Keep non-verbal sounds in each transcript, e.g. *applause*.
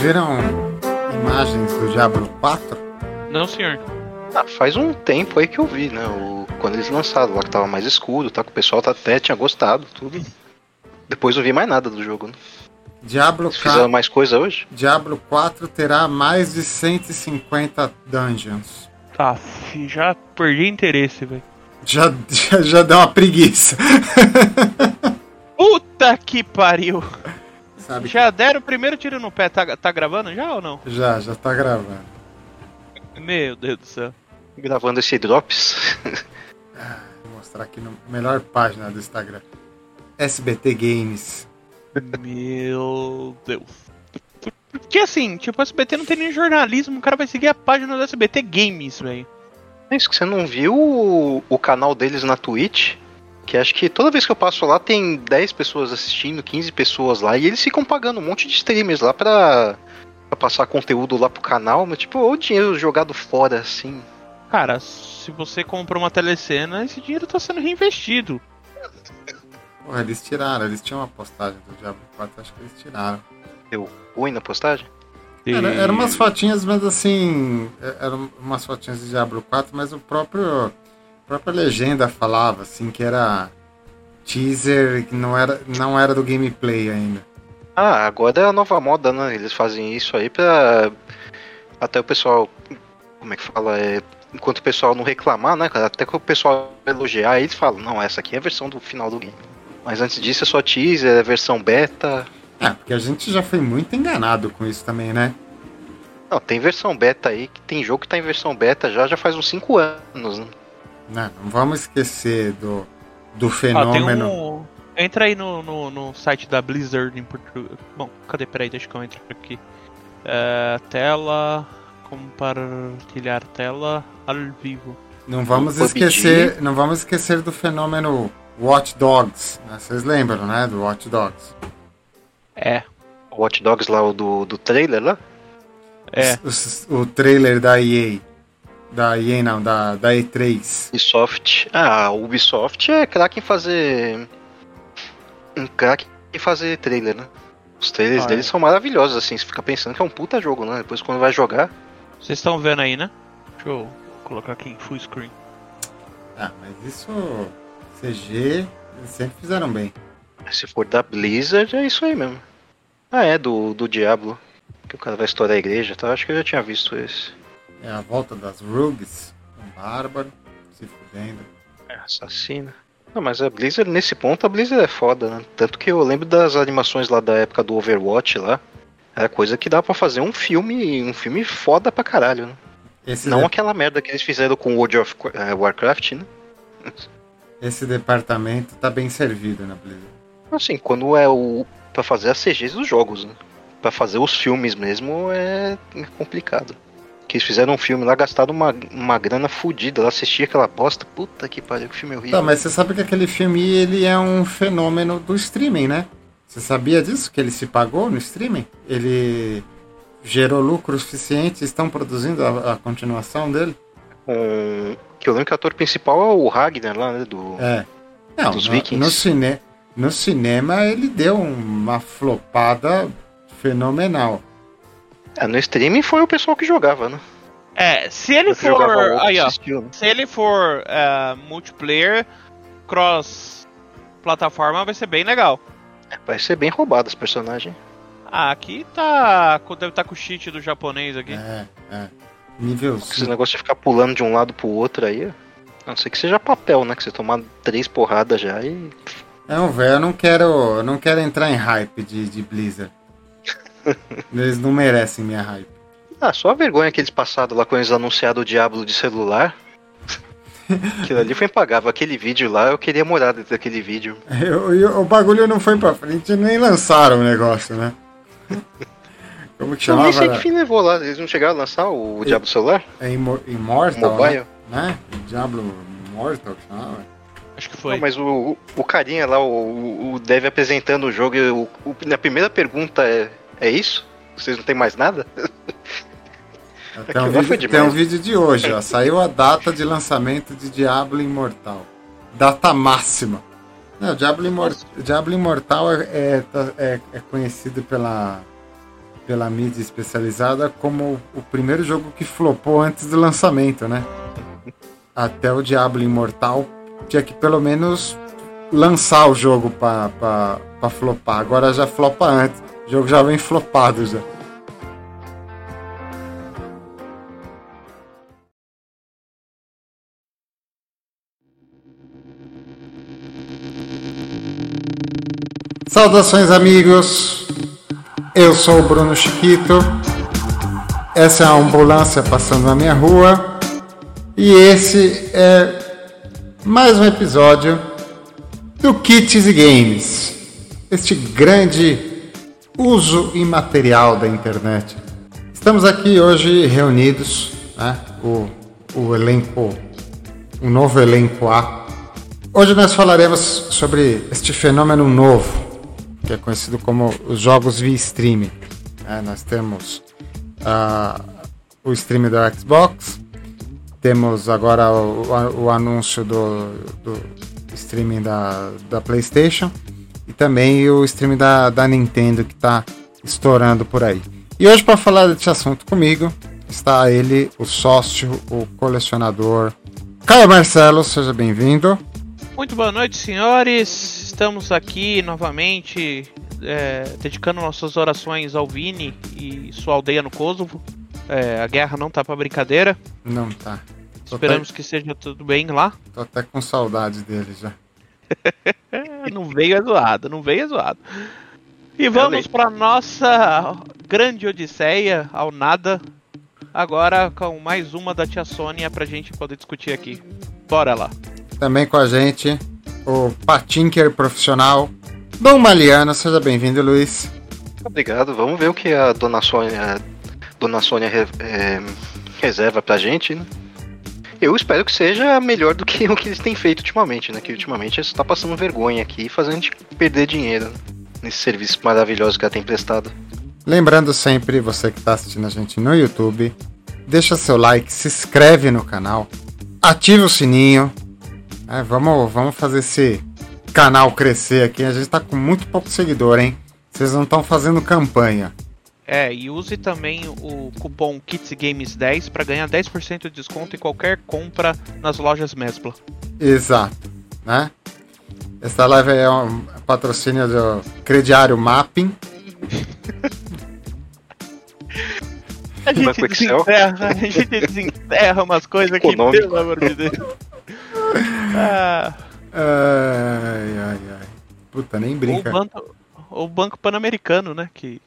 viram imagens do Diablo 4? Não, senhor. Ah, faz um tempo aí que eu vi, né? O, quando eles lançaram lá que tava mais escuro, tá? Que o pessoal tá, até tinha gostado, tudo. Depois não vi mais nada do jogo, né? Diablo, Eles fizeram mais coisa hoje? Diablo 4 terá mais de 150 dungeons. Tá, já perdi interesse, velho. Já, já, *laughs* já deu uma preguiça. *laughs* Puta que pariu! Sabe Já deram o primeiro tiro no pé. Tá, tá gravando já ou não? Já, já tá gravando. Meu Deus do céu. Gravando esse Drops. Vou mostrar aqui na melhor página do Instagram. SBT Games. Meu Deus. Porque assim, tipo, o SBT não tem nem jornalismo, o cara vai seguir a página do SBT Games, velho. É isso que você não viu o, o canal deles na Twitch? Que acho que toda vez que eu passo lá tem 10 pessoas assistindo, 15 pessoas lá, e eles ficam pagando um monte de streamers lá pra, pra passar conteúdo lá pro canal, mas tipo, o dinheiro jogado fora assim. Cara, se você comprou uma telecena, esse dinheiro tá sendo reinvestido. Porra, eles tiraram, eles tinham uma postagem do Diablo 4, acho que eles tiraram. Deu ruim na postagem? Era, eram umas fotinhas, mas assim. é- Eram umas fotinhas de Diablo 4, mas o próprio. A própria legenda falava, assim, que era teaser, que não era, não era do gameplay ainda. Ah, agora é a nova moda, né? Eles fazem isso aí pra. Até o pessoal. Como é que fala? É, enquanto o pessoal não reclamar, né, cara? Até que o pessoal elogiar, eles falam: não, essa aqui é a versão do final do game. Mas antes disso é só teaser, é versão beta. É, porque a gente já foi muito enganado com isso também, né? Não, tem versão beta aí, que tem jogo que tá em versão beta já, já faz uns 5 anos, né? Não, não vamos esquecer do, do fenômeno. um. Entra aí no, no, no site da Blizzard em português. Bom, cadê? Peraí, deixa que eu entro aqui. É, tela. Compartilhar tela ao vivo. Não vamos esquecer, não vamos esquecer do fenômeno Watch Dogs. né? Vocês lembram, né, do Watch Dogs? É, O Watch Dogs lá, o do, do trailer lá. é. O, o trailer da EA, da EA não, da, da E3. Ubisoft. Ah, a Ubisoft é craque em fazer. Um craque em fazer trailer, né? Os trailers Ah, é. deles são maravilhosos, assim. Você fica pensando que é um puta jogo, né? Depois quando vai jogar. Vocês estão vendo aí, né? Deixa eu colocar aqui em full screen. Ah, mas isso CG eles sempre fizeram bem. Se for da Blizzard, é isso aí mesmo. Ah, é, do, do Diablo. Que o cara vai estourar a igreja, tá? Acho que eu já tinha visto esse. É a volta das Rugs, um bárbaro, se fudendo. É, assassino. Não, mas a Blizzard, nesse ponto, a Blizzard é foda, né? Tanto que eu lembro das animações lá da época do Overwatch lá. Era coisa que dá pra fazer um filme, um filme foda pra caralho, né? Esse, Não de- aquela merda que eles fizeram com World of eh, Warcraft, né? esse departamento tá bem servido na Blizzard. Assim, quando é o para fazer as CGs dos jogos, né? Pra fazer os filmes mesmo é é complicado. Que eles fizeram um filme lá, gastaram uma, uma grana fodida lá, assistia aquela bosta, puta que pariu, que filme horrível. Tá, mas você sabe que aquele filme ele é um fenômeno do streaming, né? Você sabia disso? Que ele se pagou no streaming? Ele gerou lucro suficiente? Estão produzindo a, a continuação dele? Com- Que eu lembro que o ator principal é o Ragnar lá, né? Do... É. Não, Dos no, Vikings. no, cine, no cinema ele deu uma flopada fenomenal. É, no streaming foi o pessoal que jogava, né? É, se ele jogava for. Aí, ó. né? Se ele for é, multiplayer, cross plataforma, vai ser bem legal. Vai ser bem roubado os personagens. Ah, aqui tá. Deve estar com o cheat do japonês aqui. É, é. Nível Esse 5. negócio de ficar pulando de um lado pro outro aí. A não ser que seja papel, né? Que você tomar três porradas já e. Não, velho, eu não quero. Eu não quero entrar em hype de, de Blizzard. Eles não merecem minha hype. Ah, só a vergonha que eles passaram lá quando eles anunciaram o Diablo de celular. *laughs* Aquilo ali foi impagável. Aquele vídeo lá, eu queria morar dentro daquele vídeo. Eu- eu- o bagulho não foi pra frente, nem lançaram o negócio, né? Como que Eu nem sei chamava? que fim levou lá. Eles não chegaram a lançar o, Diablo celular? É Immo- Immortal, Mobile? né? né? Diablo Immortal que chamava. Acho que foi. Não, mas o, o- o carinha lá, o, o Dev apresentando o jogo, o, o- na primeira pergunta é: É isso? Vocês não tem mais nada? *laughs* Tem um, vídeo, tem um vídeo de hoje, ó. Saiu a data de lançamento de Diablo Imortal. Data máxima. Não, Diablo, Imor- Diablo Imortal é, é, é- é conhecido pela, pela mídia especializada como o primeiro jogo que flopou antes do lançamento, né? Até o Diablo Imortal tinha que pelo menos lançar o jogo para flopar. Agora já flopa antes. O jogo já vem flopado já. Saudações, amigos. Eu sou o Bruno Chiquito. Essa é a ambulância passando na minha rua. E esse é mais um episódio do Kits e Games. Este grande uso imaterial da internet. Estamos aqui hoje reunidos, né? o, o elenco, o novo elenco A. Hoje nós falaremos sobre este fenômeno novo que é conhecido como os jogos via streaming. É, nós temos uh, o streaming do Xbox, temos agora o, o anúncio do, do, streaming da, da PlayStation e também o streaming da, da Nintendo que está estourando por aí. E hoje, para falar desse assunto comigo, está ele, o sócio, o colecionador, Caio Marcelo, seja bem-vindo. Muito boa noite, senhores estamos aqui novamente é, dedicando nossas orações ao Vini e sua aldeia no Kosovo. É, a guerra não tá pra brincadeira. Não tá. Tô Esperamos até... que seja tudo bem lá. Tô até com saudade dele já. *laughs* não veio é zoado, não veio é zoado. E vamos para nossa grande odisseia ao nada. Agora com mais uma da tia Sônia pra gente poder discutir aqui. Bora lá. Também com a gente o patinker profissional, Dom Maliano. Seja bem-vindo, Luiz. Obrigado. Vamos ver o que a dona Sônia, a dona Sônia é, reserva pra gente, né? Eu espero que seja melhor do que *laughs* o que eles têm feito ultimamente, né? Que ultimamente eles estão passando vergonha aqui, fazendo a gente perder dinheiro nesse serviço maravilhoso que ela tem prestado. Lembrando sempre, você que está assistindo a gente no YouTube, deixa seu like, se inscreve no canal, ativa o sininho é, vamos, vamos fazer esse canal crescer aqui. A gente tá com muito pouco seguidor, hein? Vocês não estão fazendo campanha. É, e use também o cupom KitsGames10 para ganhar 10% de desconto em qualquer compra nas lojas Mesbla. Exato, né? Essa live é um patrocínio do Crediário Mapping. *laughs* a, gente desenterra, a gente desenterra umas coisas aqui, pelo amor de Deus. Ah. *laughs* Ai, ai, ai. Puta, nem brinca. O banco, o banco Pan-Americano, né? Que...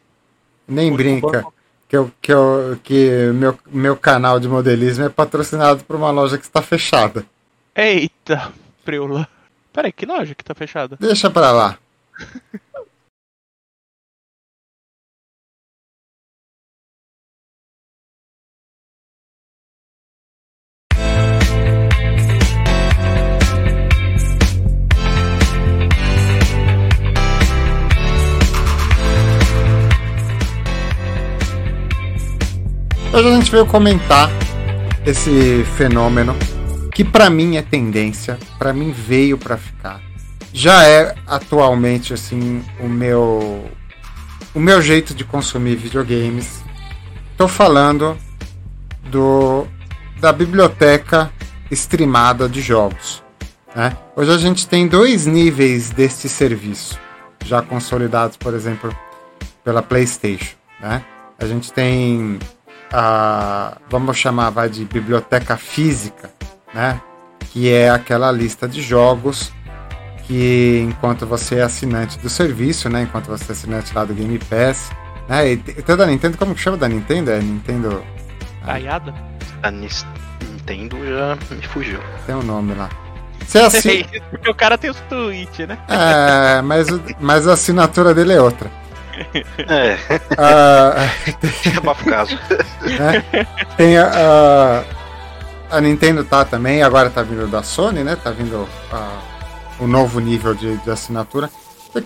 Nem brinca. Que, eu, que, eu, que meu, meu canal de modelismo é patrocinado por uma loja que está fechada. Eita, Preula. Peraí, que loja que está fechada? Deixa pra lá. *laughs* Hoje a gente veio comentar esse fenômeno que para mim é tendência, para mim veio para ficar. Já é atualmente assim o meu o meu jeito de consumir videogames. Tô falando do da biblioteca streamada de jogos. Né? Hoje a gente tem dois níveis deste serviço, já consolidados, por exemplo, pela PlayStation. Né? A gente tem a vamos chamar vai de biblioteca física, né? Que é aquela lista de jogos que enquanto você é assinante do serviço, né? Enquanto você é assinante lá do Game Pass, né? E tem da Nintendo, como que chama da Nintendo? É Nintendo. Caiada? A Nintendo já me fugiu. Tem um nome lá. Você é assin... *laughs* Porque o cara tem os tweets, né? É, mas, mas a assinatura dele é outra. É. Uh, tem... Abafa o caso. Né? Tem a, a, a, Nintendo tá também, agora tá vindo da Sony, né? Tá vindo uh, o novo nível de, de assinatura.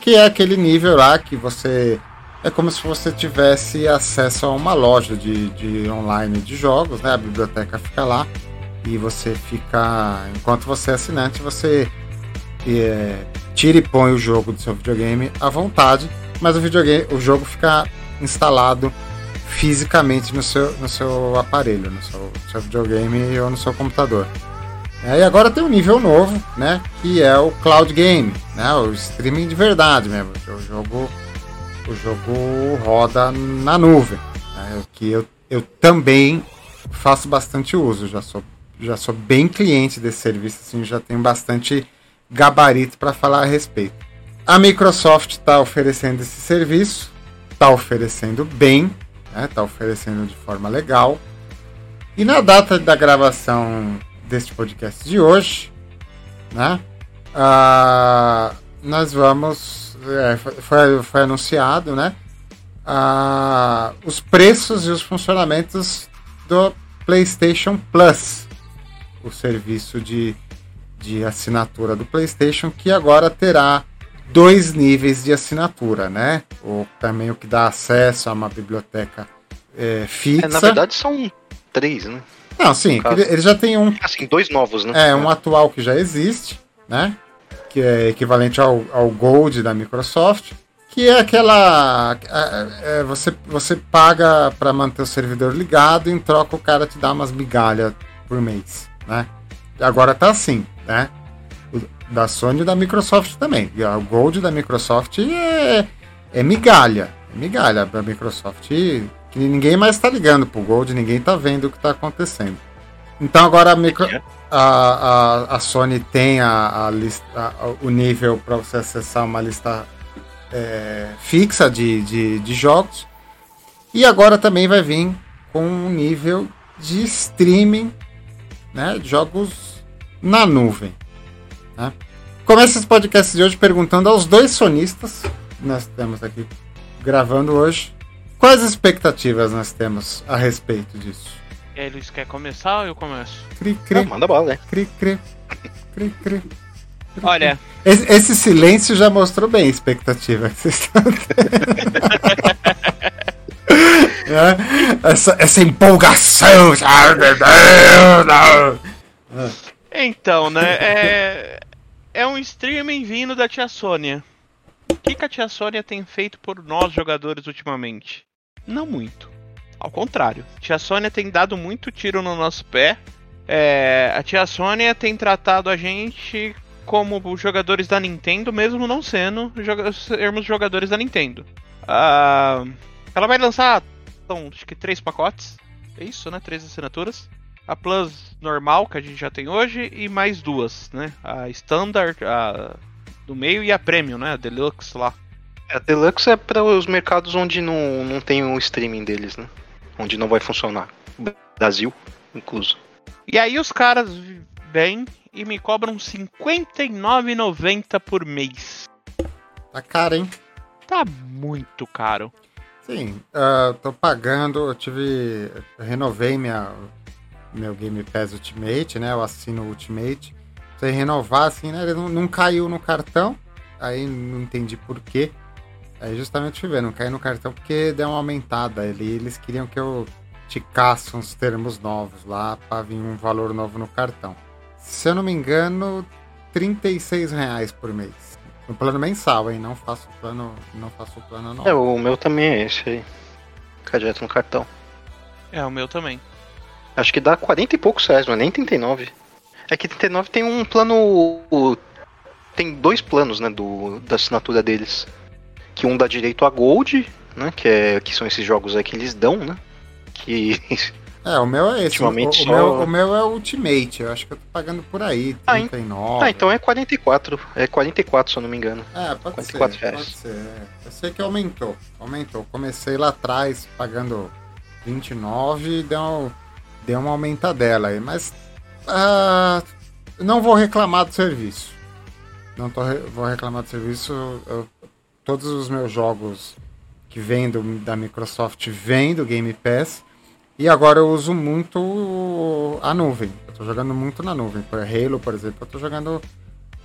Que é aquele nível lá que você. É como se você tivesse acesso a uma loja de, de online de jogos, né? A biblioteca fica lá e você fica. Enquanto você é assinante, você é, tira e põe o jogo do seu videogame à vontade mas o videogame, o jogo fica instalado fisicamente no seu, no seu aparelho, no seu, seu videogame ou no seu computador. É, e agora tem um nível novo, né? Que é o cloud game, né? O streaming de verdade mesmo. O jogo, o jogo roda na nuvem. Né, que eu, eu também faço bastante uso. Já sou, já sou bem cliente desse serviço, assim, já tenho bastante gabarito para falar a respeito. A Microsoft está oferecendo esse serviço, está oferecendo bem, está né? Tá oferecendo de forma legal. E na data da gravação deste podcast de hoje, né? Ah, nós vamos. É, foi, foi anunciado, né? Ah, os preços e os funcionamentos do PlayStation Plus, o serviço de, de assinatura do PlayStation, que agora terá dois níveis de assinatura, né? O, também o que dá acesso a uma biblioteca é, fixa. É, na verdade são três, né? Não, sim, ele, ele, já tem um. Assim, dois novos, né? É, um atual que já existe, né? Que é equivalente ao, ao Gold da Microsoft. Que é aquela. É, é, você, você paga para manter o servidor ligado e em troca o cara te dá umas migalhas por mês, né? Agora tá assim, né? Da Sony e da Microsoft também. O Gold da Microsoft é, é migalha. É migalha da Microsoft que ninguém mais está ligando pro Gold, ninguém está vendo o que está acontecendo. Então agora a, micro, é. a, a, a Sony tem a, a lista, a, o nível para você acessar uma lista é, fixa de, de, de, jogos. E agora também vai vir com um nível de streaming né, de jogos na nuvem. Né? Começa esse podcast de hoje perguntando aos dois sonistas que nós temos aqui gravando hoje Quais expectativas nós temos a respeito disso? E aí, Luiz, quer começar ou eu começo? Cri, cri. Não, manda bola, né? Cri, cri. Cri, cri. Olha. Esse, esse, silêncio já mostrou bem a expectativa que vocês estão tendo. *laughs* é, essa, essa empolgação. Então, né? É, é um streaming vindo da tia Sônia. O que, que a tia Sônia tem feito por nós jogadores ultimamente? Não muito. Ao contrário, a tia Sônia tem dado muito tiro no nosso pé. É, a tia Sônia tem tratado a gente como jogadores da Nintendo, mesmo não sendo sermos jogadores da Nintendo. Ah, ela vai lançar, então, acho que três pacotes. É isso, né? Três assinaturas. A Plus normal, que a gente já tem hoje, e mais duas, né? A Standard, a do meio e a Premium, né? A Deluxe lá. A Deluxe é para os mercados onde não, não tem o um streaming deles, né? Onde não vai funcionar. Brasil, incluso. E aí os caras vêm e me cobram R$ 59,90 por mês. Tá caro, hein? Tá muito caro. Sim, uh, tô pagando, eu tive. Eu renovei minha, meu Game Pass Ultimate, né? Eu assino o Ultimate. Você renovar, assim, né? Ele não, não caiu no cartão. Aí não entendi por quê. Aí justamente fui ver, não caiu no cartão porque deu uma aumentada ali. Eles queriam que eu ticasse uns termos novos lá para vir um valor novo no cartão. Se eu não me engano, 36 reais por mês. No plano mensal, hein? Não faço plano, não faço plano não. É, o meu também é esse aí. Fica direto no cartão. É, o meu também. Acho que dá 40 e poucos reais, mas nem 39. É que 39 tem um plano. Tem dois planos, né, do, da assinatura deles. Que um dá direito a Gold, né? Que, é, que são esses jogos aí que eles dão, né? Que. *laughs* É, o meu é esse. Ultimamente o, só... o, meu, o meu é Ultimate, eu acho que eu tô pagando por aí, 39. Ah, ah, então é 44. É 44, se eu não me engano. É, pode 44 ser, reais. pode ser. Eu sei que aumentou, aumentou. Comecei lá atrás pagando 29 e deu, deu uma aumentadela aí, mas Uh, não vou reclamar do serviço. Não tô, vou reclamar do serviço. Eu, todos os meus jogos que vêm do, da Microsoft vêm do Game Pass. E agora eu uso muito a nuvem. Eu tô jogando muito na nuvem. Por Halo, por exemplo, eu tô jogando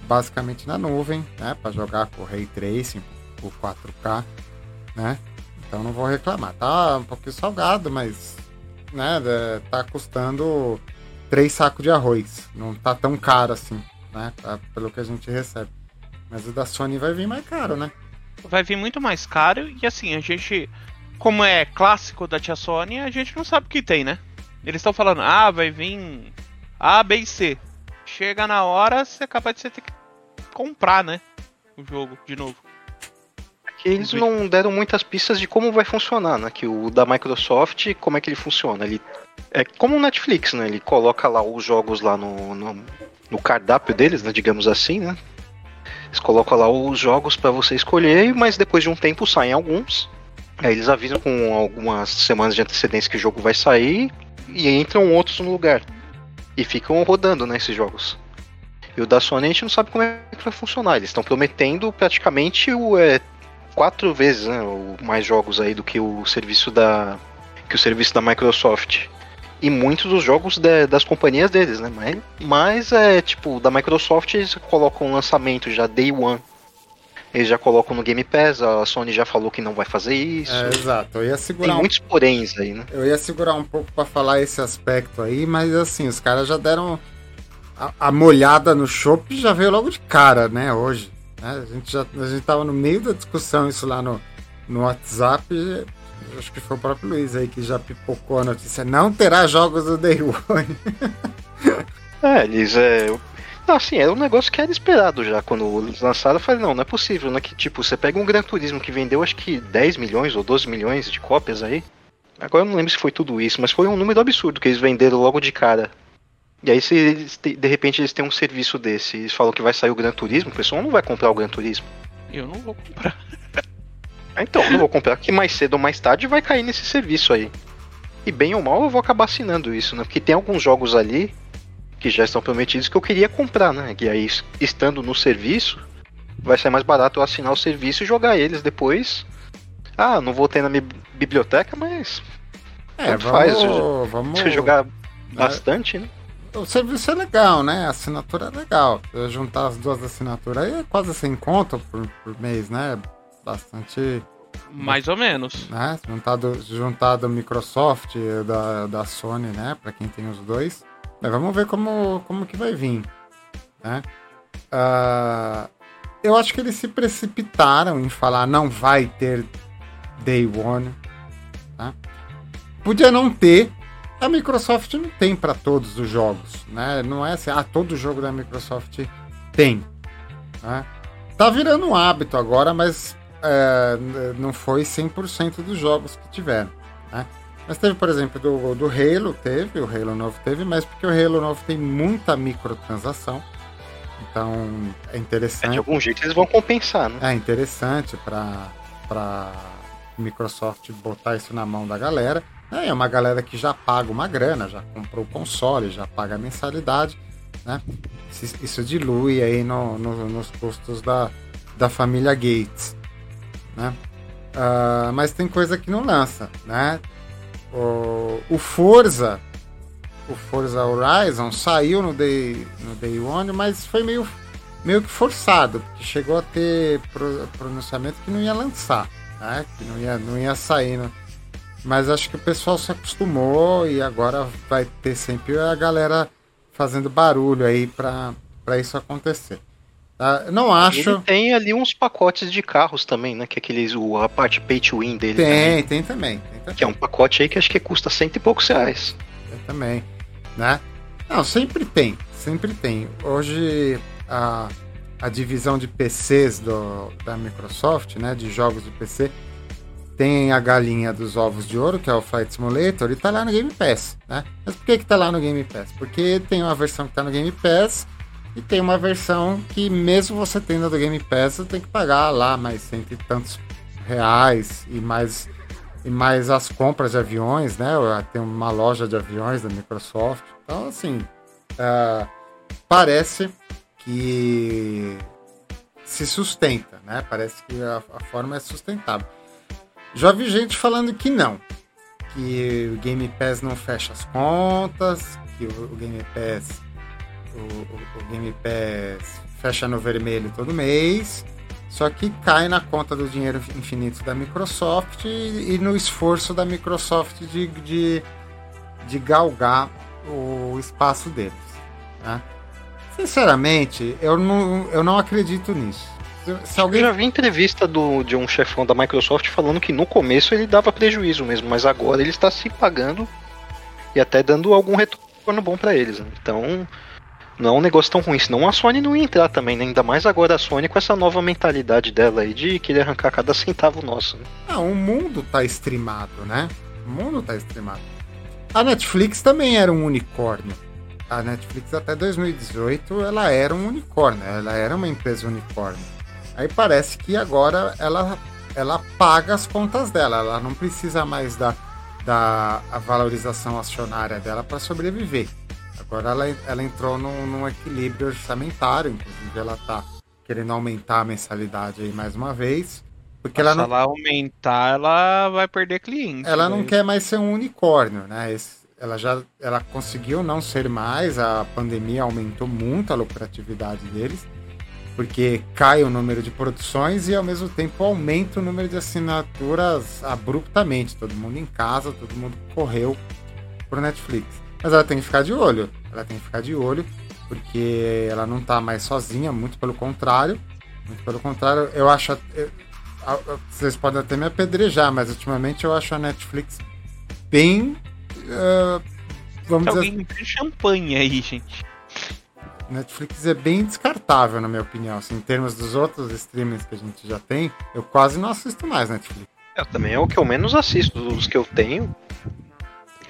basicamente na nuvem, né? Para jogar com Ray Tracing, por 4K, né? Então não vou reclamar. Tá um pouquinho salgado, mas né, tá custando três sacos de arroz. Não tá tão caro assim, né? Tá, pelo que a gente recebe. Mas o da Sony vai vir mais caro, né? Vai vir muito mais caro e assim, a gente. como é clássico da tia Sony, a gente não sabe o que tem, né? Eles estão falando, ah, vai vir A, B e C. Chega na hora, você é capaz de ter que comprar, né? O jogo de novo. Que eles não deram muitas pistas de como vai funcionar, né? Que o da Microsoft, como é que ele funciona? Ele é como o Netflix, né? Ele coloca lá os jogos lá no, no, no cardápio deles, né? Digamos assim, né? Eles colocam lá os jogos para você escolher, mas depois de um tempo saem alguns. Aí eles avisam com algumas semanas de antecedência que o jogo vai sair e entram outros no lugar. E ficam rodando, né, esses jogos. E o da Sony a gente não sabe como é que vai funcionar. Eles estão prometendo praticamente o, é, quatro vezes né, mais jogos aí do que o serviço da que o serviço da Microsoft e muitos dos jogos de, das companhias deles, né? Mas, mas é tipo da Microsoft eles colocam um lançamento já day one. Eles já colocam no Game Pass, a Sony já falou que não vai fazer isso. É, exato. Eu ia segurar Tem um... muitos poréns aí, né? Eu ia segurar um pouco para falar esse aspecto aí, mas assim, os caras já deram a, a molhada no chopp já veio logo de cara, né, hoje. Né? A, gente já, a gente tava no meio da discussão isso lá no, no WhatsApp. Acho que foi o próprio Luiz aí que já pipocou a notícia. Não terá jogos do Day One. *laughs* é, eles é. Assim, era um negócio que era esperado já. Quando eles lançaram, eu falei, não, não é possível, né? Que tipo, você pega um Gran Turismo que vendeu acho que 10 milhões ou 12 milhões de cópias aí. Agora eu não lembro se foi tudo isso, mas foi um número absurdo que eles venderam logo de cara. E aí, se eles, de repente eles têm um serviço desse e falam que vai sair o Gran Turismo, o pessoal não vai comprar o Gran Turismo. Eu não vou comprar. *laughs* então, não vou comprar, que mais cedo ou mais tarde vai cair nesse serviço aí. E bem ou mal eu vou acabar assinando isso, né? Porque tem alguns jogos ali que já estão prometidos que eu queria comprar, né? E aí, estando no serviço, vai ser mais barato eu assinar o serviço e jogar eles depois. Ah, não vou ter na minha biblioteca, mas. É, vamos, faz. Vamos, se eu jogar bastante, né? O serviço é legal, né? A assinatura é legal. Eu juntar as duas assinaturas aí é quase sem conta por, por mês, né? Bastante. Mais ou menos. Né? Juntado, juntado Microsoft da, da Sony, né? Pra quem tem os dois. Mas vamos ver como, como que vai vir. Né? Uh, eu acho que eles se precipitaram em falar não vai ter Day One. Tá? Podia não ter, a Microsoft não tem para todos os jogos, né? Não é assim, ah, todo jogo da Microsoft tem. Né? Tá virando um hábito agora, mas é, não foi 100% dos jogos que tiveram. Né? Mas teve, por exemplo, do, do Halo, teve, o Halo novo teve, mas porque o Halo novo tem muita microtransação. Então é interessante. É, de algum jeito eles vão compensar, né? É interessante para Microsoft botar isso na mão da galera. É, é uma galera que já paga uma grana, já comprou o console, já paga a mensalidade, né? Isso dilui aí no, no, nos custos da, da família Gates, né? Uh, mas tem coisa que não lança, né? O, o Forza, o Forza Horizon saiu no Day, no Day One, mas foi meio, meio que forçado, porque chegou a ter pronunciamento que não ia lançar, né? Que não ia, não ia sair no, mas acho que o pessoal se acostumou e agora vai ter sempre a galera fazendo barulho aí para isso acontecer. Tá? não acho. Ele tem ali uns pacotes de carros também, né? Que é aqueles, o, a parte pay to win dele. Tem, também. tem também, tem também. Que é um pacote aí que acho que custa cento e poucos reais. Tem também, né? Não, sempre tem, sempre tem. Hoje a, a divisão de PCs do, da Microsoft, né? De jogos de PC tem a galinha dos ovos de ouro, que é o Flight Simulator, e tá lá no Game Pass, né? Mas por que que tá lá no Game Pass? Porque tem uma versão que tá no Game Pass e tem uma versão que mesmo você tendo do Game Pass, você tem que pagar lá mais cento e tantos reais e mais e mais as compras de aviões, né? Tem uma loja de aviões da Microsoft. Então, assim, uh, parece que se sustenta, né? Parece que a, a forma é sustentável. Já vi gente falando que não, que o Game Pass não fecha as contas, que o, Game Pass o, o, Game Pass fecha no vermelho todo mês, só que cai na conta do dinheiro infinito da Microsoft e, e no esforço da Microsoft de, de, de galgar o espaço deles. Né? Sinceramente, eu não, eu não acredito nisso. Se alguém... Eu já vi entrevista do, de um chefão da Microsoft falando que no começo ele dava prejuízo mesmo, mas agora ele está se pagando e até dando algum retorno bom para eles. Né? Então, não é um negócio tão ruim, senão a Sony não ia entrar também, né? ainda mais agora a Sony com essa nova mentalidade dela aí de querer arrancar cada centavo nosso. Né? Ah, o mundo tá streamado, né? O mundo tá streamado. A Netflix também era um unicórnio. A Netflix até 2018 ela era um unicórnio, ela era uma empresa unicórnio. Aí parece que agora ela, ela paga as contas dela, ela não precisa mais da, da valorização acionária dela para sobreviver. Agora ela, ela entrou num, num, equilíbrio orçamentário, inclusive ela está querendo aumentar a mensalidade aí mais uma vez. Porque ela não... Se ela aumentar, ela vai perder cliente. Ela não quer mais ser um unicórnio, né? Esse, ela já ela conseguiu não ser mais, a pandemia aumentou muito a lucratividade deles porque cai o número de produções e ao mesmo tempo aumenta o número de assinaturas abruptamente. Todo mundo em casa, todo mundo correu pro Netflix. Mas ela tem que ficar de olho. Ela tem que ficar de olho porque ela não tá mais sozinha, muito pelo contrário. Muito pelo contrário, eu acho. Eu, vocês podem até me apedrejar, mas ultimamente eu acho a Netflix bem. Uh, vamos Alguém dizer... champanhe aí, gente. Netflix é bem descartável, na minha opinião. Assim, em termos dos outros streamings que a gente já tem, eu quase não assisto mais Netflix. Eu também é o que eu menos assisto dos que eu tenho.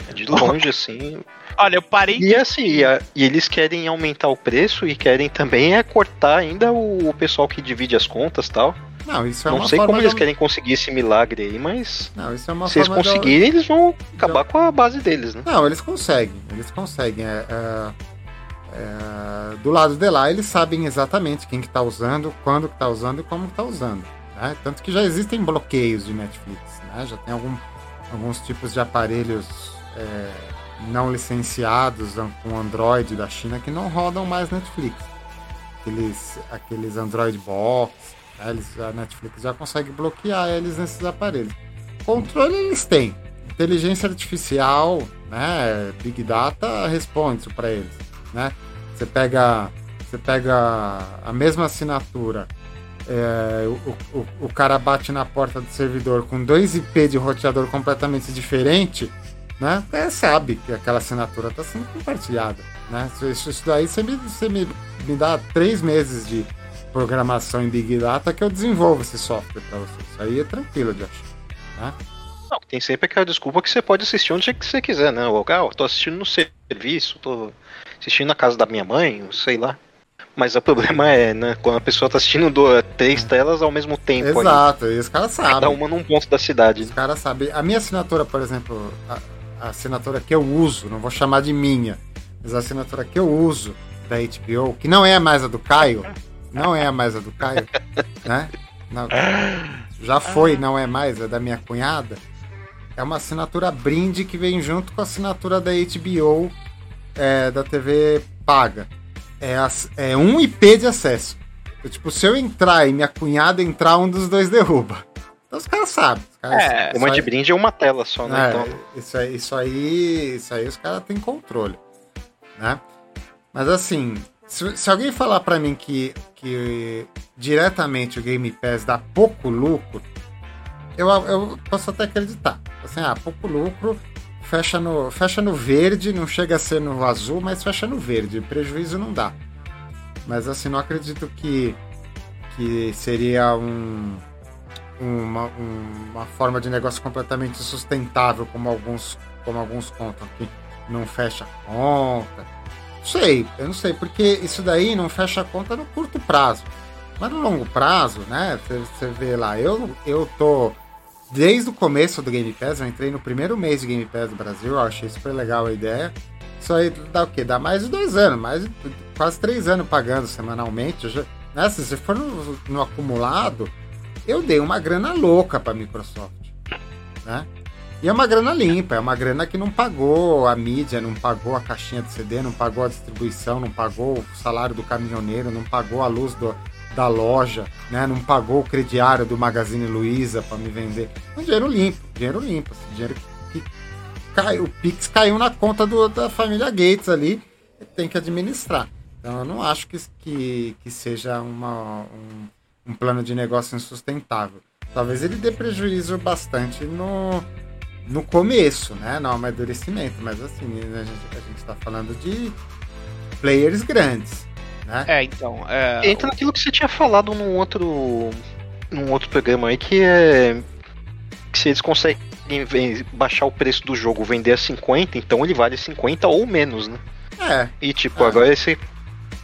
É de longe, *laughs* assim. Olha, eu parei. E assim, e, a, e, eles querem aumentar o preço e querem também é cortar ainda o, o pessoal que divide as contas tal. Não, isso é Não uma sei como eles querem conseguir esse milagre aí, mas. Não, isso é uma se eles conseguirem, de... eles vão acabar com a base deles, né? Não, eles conseguem. Eles conseguem. É, é é, do lado de lá, eles sabem exatamente quem que está usando, quando que está usando e como está usando. Né? Tanto que já existem bloqueios de Netflix. Né? Já tem algum, alguns tipos de aparelhos é, não licenciados com Android da China que não rodam mais Netflix. Aqueles, aqueles Android Box, né? eles, a Netflix já consegue bloquear eles nesses aparelhos. Controle eles têm. Inteligência artificial, né? Big Data responde isso para eles né? Você pega, você pega a mesma assinatura, é, o, o, o, cara bate na porta do servidor com dois IP de roteador completamente diferente, né? É, sabe que aquela assinatura está sendo compartilhada, né? Isso, isso daí você me, você me, me dá três meses de programação em Big Data que eu desenvolvo esse software para você. Isso aí é tranquilo de achar, né? Não, tem sempre aquela desculpa que você pode assistir onde você quiser, né? Ah, tô assistindo no serviço, tô assistindo na casa da minha mãe, sei lá. Mas o problema é, né? Quando a pessoa tá assistindo do, três telas ao mesmo tempo. Exato, ali, e os caras sabem. Cada uma num ponto da cidade. Os caras sabem. A minha assinatura, por exemplo, a, a, assinatura que eu uso, não vou chamar de minha, mas a assinatura que eu uso da HBO, que não é mais a do Caio, não é mais a do Caio, *laughs* né? Não, já foi, não é mais, é da minha cunhada. É uma assinatura brinde que vem junto com a assinatura da HBO é, da TV paga. É, é um IP de acesso. Então, tipo, se eu entrar e minha cunhada entrar, um dos dois derruba. Então os caras sabem. Os caras, é, uma de brinde é uma tela só, né? É, então... isso, aí, isso aí, isso aí os caras têm controle, né? Mas assim, se, se alguém falar para mim que, que diretamente o Game Pass dá pouco lucro, eu, eu posso até acreditar. Assim, ah, pouco lucro, fecha no, fecha no verde, não chega a ser no azul, mas fecha no verde. Prejuízo não dá. Mas assim, não acredito que, que seria um, uma, uma forma de negócio completamente sustentável, como alguns, como alguns contam, que não fecha conta. Não sei, eu não sei, porque isso daí não fecha a conta no curto prazo. Mas no longo prazo, né? Você vê lá, eu, eu tô desde o começo do Game Pass, eu entrei no primeiro mês de Game Pass do Brasil, eu achei super legal a ideia. Isso aí dá o quê? Dá mais de dois anos, mais quase três anos pagando semanalmente. Já, né? Se você for no, no acumulado, eu dei uma grana louca para Microsoft, né? E é uma grana limpa, é uma grana que não pagou a mídia, não pagou a caixinha de CD, não pagou a distribuição, não pagou o salário do caminhoneiro, não pagou a luz do, da loja, né? Não pagou o crediário do Magazine Luiza para me vender. Um dinheiro limpo, dinheiro limpo, assim, dinheiro que, caiu, o Pix caiu na conta do, da família Gates ali, tem que administrar. Então eu não acho que, que, que seja uma, um, um plano de negócio insustentável. Talvez ele dê prejuízo bastante no, no começo, né? No amadurecimento, mas assim, a gente, a gente tá falando de players grandes. Né? É, então. É... Entra naquilo que você tinha falado num outro. num outro programa aí, que é. Que se eles conseguem baixar o preço do jogo, vender a 50, então ele vale 50 ou menos, né? É. E tipo, É. agora você,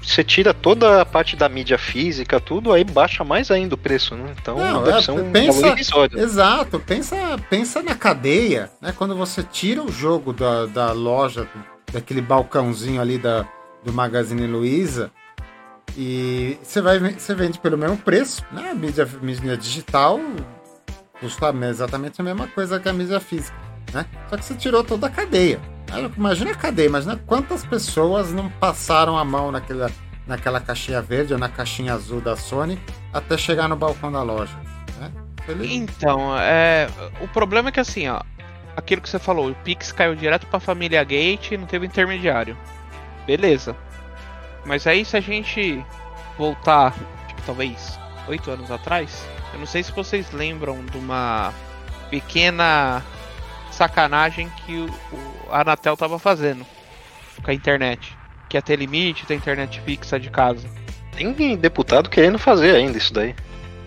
você tira toda a parte da mídia física, tudo, aí baixa mais ainda o preço, né? Então Não, deve é, ser um pensa- irrisório. Exato, pensa, pensa na cadeia, né? Quando você tira o jogo da, da loja, daquele balcãozinho ali da, do Magazine Luiza, e você vai você vende pelo mesmo preço, né? A mídia, mídia digital custa exatamente a mesma coisa que a mídia física, né? Só que você tirou toda a cadeia. né? Imagina a cadeia, imagina quantas pessoas não passaram a mão naquela, naquela caixinha verde ou na caixinha azul da Sony até chegar no balcão da loja. Né? Então, é, o problema é que assim, ó, aquilo que você falou, o Pix caiu direto pra família Gate e não teve intermediário. Beleza. Mas aí se a gente voltar, tipo, talvez oito anos atrás, eu não sei se vocês lembram de uma pequena sacanagem que o, a Anatel tava fazendo com a internet. Que ia ter limite da internet fixa de casa. Tem deputado querendo fazer ainda isso daí.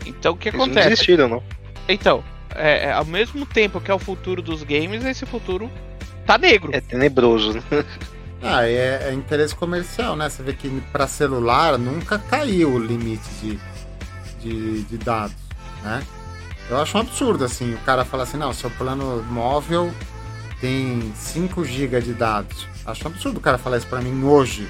Então o que Eles não acontece? desistiram, não. Então, é, é, ao mesmo tempo que é o futuro dos games, esse futuro tá negro. É tenebroso, né? *laughs* Ah, é, é interesse comercial, né? Você vê que para celular nunca caiu o limite de, de, de dados, né? Eu acho um absurdo, assim, o cara fala assim, não, seu plano móvel tem 5 GB de dados. Acho um absurdo o cara falar isso pra mim hoje,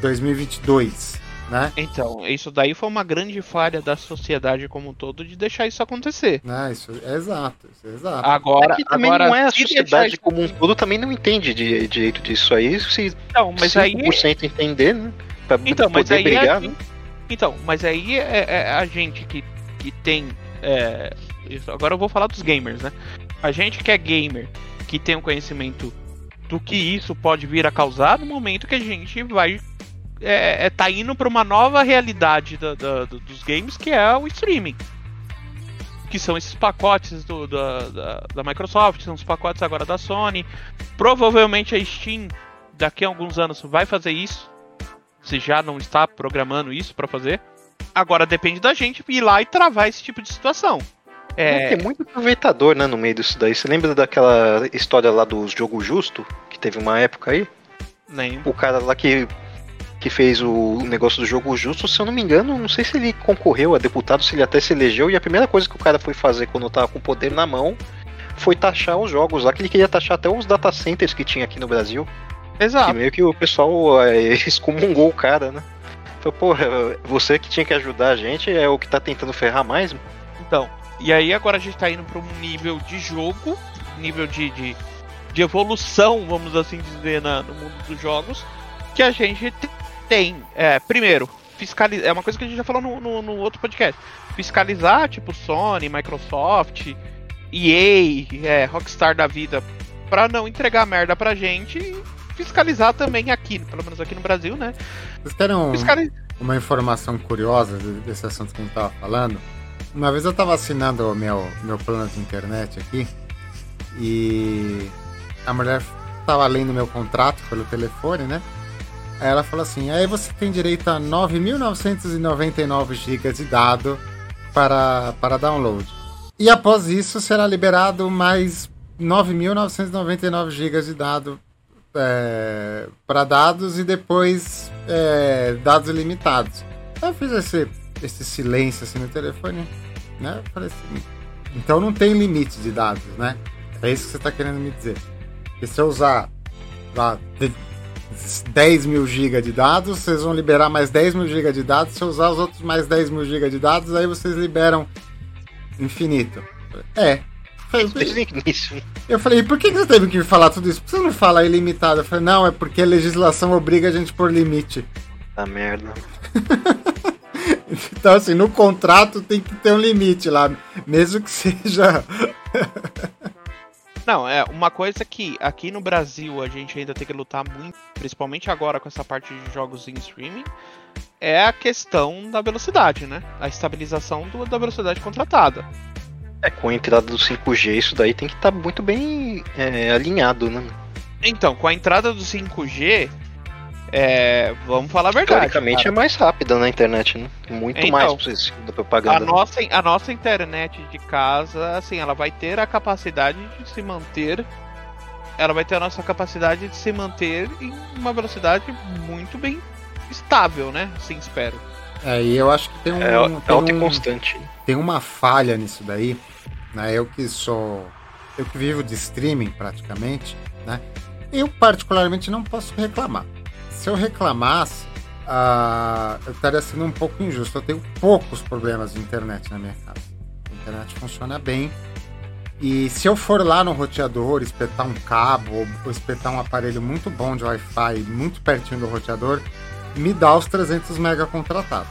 2022, né? Então, isso daí foi uma grande falha da sociedade como um todo de deixar isso acontecer. né? Isso é exato, isso é exato. Agora, É que também agora não é a sociedade como um todo também não entende de, direito disso aí. Se Então, mas aí 5% entender, né? Pra Então, mas poder aí brigar, é, né? Então, mas aí é, é a gente que, que tem. é, isso- agora eu vou falar dos gamers, né? A gente que é gamer, que tem um conhecimento do que isso pode vir a causar no momento que a gente vai. É, é, tá indo para uma nova realidade da- da- do- dos games que é o streaming. Que são esses pacotes do- da, da, da Microsoft, são os pacotes agora da Sony. Provavelmente a Steam, daqui a alguns anos, vai fazer isso se já não está programando isso pra fazer. Agora depende da gente ir lá e travar esse tipo de situação. É, Tem muito aproveitador, né, no meio disso daí. Você lembra daquela história lá do Jogo Justo, que teve uma época aí? lembro. O cara lá que, que fez o negócio do Jogo Justo, se eu não me engano, não sei se ele concorreu a deputado, se ele até se elegeu, e a primeira coisa que o cara foi fazer quando tava com o poder na mão foi taxar os jogos lá, que ele queria taxar até os data centers que tinha aqui no Brasil. Exato. meio que o pessoal é, *laughs* excomungou o cara, né? Então, porra, você que tinha que ajudar a gente é o que tá tentando ferrar mais. Então, e aí agora a gente tá indo pra um nível de jogo, nível de, de, de evolução, vamos assim dizer, na- no mundo dos jogos, que a gente te- tem, é, primeiro, fiscalizar, é uma coisa que a gente já falou no, no, no outro podcast, fiscalizar, tipo, Sony, Microsoft, EA, é, Rockstar da vida, pra não entregar merda pra gente e fiscalizar também aqui, pelo menos aqui no Brasil, né? Vocês querem um- Fiscalizar. uma informação curiosa de- desse assunto que a gente tava falando? Uma vez eu tava assinando o meu, meu plano de internet aqui e a mulher tava lendo meu contrato pelo telefone, né? Ela falou assim: aí você tem direito a 9.999 GB de dado para, para download. E após isso será liberado mais 9.999 GB de dado é, para dados e depois é, dados ilimitados. Eu fiz esse, esse silêncio assim no telefone, né? Falei assim, então não tem limite de dados, né? É isso que você está querendo me dizer. Que se eu usar lá, 10 mil GB de dados, vocês vão liberar mais 10 mil GB de dados. Se eu usar os outros mais 10 mil GB de dados, aí vocês liberam infinito. É. Isso. eu falei, e por que que você teve que me falar tudo isso? Por que você não fala ilimitado? Eu falei, não, é porque a legislação obriga a gente por limite. Tá merda. *laughs* Então, assim, no contrato tem que ter um limite lá, mesmo que seja. *laughs* Não, é uma coisa que aqui no Brasil a gente ainda tem que lutar muito principalmente agora com essa parte de jogos em streaming, é a questão da velocidade, né? A estabilização do, da velocidade contratada. É, com a entrada do 5G, isso daí tem que estar tá muito bem é, alinhado, né? Então, com a entrada do 5G, é, vamos falar a verdade. Teoricamente cara. é mais rápida na internet, né? Muito então, mais da propaganda. A nossa, a nossa internet de casa, assim, ela vai ter a capacidade de se manter. Ela vai ter a nossa capacidade de se manter em uma velocidade muito bem estável, né? Sim, espero. É, e eu acho que tem um. É, é alta um, e constante. Tem uma falha nisso daí. Né? Eu que sou. Eu que vivo de streaming praticamente, né? Eu particularmente não posso reclamar. Se eu reclamasse, uh, eu estaria sendo um pouco injusto. Eu tenho poucos problemas de internet na minha casa. A internet funciona bem. E se eu for lá no roteador, espetar um cabo ou espetar um aparelho muito bom de Wi-Fi, muito pertinho do roteador, me dá os 300 mega contratados.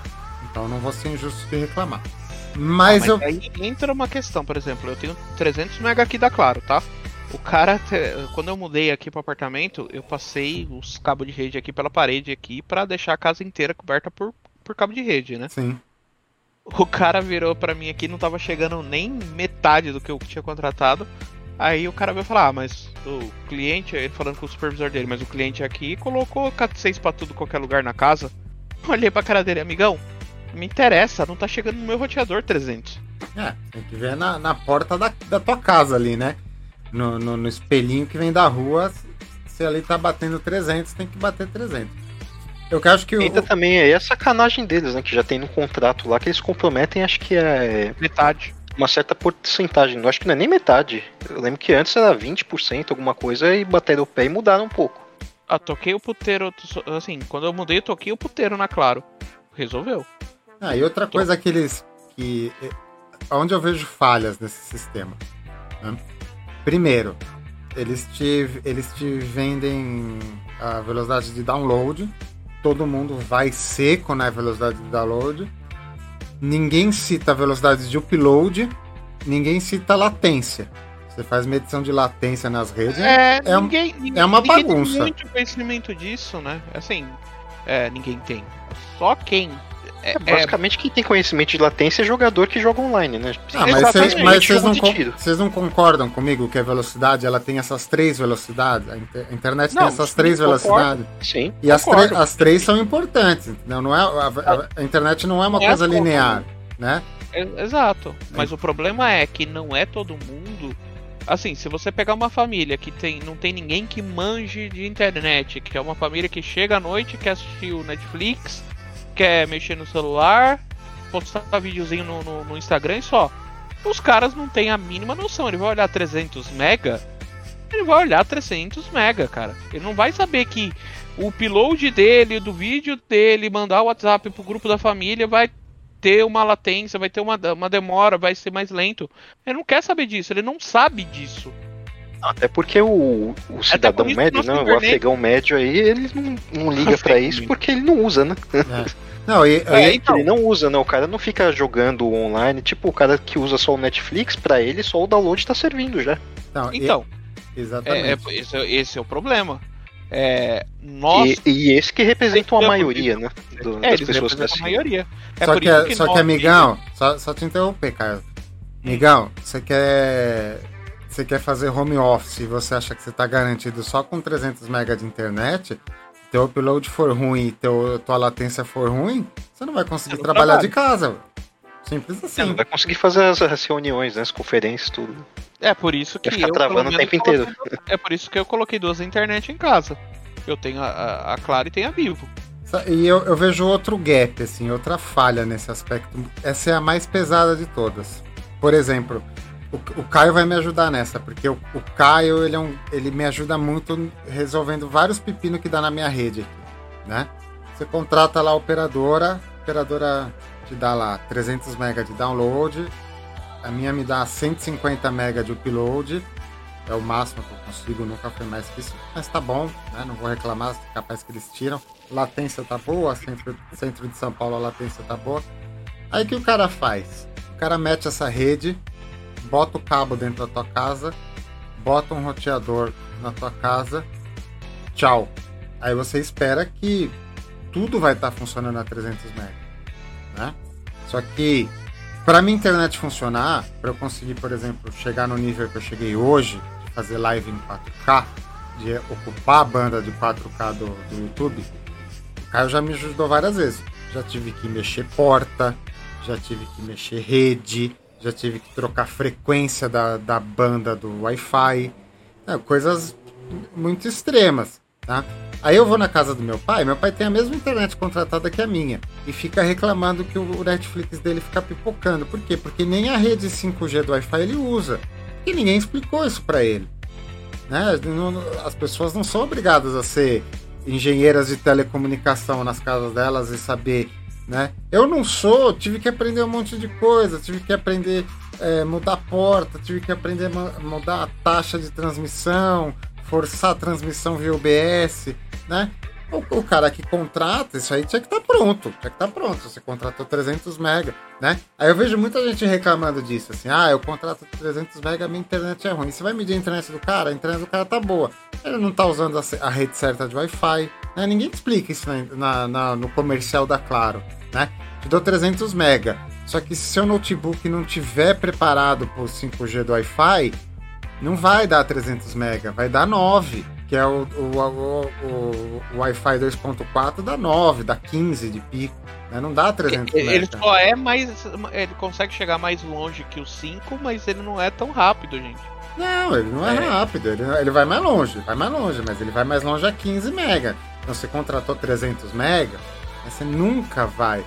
Então não vou ser injusto de reclamar. Mas, mas eu. Aí entra uma questão, por exemplo, eu tenho 300 mega aqui da Claro, tá? O cara, quando eu mudei aqui pro apartamento, eu passei os cabos de rede aqui pela parede aqui para deixar a casa inteira coberta por, por cabo de rede, né? Sim. O cara virou para mim aqui, não tava chegando nem metade do que eu tinha contratado. Aí o cara veio falar, ah, mas o cliente, ele falando com o supervisor dele, mas o cliente aqui colocou Cat 6 pra tudo qualquer lugar na casa. Olhei pra cara dele, amigão, me interessa, não tá chegando no meu roteador 300. É, tem que ver na, na porta da, da tua casa ali, né? No, no, no espelhinho que vem da rua, se ali tá batendo 300, tem que bater 300. Eu acho que Ainda o... também é a sacanagem deles, né? Que já tem no contrato lá que eles comprometem, acho que é. Metade uma certa porcentagem. Eu acho que não é nem metade. Eu lembro que antes era 20%, alguma coisa, e bateram o pé e mudaram um pouco. Ah, toquei o puteiro, assim, quando eu mudei, eu toquei o puteiro na Claro. Resolveu. Ah, e outra coisa que eles. que eh, Onde eu vejo falhas nesse sistema. Né? Primeiro, eles te, eles te vendem a velocidade de download. Todo mundo vai seco na velocidade de download ninguém cita a velocidade de upload, ninguém cita latência. Você faz medição de latência nas redes. É, é, ninguém, ninguém, é uma ninguém bagunça. Tem muito conhecimento disso, né? Assim, é, ninguém tem. Só quem é, é, basicamente, quem tem conhecimento de latência é jogador que joga online, né? Ah, mas vocês, mas vocês não, vocês não concordam comigo que a velocidade ela tem essas três velocidades? A, internet não, tem essas três velocidades. Sim. E as, as, três são importantes. Não, não é, a, a internet não é uma é coisa linear, né? Exato. Mas o problema é que não é todo mundo assim, se você pegar uma família que tem, não tem ninguém que manje de internet, que é uma família que chega à noite, quer assistir o Netflix, quer mexer no celular, postar videozinho no, no, no Instagram e só. Os caras não têm a mínima noção. Ele vai olhar 300 mega, ele vai olhar 300 mega, cara. Ele não vai saber que o upload dele, do vídeo dele, mandar o WhatsApp pro grupo da família vai ter uma latência, vai ter uma, uma demora, vai ser mais lento. Ele não quer saber disso, ele não sabe disso. Até porque o, o cidadão médio, né, o afegão médio aí, ele não, não liga para isso porque ele não usa, né? É. *laughs* Não, e, é, então. Ele não usa, né? O cara não fica jogando online. Tipo, o cara que usa só o Netflix, para ele só o download tá servindo já. Não, então, e... exatamente. É, é, esse, esse, é o problema. É, nós... e, e esse que representa uma maioria, né? Do, é, das pessoas que a maioria. É só que, que, só que amigão, só, só te interromper, cara. Amigão, você quer você quer fazer home office e você acha que você está garantido só com 300 MB de internet, teu upload for ruim e teu, tua latência for ruim, você não vai conseguir trabalhar trabalho. de casa. Simples assim. Você não vai conseguir fazer as, as reuniões, né, as conferências, tudo. É por isso que eu travando o tempo inteiro. É por isso que eu coloquei duas internet em casa. Eu tenho a, a Claro e tenho a Vivo. E eu, eu, vejo outro gap, assim, outra falha nesse aspecto. Essa é a mais pesada de todas. Por exemplo, o, Caio vai me ajudar nessa, porque o, o Caio ele, é um, ele me ajuda muito resolvendo vários pepinos que dá na minha rede aqui, né? Você contrata lá a operadora, a operadora te dá lá 300 MB de download, a minha me dá 150 MB de upload, é o máximo que eu consigo, nunca foi mais que isso, mas tá bom, né? Não vou reclamar, capaz que eles tiram. Latência tá boa, centro, centro de São Paulo a latência tá boa. Aí que o cara faz? O cara mete essa rede bota o cabo dentro da tua casa, bota um roteador na tua casa, tchau. Aí você espera que tudo vai estar tá funcionando a 300 MB, né? Só que para minha internet funcionar, para eu conseguir, por exemplo, chegar no nível que eu cheguei hoje, de fazer live em 4K, de ocupar a banda de 4K do, do YouTube, o Caio já me ajudou várias vezes. Já tive que mexer porta, já tive que mexer rede, já tive que trocar frequência da, da banda do Wi-Fi, né, coisas muito extremas, tá? Aí eu vou na casa do meu pai, meu pai tem a mesma internet contratada que a minha, e fica reclamando que o Netflix dele fica pipocando. Por quê? Porque nem a rede 5G do Wi-Fi ele usa. E ninguém explicou isso para ele. Né? As pessoas não são obrigadas a ser engenheiras de telecomunicação nas casas delas e saber né? Eu não sou, tive que aprender um monte de coisa, tive que aprender é, mudar porta, tive que aprender a mudar a taxa de transmissão, forçar a transmissão via OBS, né? O, o, cara que contrata, isso aí tinha que estar tá pronto, tinha que estar tá pronto. Você contratou 300 mega, né? Aí eu vejo muita gente reclamando disso, assim, ah, eu contrato 300 mega, minha internet é ruim. Você vai medir a internet do cara, a internet do cara tá boa. Ele não tá usando a, a rede certa de Wi-Fi, né? Ninguém explica isso na, na, no comercial da Claro, né? Te dou 300 mega, só que se seu notebook não tiver preparado para o 5G do Wi-Fi, não vai dar 300 mega, vai dar 9 que é o, o, o, o Wi-Fi 2.4 dá 9, dá 15 de pico. Né? Não dá 300 Ele mega. só é mais. Ele consegue chegar mais longe que o 5, mas ele não é tão rápido, gente. Não, ele não é, é. rápido, ele, ele vai mais longe, vai mais longe, mas ele vai mais longe a 15 mega. Então você contratou 300 mega, você nunca vai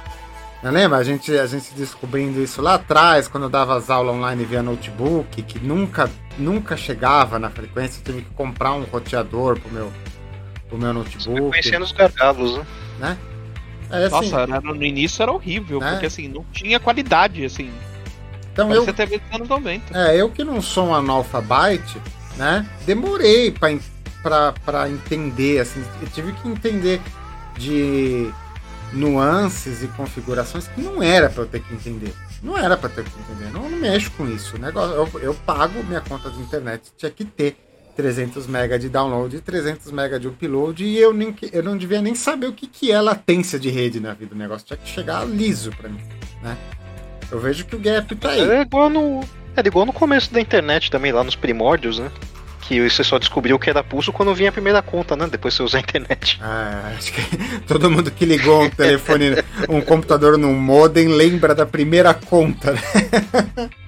lembra? A gente, a gente descobrindo isso lá atrás, quando eu dava as aulas online via notebook, que nunca, nunca chegava na frequência, eu tive que comprar um roteador pro meu, pro meu notebook. Conhecendo os gargalos, né? né? É, assim, Nossa, no início era horrível, né? porque assim, não tinha qualidade, assim. Então eu. TV dos anos 90. É, eu que não sou um analfabete, né? Demorei pra entender, assim, eu tive que entender de nuances e configurações que não era para eu ter que entender. Não era para ter que entender. Não, não mexo com isso. Negócio, eu, eu, pago minha conta de internet, tinha que ter 300 MB de download e 300 MB de upload e eu, nem, eu não devia nem saber o que, que é latência de rede na vida. O negócio tinha que chegar liso para mim, né? Eu vejo que o gap tá aí. É igual no, é igual no começo da internet também, lá nos primórdios, né? Que você só descobriu que era pulso quando vinha a primeira conta, né? Depois você usa a internet. *laughs* Ah, acho que *laughs* todo mundo que ligou um telefone, um computador num modem lembra da primeira conta. Né? *laughs*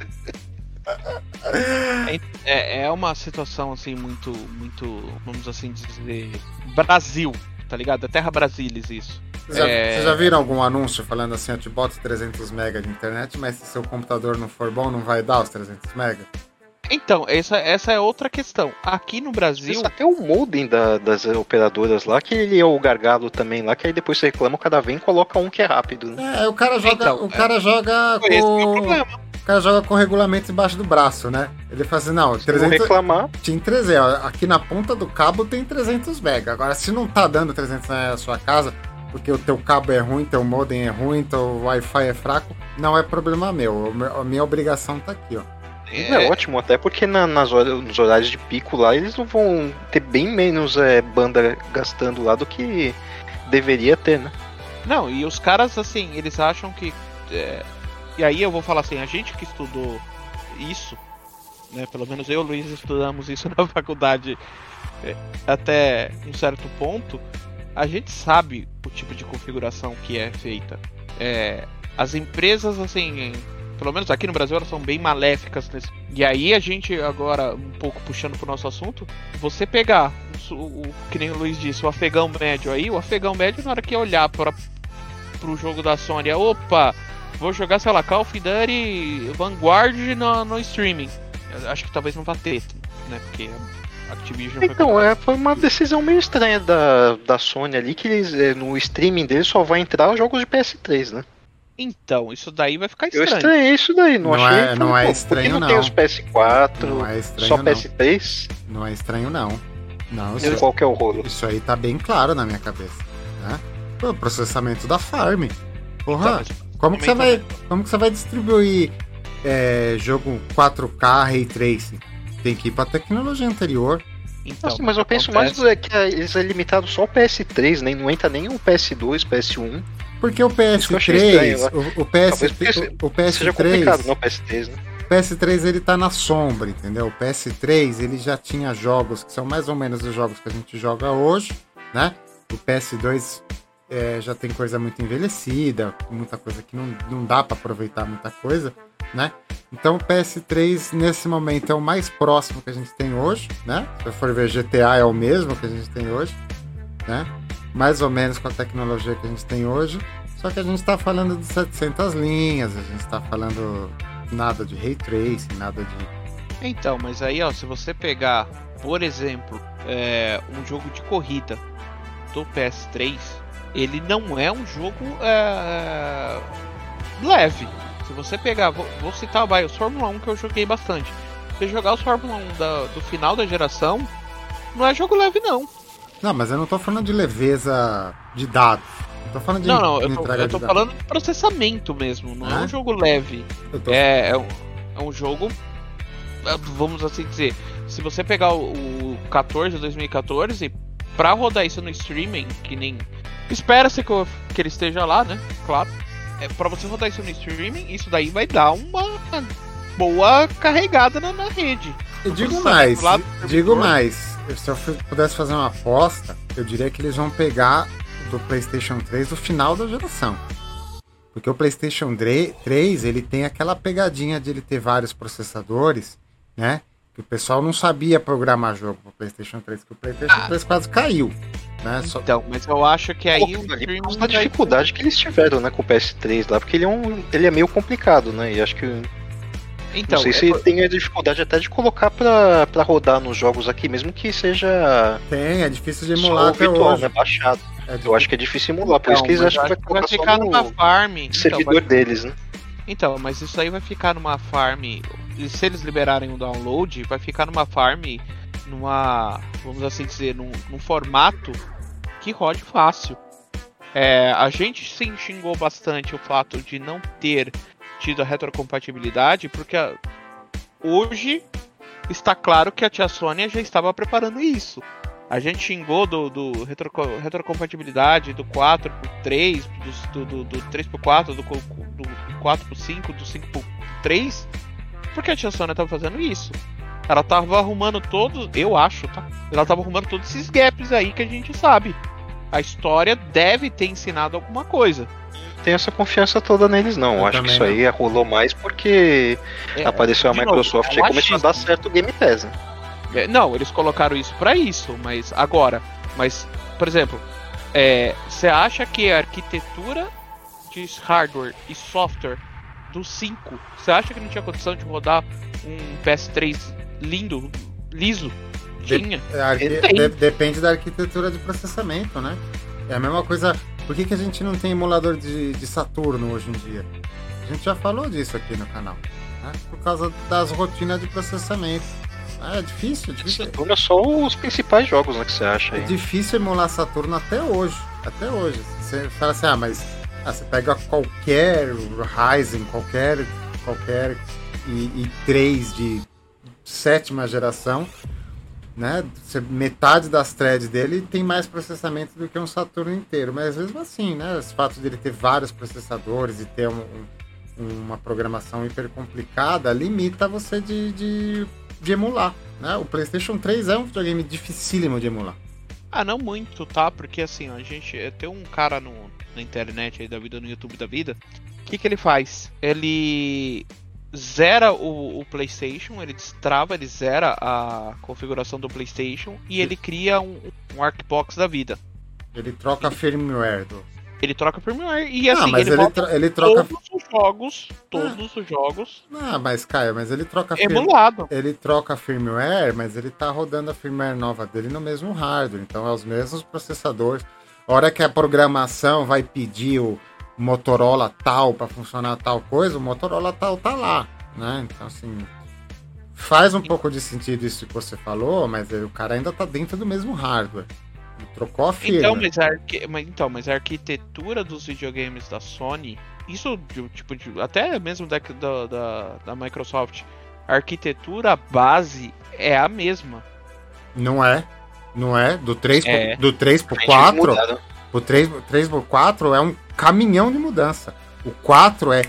É, é uma situação assim muito, muito, vamos assim dizer, Brasil, tá ligado? É Terra Brasilis isso. Vocês já, é... Vocês já viram algum anúncio falando assim, eu te boto 300 MB de internet, mas se seu computador não for bom, não vai dar os 300 MB? Então, essa, essa é outra questão. Aqui no Brasil. Até o modem da, das operadoras lá, que ele é o gargalo também lá, que aí depois você reclama, o cara vem e coloca um que é rápido. Né? É, o cara joga. Então, o cara é... joga com. É o cara joga com regulamento embaixo do braço, né? Ele fala assim, não, 300... reclamar. Tinha 300, aqui na ponta do cabo tem 300 MB. Agora, se não tá dando 300 na sua casa, porque o teu cabo é ruim, teu modem é ruim, teu Wi-Fi é fraco, não é problema meu. A minha obrigação tá aqui, ó. É, é ótimo, até porque na, nas horas, nos horários de pico lá eles não vão ter bem menos é, banda gastando lá do que deveria ter, né? Não, e os caras, assim, eles acham que. É... E aí eu vou falar assim, a gente que estudou isso, né? Pelo menos eu e o Luiz estudamos isso *laughs* na faculdade é, até um certo ponto, a gente sabe o tipo de configuração que é feita. É, as empresas, assim, pelo menos aqui no Brasil, elas são bem maléficas nesse. E aí a gente, agora, um pouco puxando pro nosso assunto, você pegar, o, o que nem o Luiz disse, o afegão médio aí, o afegão médio, na hora que olhar para pro jogo da Sony, é, opa, vou jogar, sei lá, Call of Duty Vanguard no, no streaming. Eu acho que talvez não vá ter, né? Porque Activision então, foi, é, foi uma decisão meio estranha da, da Sony ali, que eles, é, no streaming deles só vai entrar jogos de PS3, né? Então, isso daí vai ficar estranho. Eu estranhei isso daí, não, não achei. É, não é estranho, não. não tem os PS4, não é estranho, só PS3? Não é estranho, não. Não, isso, qual que é o rolo? Isso aí tá bem claro na minha cabeça. Né? O processamento da farm. Porra, então, como, que você vai, como que você vai distribuir é, jogo 4K Ray Tracing? Tem que ir pra tecnologia anterior. Então, Nossa, mas eu penso acontece... mais é que eles é limitado só o PS3, nem né? não entra nem o PS2, PS1. Porque o PS3, o, o, PS, o, o PS3, seja complicado, não o PS3, né? O PS3 ele tá na sombra, entendeu? O PS3 ele já tinha jogos que são mais ou menos os jogos que a gente joga hoje, né? O PS2 é, já tem coisa muito envelhecida, muita coisa que não, não dá para aproveitar muita coisa, né? Então o PS3 nesse momento é o mais próximo que a gente tem hoje, né? Se for ver GTA é o mesmo que a gente tem hoje, né? Mais ou menos com a tecnologia que a gente tem hoje, só que a gente está falando de 700 linhas, a gente está falando nada de ray tracing, nada de então, mas aí ó, se você pegar, por exemplo, é, um jogo de corrida do PS3, ele não é um jogo é, leve. Se você pegar, vou, vou citar vai, o Fórmula 1 que eu joguei bastante. Se jogar o Fórmula 1 da, do final da geração, não é jogo leve não. Não, mas eu não tô falando de leveza de dados. Eu tô falando de Não, não, eu tô, eu tô falando de processamento mesmo, não é, é um jogo leve. É, é, um, é um jogo, é, vamos assim dizer, se você pegar o, o 14, 2014, pra rodar isso no streaming, que nem Espera-se que, que ele esteja lá, né? Claro. É, pra você rodar isso no streaming, isso daí vai dar uma boa carregada na, na rede. Eu digo mais, digo mais. Se eu pudesse fazer uma aposta, eu diria que eles vão pegar do PlayStation 3 do final da geração. Porque o PlayStation 3, ele tem aquela pegadinha de ele ter vários processadores, né? Que o pessoal não sabia programar jogo pro PlayStation 3, que o PlayStation ah. 3 quase caiu. Né? Então, mas eu acho que aí Pô, o ali a dificuldade que eles tiveram, né, com o PS3 lá, porque ele é um, ele é meio complicado, né? E acho que então, não sei é se por... tem a dificuldade até de colocar pra, pra rodar nos jogos aqui, mesmo que seja. Tem, é difícil de emular até virtual, hoje. né? Baixado. É eu acho que é difícil emular, por então, isso que eles acham que vai colocar vai ficar numa farm. Servidor então, vai... deles, né? Então, mas isso aí vai ficar numa farm. E se eles liberarem o download, vai ficar numa farm numa, vamos assim dizer, num, num formato que rode fácil. É, a gente se xingou bastante o fato de não ter tido a retrocompatibilidade, porque a, hoje está claro que a tia Sônia já estava preparando isso. A gente xingou do, do retro, retrocompatibilidade do 4 pro 3, do, do, do 3 pro 4, do, do 4 pro 5, do 5 pro 3, porque a tia Sônia estava fazendo isso. Ela tava arrumando todos, eu acho, tá? Ela tava arrumando todos esses gaps aí que a gente sabe. A história deve ter ensinado alguma coisa. Tenho essa confiança toda neles, não. Eu acho que isso não. aí rolou mais porque é, apareceu a Microsoft novo, é e começou a dar certo o Game Pass. Né? É, não, eles colocaram isso para isso, mas agora. Mas, por exemplo, é, você acha que a arquitetura de hardware e software do 5, você acha que não tinha condição de rodar um PS3 lindo, liso. Tinha. De, arqui... de, depende da arquitetura de processamento, né? É a mesma coisa. Por que, que a gente não tem emulador de, de Saturno hoje em dia? A gente já falou disso aqui no canal. Né? Por causa das rotinas de processamento. Ah, é difícil, é difícil. Saturno é só os principais jogos né, que você acha aí. É difícil emular Saturno até hoje. Até hoje. Você fala assim, ah, mas ah, você pega qualquer Ryzen, qualquer, qualquer e, i3 de sétima geração, né? Metade das threads dele tem mais processamento do que um Saturno inteiro, mas mesmo assim, né? O fato dele ter vários processadores e ter um, um, uma programação hiper complicada limita você de, de, de, emular, né? O PlayStation 3 é um videogame dificílimo de emular. Ah, não muito, tá? Porque assim, a gente tem um cara no, na internet aí da vida, no YouTube da vida, o que, que ele faz? Ele zera o, o, PlayStation, ele destrava, ele zera a configuração do PlayStation e ele cria um, um Arcbox da vida. Ele troca firmware do. Ele troca firmware e ah, assim, ele, ele, tro ele, troca todos os jogos, todos ah. os jogos. Ah, mas Caio, mas ele troca emulado. Ele troca firmware, mas ele tá rodando a firmware nova dele no mesmo hardware, então é os mesmos processadores. A hora que a programação vai pedir o Motorola tal para funcionar tal coisa, o Motorola tal tá lá, né? Então assim, faz um pouco de sentido isso que você falou, mas o cara ainda tá dentro do mesmo hardware. Ele trocou a firma. Então, mas a, então, mas a arquitetura dos videogames da Sony, isso tipo de, até mesmo da, da, da, Microsoft, a arquitetura base é a mesma. Não é. Não é. Do 3 é. pro, do 3 pro 4. O 3, 3 pro 4 é um caminhão de mudança. O 4 é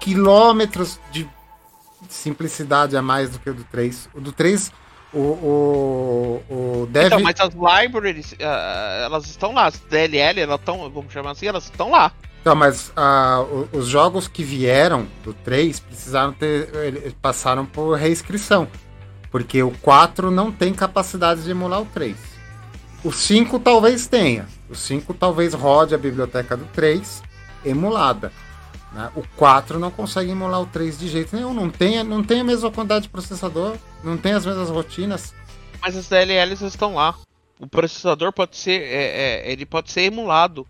quilômetros de simplicidade a mais do que o do 3. O do 3, o, o, o Dev... Então, mas as libraries, uh, elas estão lá. As DLL, elas estão, vamos chamar assim, elas estão lá. Então, mas uh, os jogos que vieram do 3 precisaram ter. passaram por reinscrição. Porque o 4 não tem capacidade de emular o 3. O 5 talvez tenha. O 5 talvez rode a biblioteca do 3 emulada. Né? O 4 não consegue emular o 3 de jeito nenhum. Não tem, não tem a mesma quantidade de processador, não tem as mesmas rotinas. Mas as DLLs estão lá. O processador pode ser. É, é, ele pode ser emulado.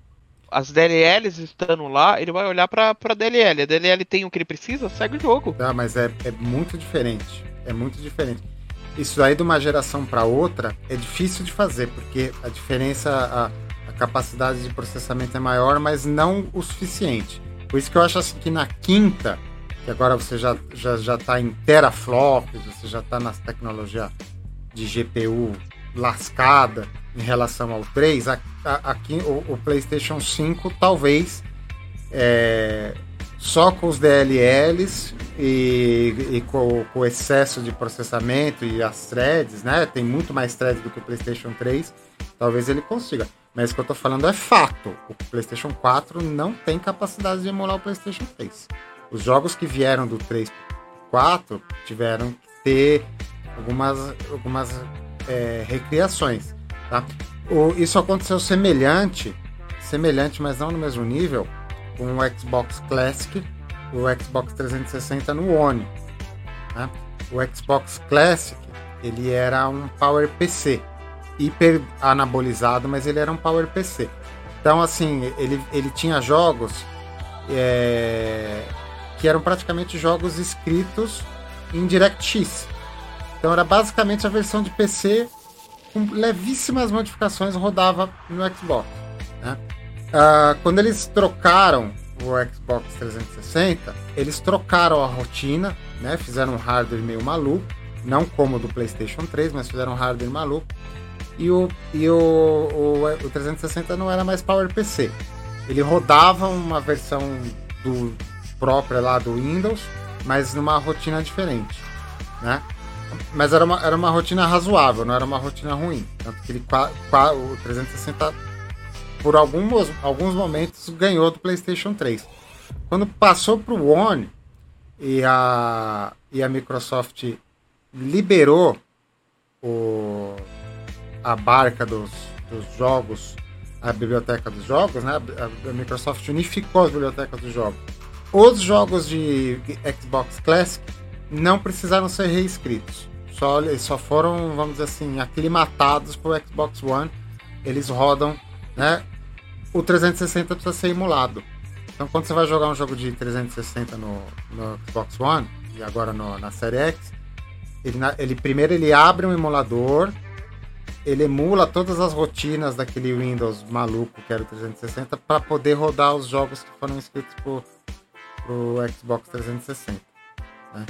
As DLLs estando lá, ele vai olhar pra, pra DLL. A DLL tem o que ele precisa, segue o jogo. Tá, mas é, é muito diferente. É muito diferente. Isso aí de uma geração para outra é difícil de fazer, porque a diferença, a, a capacidade de processamento é maior, mas não o suficiente. Por isso que eu acho assim que na quinta, que agora você já, já, já tá em teraflops, você já está na tecnologia de GPU lascada em relação ao 3, aqui o, o PlayStation 5 talvez é, só com os DLLs e, e com, com, o excesso de processamento e as threads, né? Tem muito mais threads do que o PlayStation 3, talvez ele consiga. Mas o que eu tô falando é fato. O PlayStation 4 não tem capacidade de emular o PlayStation 3. Os jogos que vieram do 3 4 tiveram que ter algumas, algumas é, recriações. Tá? O, isso aconteceu semelhante, semelhante, mas não no mesmo nível, com o Xbox Classic, o Xbox 360 no One. Né? O Xbox Classic ele era um Power PC hiper anabolizado, mas ele era um Power PC. Então, assim, ele, ele tinha jogos é, que eram praticamente jogos escritos em DirectX. Então, era basicamente a versão de PC com levíssimas modificações rodava no Xbox. Né? Ah, quando eles trocaram o Xbox 360, eles trocaram a rotina, né? fizeram um hardware meio maluco, não como o do PlayStation 3, mas fizeram um hardware maluco e o, e o, o, o 360 não era mais PowerPC. Ele rodava uma versão do própria lá do Windows, mas numa rotina diferente, né? Mas era uma, era uma rotina razoável, não era uma rotina ruim. Tanto que ele, o 360, por alguns, alguns momentos, ganhou do PlayStation 3. Quando passou para o One e a, e a Microsoft liberou o, a barca dos, dos jogos, a biblioteca dos jogos, né? A, a Microsoft unificou as bibliotecas dos jogos. Os jogos de Xbox Classic não precisaram ser reescritos. Só, só foram, vamos dizer assim, aclimatados para o Xbox One. Eles rodam, né? O 360 precisa ser emulado. Então, quando você vai jogar um jogo de 360 no, no Xbox One e agora no, na série X, ele, ele primeiro ele abre um emulador ele emula todas as rotinas daquele Windows maluco que era o 360 para poder rodar os jogos que foram escritos pro, pro Xbox 360. Né?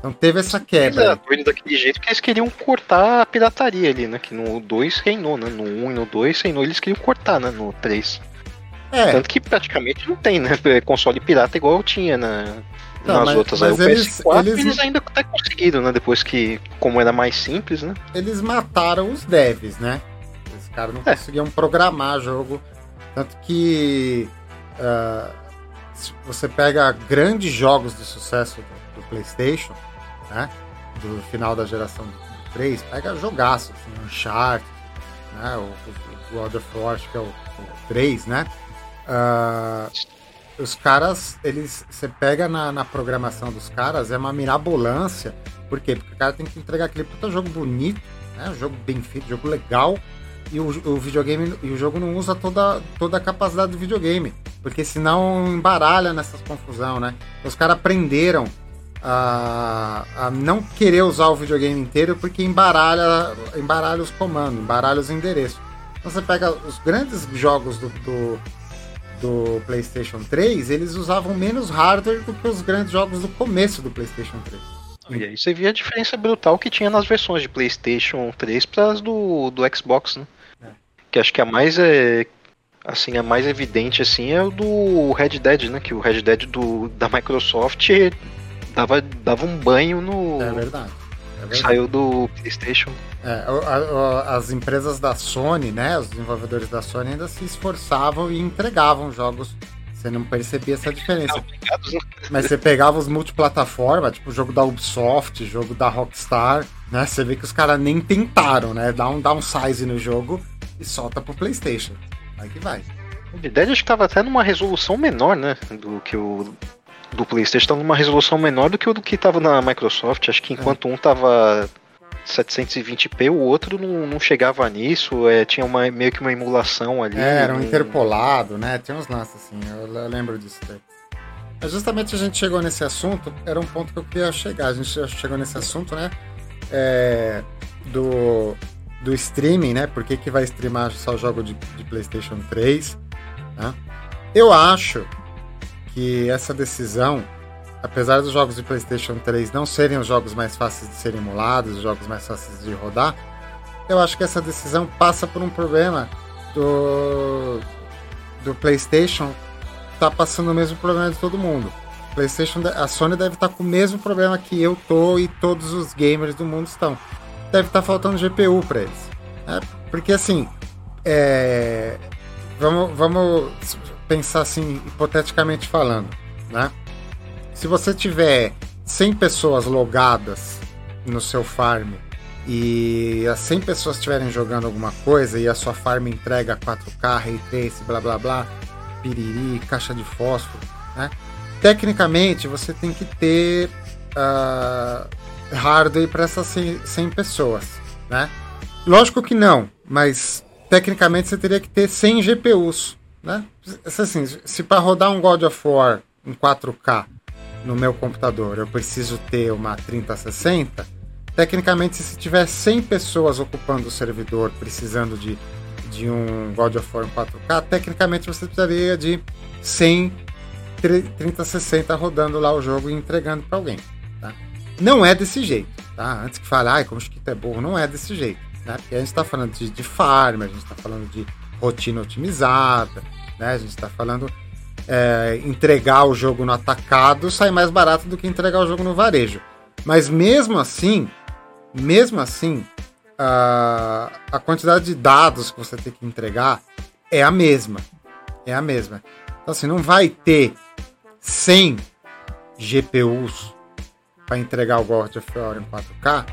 Então teve essa quebra. Eles daquele jeito que eles queriam cortar a pirataria ali, né? Que no 2 reinou, né? No 1 e no 2 reinou, eles queriam cortar, né? No 3. É. Tanto que praticamente não tem, né? Console pirata igual tinha na, não, nas mas, outras. Mas aí, eles, o PS4 eles... eles ainda até conseguiram, né? Depois que, como era mais simples, né? Eles mataram os devs, né? Os caras não é. conseguiam programar jogo. Tanto que uh, você pega grandes jogos de sucesso do, do, PlayStation, né? Do final da geração do, do 3, pega jogaço, assim, Uncharted, né? O, o, World of Warcraft, que é o, o 3, né? Uh, os caras, eles. Você pega na, na, programação dos caras, é uma mirabolância. Por quê? Porque o cara tem que entregar aquele puta jogo bonito, né? Jogo bem feito, jogo legal. E o, o videogame e o jogo não usa toda, toda a capacidade do videogame. Porque senão embaralha nessas confusão, né? Os caras aprenderam a, a, não querer usar o videogame inteiro porque embaralha, embaralha os comandos, embaralha os endereços. Então você pega os grandes jogos do, do do PlayStation 3, eles usavam menos hardware do que os grandes jogos do começo do PlayStation 3. E aí você via a diferença brutal que tinha nas versões de PlayStation 3 para as do, do Xbox, né? É. Que acho que a mais é assim a mais evidente assim é o do Red Dead, né? Que o Red Dead do, da Microsoft dava, dava um banho no. É verdade. É verdade. Saiu do PlayStation. É, a, a, as empresas da Sony, né? Os desenvolvedores da Sony ainda se esforçavam e entregavam jogos você não percebia essa diferença. *laughs* Mas você pegava os multiplataforma, tipo o jogo da Ubisoft, jogo da Rockstar, né? Você vê que os caras nem tentaram, né? Dá um downsize no jogo e solta pro PlayStation. Aí que vai. O Dead acho que tava até numa resolução menor, né? Do que o do PlayStation tava numa resolução menor do que o do que tava na Microsoft. Acho que enquanto é. um tava 720p, o outro não, não chegava nisso, é, tinha uma, meio que uma emulação ali. É, era um interpolado, né? Tinha uns lances assim, eu, eu lembro disso daí. Mas justamente a gente chegou nesse assunto, era um ponto que eu queria chegar. A gente chegou nesse assunto, né? É, do, do streaming, né? Por que, que vai streamar só jogo de, de PlayStation 3? Né? Eu acho que essa decisão apesar dos jogos de PlayStation 3 não serem os jogos mais fáceis de serem emulados, os jogos mais fáceis de rodar, eu acho que essa decisão passa por um problema do, do PlayStation tá passando o mesmo problema de todo mundo. PlayStation, a Sony deve estar tá com o mesmo problema que eu tô e todos os gamers do mundo estão. Deve estar tá faltando GPU para eles. Né? Porque assim, é... vamos, vamos pensar assim, hipoteticamente falando, né? Se você tiver 100 pessoas logadas no seu farm e as 100 pessoas estiverem jogando alguma coisa e a sua farm entrega 4K, Ray Trace, blá blá blá, piriri, caixa de fósforo, né? Tecnicamente, você tem que ter uh, hardware para essas 100, 100 pessoas, né? Lógico que não, mas tecnicamente você teria que ter 100 GPUs, né? Assim, se para rodar um God of War em 4K no meu computador eu preciso ter uma 3060, tecnicamente, se tiver 100 pessoas ocupando o servidor precisando de, de um God of War 4K, tecnicamente você precisaria de 100 3060 rodando lá o jogo e entregando para alguém. Tá? Não é desse jeito. Tá? Antes que falar, como o Chiquito é burro, não é desse jeito. Né? Porque a gente está falando de, de farm, a gente está falando de rotina otimizada, né? a gente está falando é, entregar o jogo no atacado sai mais barato do que entregar o jogo no varejo. Mas mesmo assim, mesmo assim, a, a quantidade de dados que você tem que entregar é a mesma. É a mesma. Então, assim, não vai ter 100 GPUs para entregar o God of War em 4K,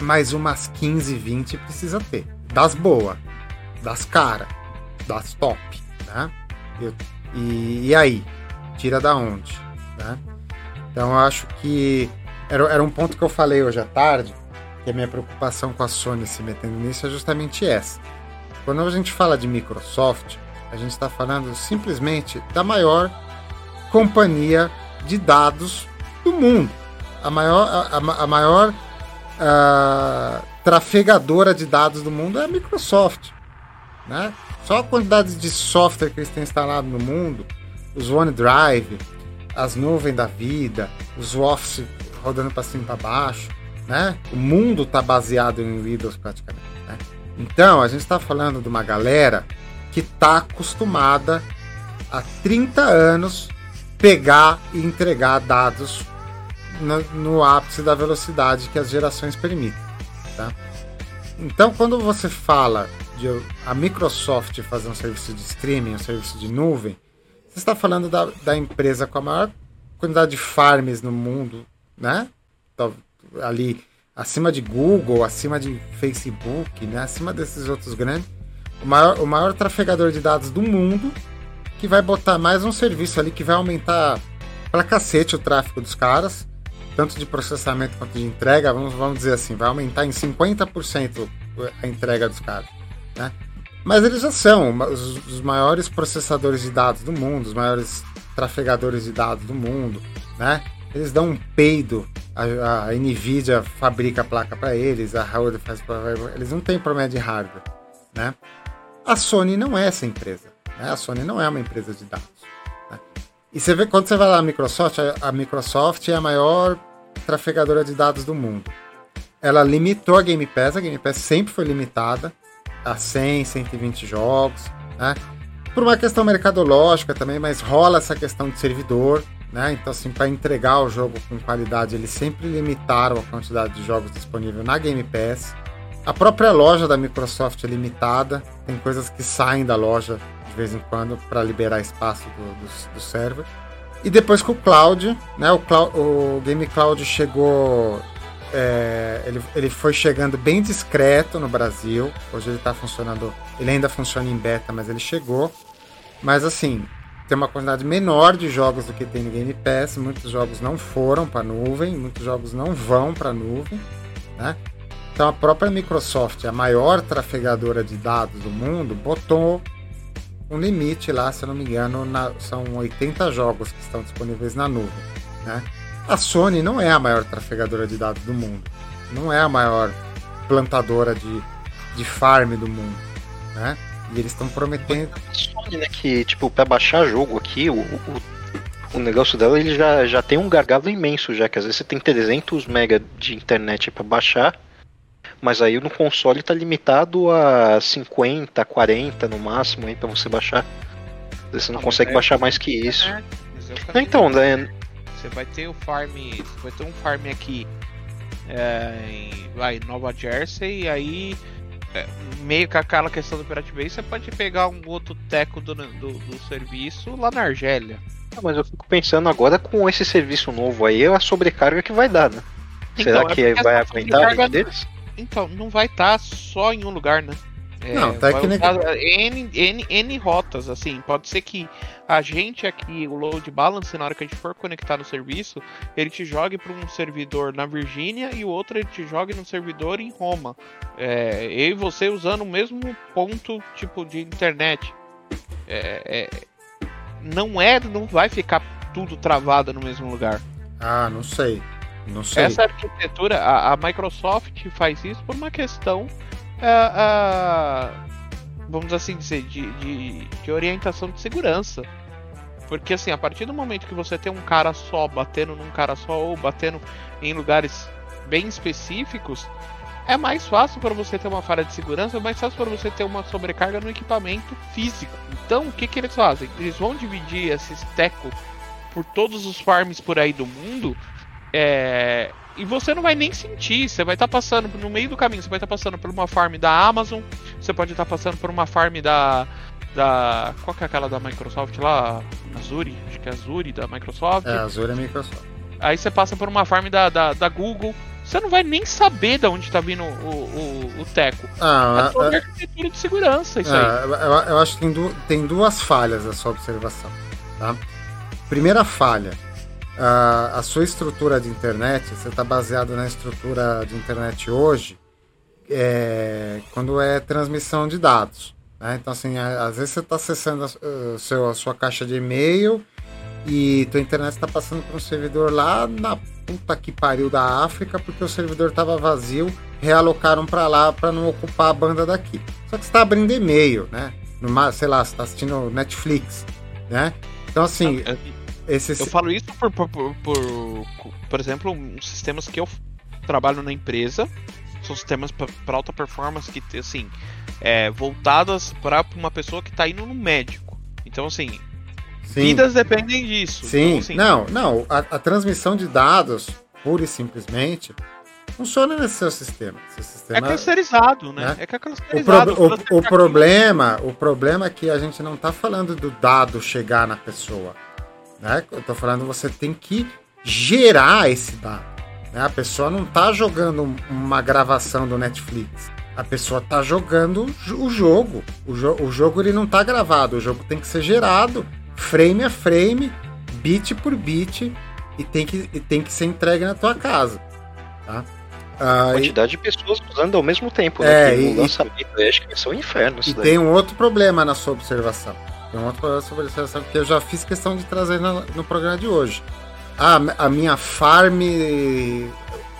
mas umas 15, 20 precisa ter. Das boas, das caras, das top, né? Eu e, e aí? Tira da onde? Né? Então eu acho que era, era um ponto que eu falei hoje à tarde, que a minha preocupação com a Sony se metendo nisso é justamente essa. Quando a gente fala de Microsoft, a gente está falando simplesmente da maior companhia de dados do mundo. A maior, a, a maior uh, trafegadora de dados do mundo é a Microsoft. Né? Só a quantidade de software que eles têm instalado no mundo, os OneDrive, as nuvens da vida, os Office rodando para cima e para baixo, né? O mundo está baseado em Windows praticamente. Né? Então, a gente está falando de uma galera que está acostumada há 30 anos pegar e entregar dados no, no, ápice da velocidade que as gerações permitem. Tá? Então, quando você fala de a Microsoft fazer um serviço de streaming, um serviço de nuvem, você está falando da, da empresa com a maior quantidade de farms no mundo, né? Ali acima de Google, acima de Facebook, né? acima desses outros grandes, o maior, o maior trafegador de dados do mundo, que vai botar mais um serviço ali que vai aumentar pra cacete o tráfego dos caras, tanto de processamento quanto de entrega, vamos, vamos dizer assim, vai aumentar em 50% a entrega dos caras. Né? Mas eles já são os, maiores processadores de dados do mundo, os maiores trafegadores de dados do mundo, né? Eles dão um peido, a, a Nvidia fabrica a placa para eles, a Howard faz para eles não têm problema de hardware, né? A Sony não é essa empresa, né? A Sony não é uma empresa de dados. Né? E você vê quando você vai lá na Microsoft, a, a Microsoft é a maior trafegadora de dados do mundo. Ela limitou a Game Pass, a Game Pass sempre foi limitada a 100, 120 jogos, né? Por uma questão mercadológica também, mas rola essa questão de servidor, né? Então, assim, para entregar o jogo com qualidade, eles sempre limitaram a quantidade de jogos disponível na Game Pass. A própria loja da Microsoft é limitada, tem coisas que saem da loja de vez em quando para liberar espaço do, do, do, server. E depois com o Cloud, né? O, Cloud, o Game Cloud chegou. É, ele, ele foi chegando bem discreto no Brasil. Hoje ele está funcionando. Ele ainda funciona em beta, mas ele chegou. Mas assim, tem uma quantidade menor de jogos do que tem no Game Pass. Muitos jogos não foram para nuvem, muitos jogos não vão para nuvem, né? Então a própria Microsoft, a maior trafegadora de dados do mundo, botou um limite lá, se eu não me engano, na, são 80 jogos que estão disponíveis na nuvem. Né? A Sony não é a maior trafegadora de dados do mundo, não é a maior plantadora de, de farm do mundo. Né? E eles estão prometendo. A Sony, né, que tipo, para baixar jogo aqui, o, o, o negócio dela ele já, já tem um gargalo imenso, já que às vezes você tem 300 mega de internet para baixar mas aí no console tá limitado a 50, 40 no máximo aí para você baixar. Você não ah, consegue é, baixar mais que isso. É, então, né? Você vai ter o farm, você vai ter um farm aqui é, em vai, Nova Jersey e aí é, meio com aquela questão do Pirate Bay, você pode pegar um outro teco do, do, do serviço lá na Argélia. Ah, mas eu fico pensando agora com esse serviço novo aí, a sobrecarga que vai dar, né? Então, Será que vai aguentar a deles? Então, não vai estar tá só em um lugar, né? É, não, técnica... N, N, N rotas, assim. Pode ser que a gente aqui, o load balance, na hora que a gente for conectar no serviço, ele te jogue para um servidor na Virgínia e o outro ele te jogue num servidor em Roma. É, eu e você usando o mesmo ponto tipo de internet. É, é, não é, não vai ficar tudo travado no mesmo lugar. Ah, não sei. Não sei. Essa arquitetura, a, a Microsoft faz isso por uma questão, uh, uh, vamos assim dizer, de, de, de, orientação de segurança. Porque assim, a partir do momento que você tem um cara só batendo num cara só ou batendo em lugares bem específicos, é mais fácil para você ter uma falha de segurança, é mais fácil para você ter uma sobrecarga no equipamento físico. Então, o que, que eles fazem? Eles vão dividir esse teco por todos os farms por aí do mundo é, e você não vai nem sentir, você vai estar tá passando no meio do caminho, você vai estar tá passando por uma farm da Amazon, você pode estar tá passando por uma farm da. da. Qual que é aquela da Microsoft lá? Azure? Acho que é Azure da Microsoft. É, Azure é Microsoft. Aí você passa por uma farm da, da, da Google. Você não vai nem saber de onde está vindo o, o, o Teco. Ah, é toda é, arquitetura de segurança, isso é, aí. Eu, eu acho que tem, du tem duas falhas a sua observação. Tá? Primeira falha a, a sua estrutura de internet, você está baseado na estrutura de internet hoje, é, quando é transmissão de dados. Né? Então, assim, às vezes você está acessando a, a, seu, a sua caixa de e-mail e tua internet está passando para um servidor lá na puta que pariu da África porque o servidor estava vazio, realocaram para lá para não ocupar a banda daqui. Só que está abrindo e-mail, né? Numa, sei lá, está assistindo Netflix, né? Então assim, ah, esse... Eu falo isso por, por, por, por, por exemplo, uns sistemas que eu trabalho na empresa são sistemas para alta performance que assim é, voltadas para uma pessoa que está indo no médico. Então assim, Sim. vidas dependem disso. Sim, então, assim, não, não. A, a, transmissão de dados, pura e simplesmente, funciona nesse seu sistema. Seu sistema é terceirizado, né? né? É que é terceirizado. O, pro, o, o problema, o problema é que a gente não está falando do dado chegar na pessoa. Né? Eu tô falando, você tem que gerar esse dado. Né? A pessoa não tá jogando uma gravação do Netflix. A pessoa tá jogando o jogo. O, jo o jogo ele não tá gravado. O jogo tem que ser gerado, frame a frame, bit por bit, e tem que, e tem que ser entregue na tua casa. Tá? Ah, quantidade e... de pessoas usando ao mesmo tempo, né? É, e, lançamento, acho que ser um inferno. E daí. tem um outro problema na sua observação. Tem um outro problema sobre seleção que eu já fiz questão de trazer no, no programa de hoje. Ah, a minha farm.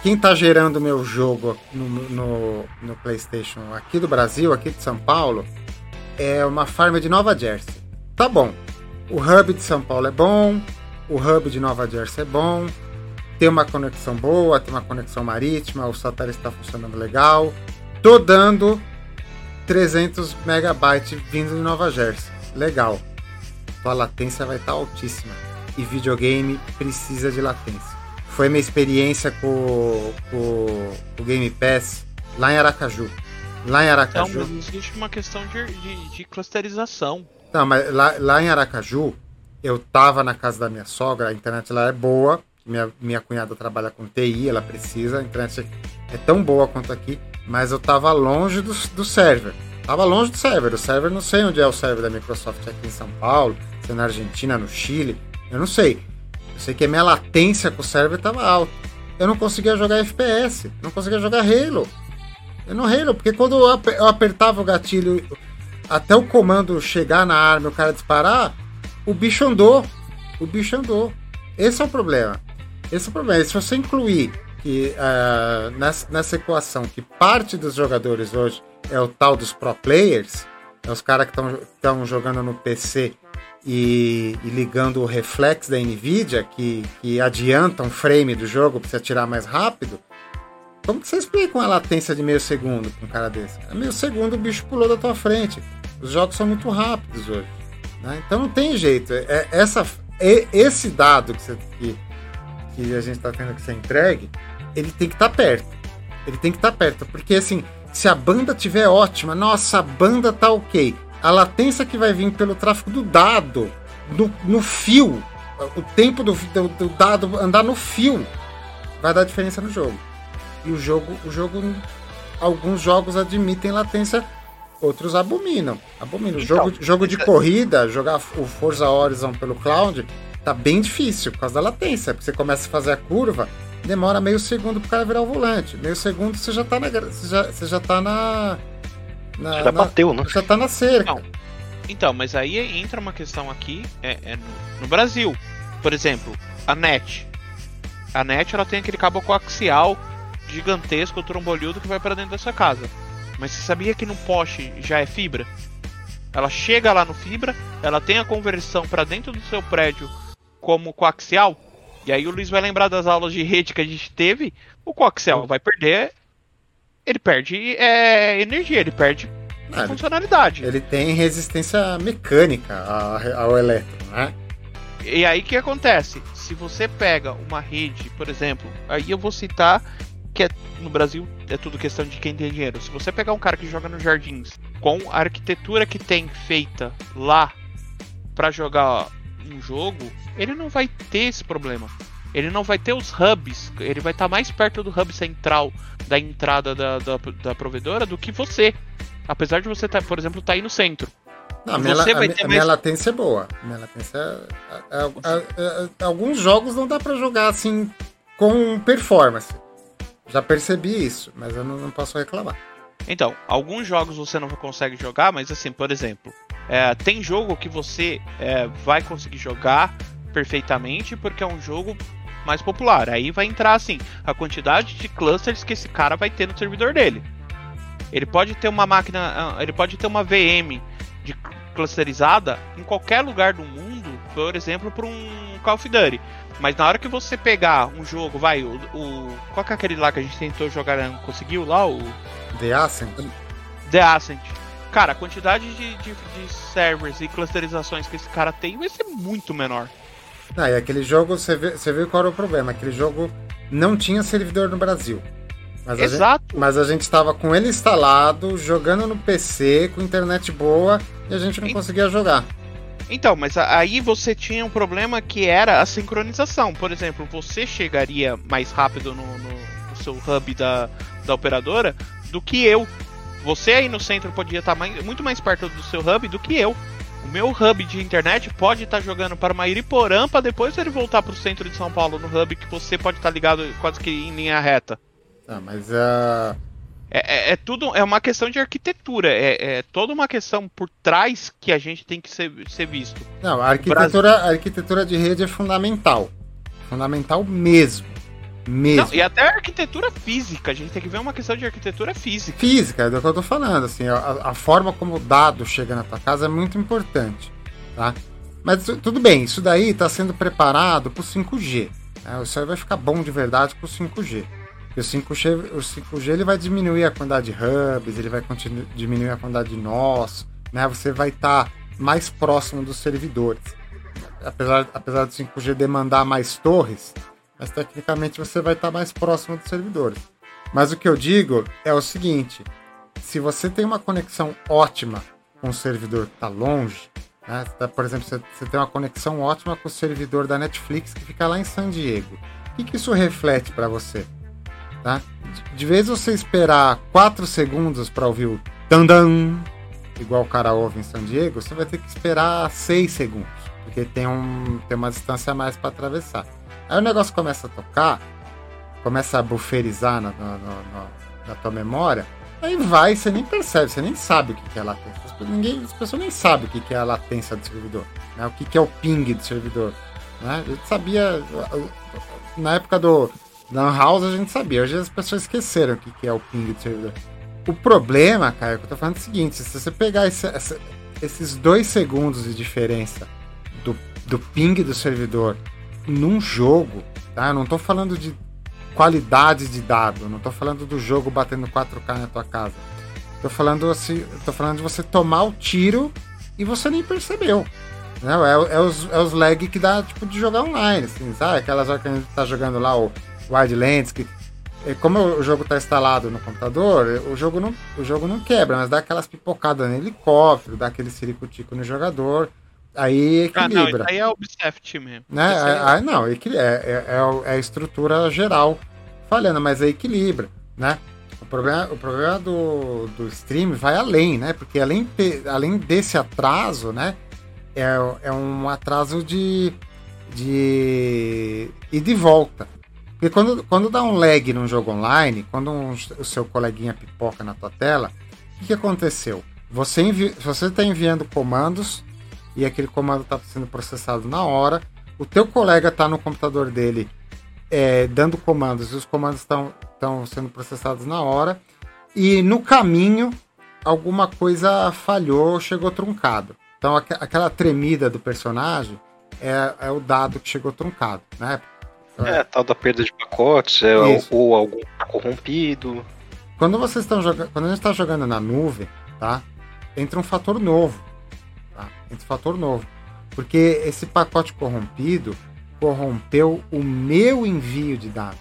Quem está gerando meu jogo no, no, no, PlayStation aqui do Brasil, aqui de São Paulo, é uma farm de Nova Jersey. Tá bom. O hub de São Paulo é bom, o hub de Nova Jersey é bom. tem uma conexão boa, tem uma conexão marítima, o satélite está funcionando legal. Tô dando 300 megabytes vindo de Nova Jersey. Legal. Tua latência vai estar tá altíssima. E videogame precisa de latência. Foi minha experiência com, com o Game Pass lá em Aracaju. Lá em Aracaju. Não, mas existe uma questão de, de, de clusterização. Não, mas lá, lá em Aracaju, eu tava na casa da minha sogra, a internet lá é boa. Minha, minha cunhada trabalha com TI, ela precisa, a internet é tão boa quanto aqui, mas eu tava longe do, do server. Tava longe do server. O server não sei onde é o server da Microsoft aqui em São Paulo, se é na Argentina, no Chile, eu não sei. Eu sei que a minha latência com o server tava alta. Eu não conseguia jogar FPS, não conseguia jogar Halo. Eu não Halo, porque quando eu apertava o gatilho até o comando chegar na arma e o cara disparar, o bicho andou. O bicho andou. Esse é o problema. Esse é o problema. Se você incluir que uh, nessa, nessa equação que parte dos jogadores hoje é o tal dos pro players, é os caras que estão jogando no PC e, e, ligando o reflex da Nvidia, que, que adianta um frame do jogo para você atirar mais rápido. Como que você explica uma latência de meio segundo com um cara desse? É meio segundo o bicho pulou da tua frente. Os jogos são muito rápidos hoje. Né? Então não tem jeito. É, essa, é, esse dado que, você, que, que a gente está tendo que ser entregue, ele tem que estar tá perto. Ele tem que estar tá perto. Porque assim, se a banda tiver ótima, nossa, a banda tá ok. A latência que vai vir pelo tráfego do dado, no, no fio, o tempo do, do, do dado andar no fio, vai dar diferença no jogo. E o jogo, o jogo, alguns jogos admitem latência, outros abominam. Abominam. Então, jogo, jogo de corrida, jogar o Forza Horizon pelo cloud, tá bem difícil por causa da latência. Porque você começa a fazer a curva, demora meio segundo pro cara virar o volante. Meio segundo você já tá na. Você já, você já tá na. na já na, bateu, né? Já tá na cerca. Não. Então, mas aí entra uma questão aqui, é, é no, no, Brasil. Por exemplo, a NET. A NET ela tem aquele cabo coaxial gigantesco, trombolhudo que vai para dentro dessa casa. Mas você sabia que no poste já é fibra? Ela chega lá no fibra, ela tem a conversão para dentro do seu prédio como coaxial. E aí o Luiz vai lembrar das aulas de rede que a gente teve. O coaxial vai perder. Ele perde é, energia, ele perde ah, funcionalidade. Ele tem resistência mecânica ao elétron, né? E aí o que acontece? Se você pega uma rede, por exemplo, aí eu vou citar que é, no Brasil é tudo questão de quem tem dinheiro. Se você pegar um cara que joga nos jardins com a arquitetura que tem feita lá para jogar um jogo, ele não vai ter esse problema. Ele não vai ter os hubs, ele vai estar tá mais perto do hub central da entrada da, da, da provedora do que você. Apesar de você, tá, por exemplo, estar tá aí no centro. Não, a minha, a, mais... minha latência é boa. Minha latência é, é, é, alguns jogos não dá para jogar assim com performance. Já percebi isso, mas eu não, não posso reclamar. Então, alguns jogos você não consegue jogar, mas assim, por exemplo, é, tem jogo que você é, vai conseguir jogar perfeitamente porque é um jogo mais popular. Aí vai entrar assim a quantidade de clusters que esse cara vai ter no servidor dele. Ele pode ter uma máquina, ah, ele pode ter uma VM de clusterizada em qualquer lugar do mundo, por exemplo, para um Call of Duty. Mas na hora que você pegar um jogo, vai, o, o. Qual que é aquele lá que a gente tentou jogar e não conseguiu lá? O. The Ascent? The Ascent. Cara, a quantidade de, de, de servers e clusterizações que esse cara tem vai ser muito menor. Ah, e aquele jogo, você viu, você qual era o problema? Aquele jogo não tinha servidor no Brasil. Mas Exato. Gente, mas a gente estava com ele instalado, jogando no PC, com internet boa, e a gente não conseguia jogar. Então, mas aí você tinha um problema que era a sincronização. Por exemplo, você chegaria mais rápido no, no, no seu hub da, da operadora do que eu. Você aí no centro podia estar mais, muito mais perto do seu hub do que eu. O meu hub de internet pode estar jogando para uma Iriporã para depois ele voltar para o centro de São Paulo no hub que você pode estar ligado quase que em linha reta. Ah, mas a. Uh é, é, é, tudo, é uma questão de arquitetura, é, é, toda uma questão por trás que a gente tem que ser, ser visto. Não, a arquitetura, a arquitetura de rede é fundamental. Fundamental mesmo. Mesmo. Não, e até a arquitetura física, a gente tem que ver uma questão de arquitetura física. Física, é do que eu tô falando, assim, a, a forma como o dado chega na tua casa é muito importante, tá? Mas tudo bem, isso daí está sendo preparado para o 5G. Né? O servidor vai ficar bom de verdade com o 5G. E o 5G, o 5G ele vai diminuir a quantidade de hubs, ele vai diminuir a quantidade de nós, né? Você vai estar tá mais próximo dos servidores. Apesar, apesar do 5G demandar mais torres, mas tecnicamente você vai estar tá mais próximo dos servidores. Mas o que eu digo é o seguinte: se você tem uma conexão ótima com o servidor que está longe, né? Tá, por exemplo, você, tem uma conexão ótima com o servidor da Netflix que fica lá em San Diego. O que, que isso reflete para você? Tá? De, vez você esperar 4 segundos para ouvir o dan igual o cara ouve em San Diego, você vai ter que esperar 6 segundos, porque tem, um, tem uma distância a mais para atravessar. Aí o negócio começa a tocar, começa a bufferizar na, na, na, na tua memória, aí vai, você nem percebe, você nem sabe o que é latência. Ninguém, as pessoas nem sabem o que é a latência do servidor, né? o que é o ping do servidor. Né? A gente sabia, na época do Lan House a gente sabia, hoje as pessoas esqueceram o que é o ping do servidor. O problema, cara, é que eu tô falando é o seguinte: se você pegar esse, esses dois segundos de diferença do, do ping do servidor num jogo, tá? Não tô falando de qualidade de dado, não tô falando do jogo batendo 4K na tua casa. Tô falando assim, tô falando de você tomar o tiro e você nem percebeu. Né? É, é, os, é os lag que dá tipo de jogar online, assim, sabe? Aquelas horas que a gente tá jogando lá o Wildlands, que é, como o jogo está instalado no computador, o jogo não, o jogo não quebra, mas dá aquelas pipocadas no helicóptero, dá aquele ciricutico no jogador, aí equilibra. Ah, não, aí é o Ubisoft mesmo. Né? É, aí, não, é, é, é, a estrutura geral falhando, mas aí equilibra, né? O problema, o problema do, do stream vai além, né? Porque além, além desse atraso, né? É, é um atraso de, de ir de volta. Porque quando, quando dá um lag num jogo online, quando um, o seu coleguinha pipoca na tua tela, o que, que aconteceu? Você envi, você está enviando comandos e aquele comando está sendo processado na hora. O teu colega está no computador dele é, dando comandos e os comandos estão sendo processados na hora. E no caminho alguma coisa falhou, chegou truncado. Então aqu aquela tremida do personagem é, é o dado que chegou truncado, né? É, tal da perda de pacotes, é, ou, ou, algum corrompido. Quando vocês estão jogando. Quando a gente está jogando na nuvem, tá? Entra um fator novo. Tá? Um fator novo. Porque esse pacote corrompido corrompeu o meu envio de dados.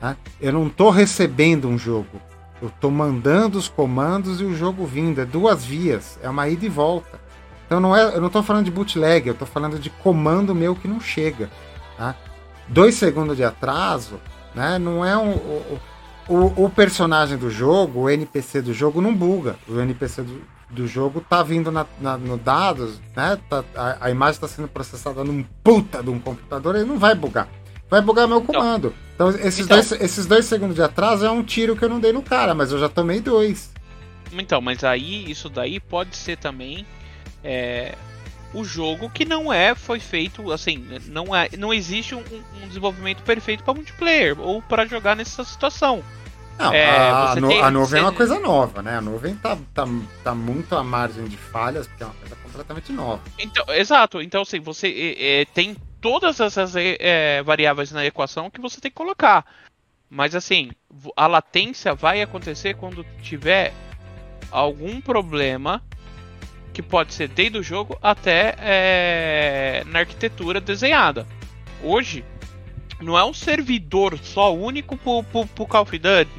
Tá? Eu não estou recebendo um jogo. Eu estou mandando os comandos e o jogo vindo. É duas vias. É uma ida e volta. Então não é, eu não estou falando de bootleg, eu estou falando de comando meu que não chega. Tá? dois segundos de atraso, né? Não é um. O, o, personagem do jogo, o NPC do jogo, não buga. O NPC do, do jogo tá vindo na, na, no dados, né? Tá, a, a, imagem está sendo processada num puta de um computador, ele não vai bugar. Vai bugar meu comando. Então, esses, então, dois, esses dois segundos de atraso é um tiro que eu não dei no cara, mas eu já tomei dois. Então, mas aí, isso daí pode ser também é, o jogo que não é foi feito assim não é não existe um, um desenvolvimento perfeito para multiplayer ou para jogar nessa situação não, é, a, tem, a, nuvem você... é uma coisa nova, né? A nuvem tá, tá, tá muito à margem de falhas, porque é uma coisa completamente nova. Então, exato. Então, assim, você é, tem todas essas é, é, variáveis na equação que você tem que colocar. Mas, assim, a latência vai acontecer quando tiver algum problema que pode ser desde o jogo até é, na arquitetura desenhada. Hoje, não é um servidor só único pro, pro, pro Call of Duty.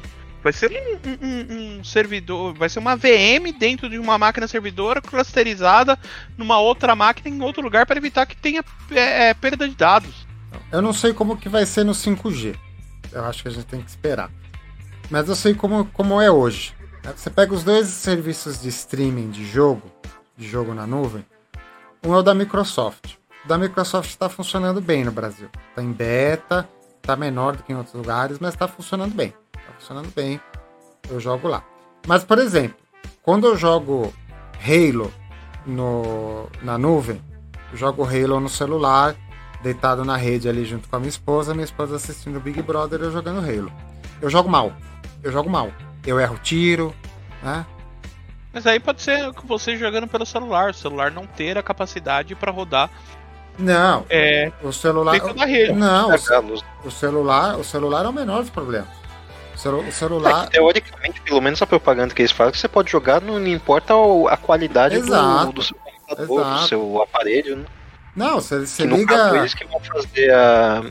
Vai ser um, um, um, servidor, vai ser uma VM dentro de uma máquina servidora clusterizada numa outra máquina em outro lugar para evitar que tenha é, é, perda de dados. Eu não sei como que vai ser no 5G. Eu acho que a gente tem que esperar. Mas eu sei como, como é hoje. Você pega os dois serviços de streaming de jogo, de jogo na nuvem. Um é o da Microsoft. Da Microsoft está funcionando bem no Brasil. Está em beta, está menor do que em outros lugares, mas está funcionando bem. Está funcionando bem. Eu jogo lá. Mas, por exemplo, quando eu jogo Halo no, na nuvem, eu jogo Halo no celular, deitado na rede ali junto com a minha esposa, minha esposa assistindo Big Brother eu jogando Halo. Eu jogo mal. Eu jogo mal. Eu erro tiro, né? Mas aí pode ser você jogando pelo celular, o celular não ter a capacidade para rodar Não. É. O celular. Fica na rede. Não, É, o, celular, o celular é o menor dos problemas. O, celu- o É celular. que, teoricamente, pelo menos a propaganda que eles falam, que você pode jogar, não, importa a qualidade do, Exato. do seu computador, Exato. do seu aparelho, né? Não, você, você Que liga. caso, eles que vão fazer a.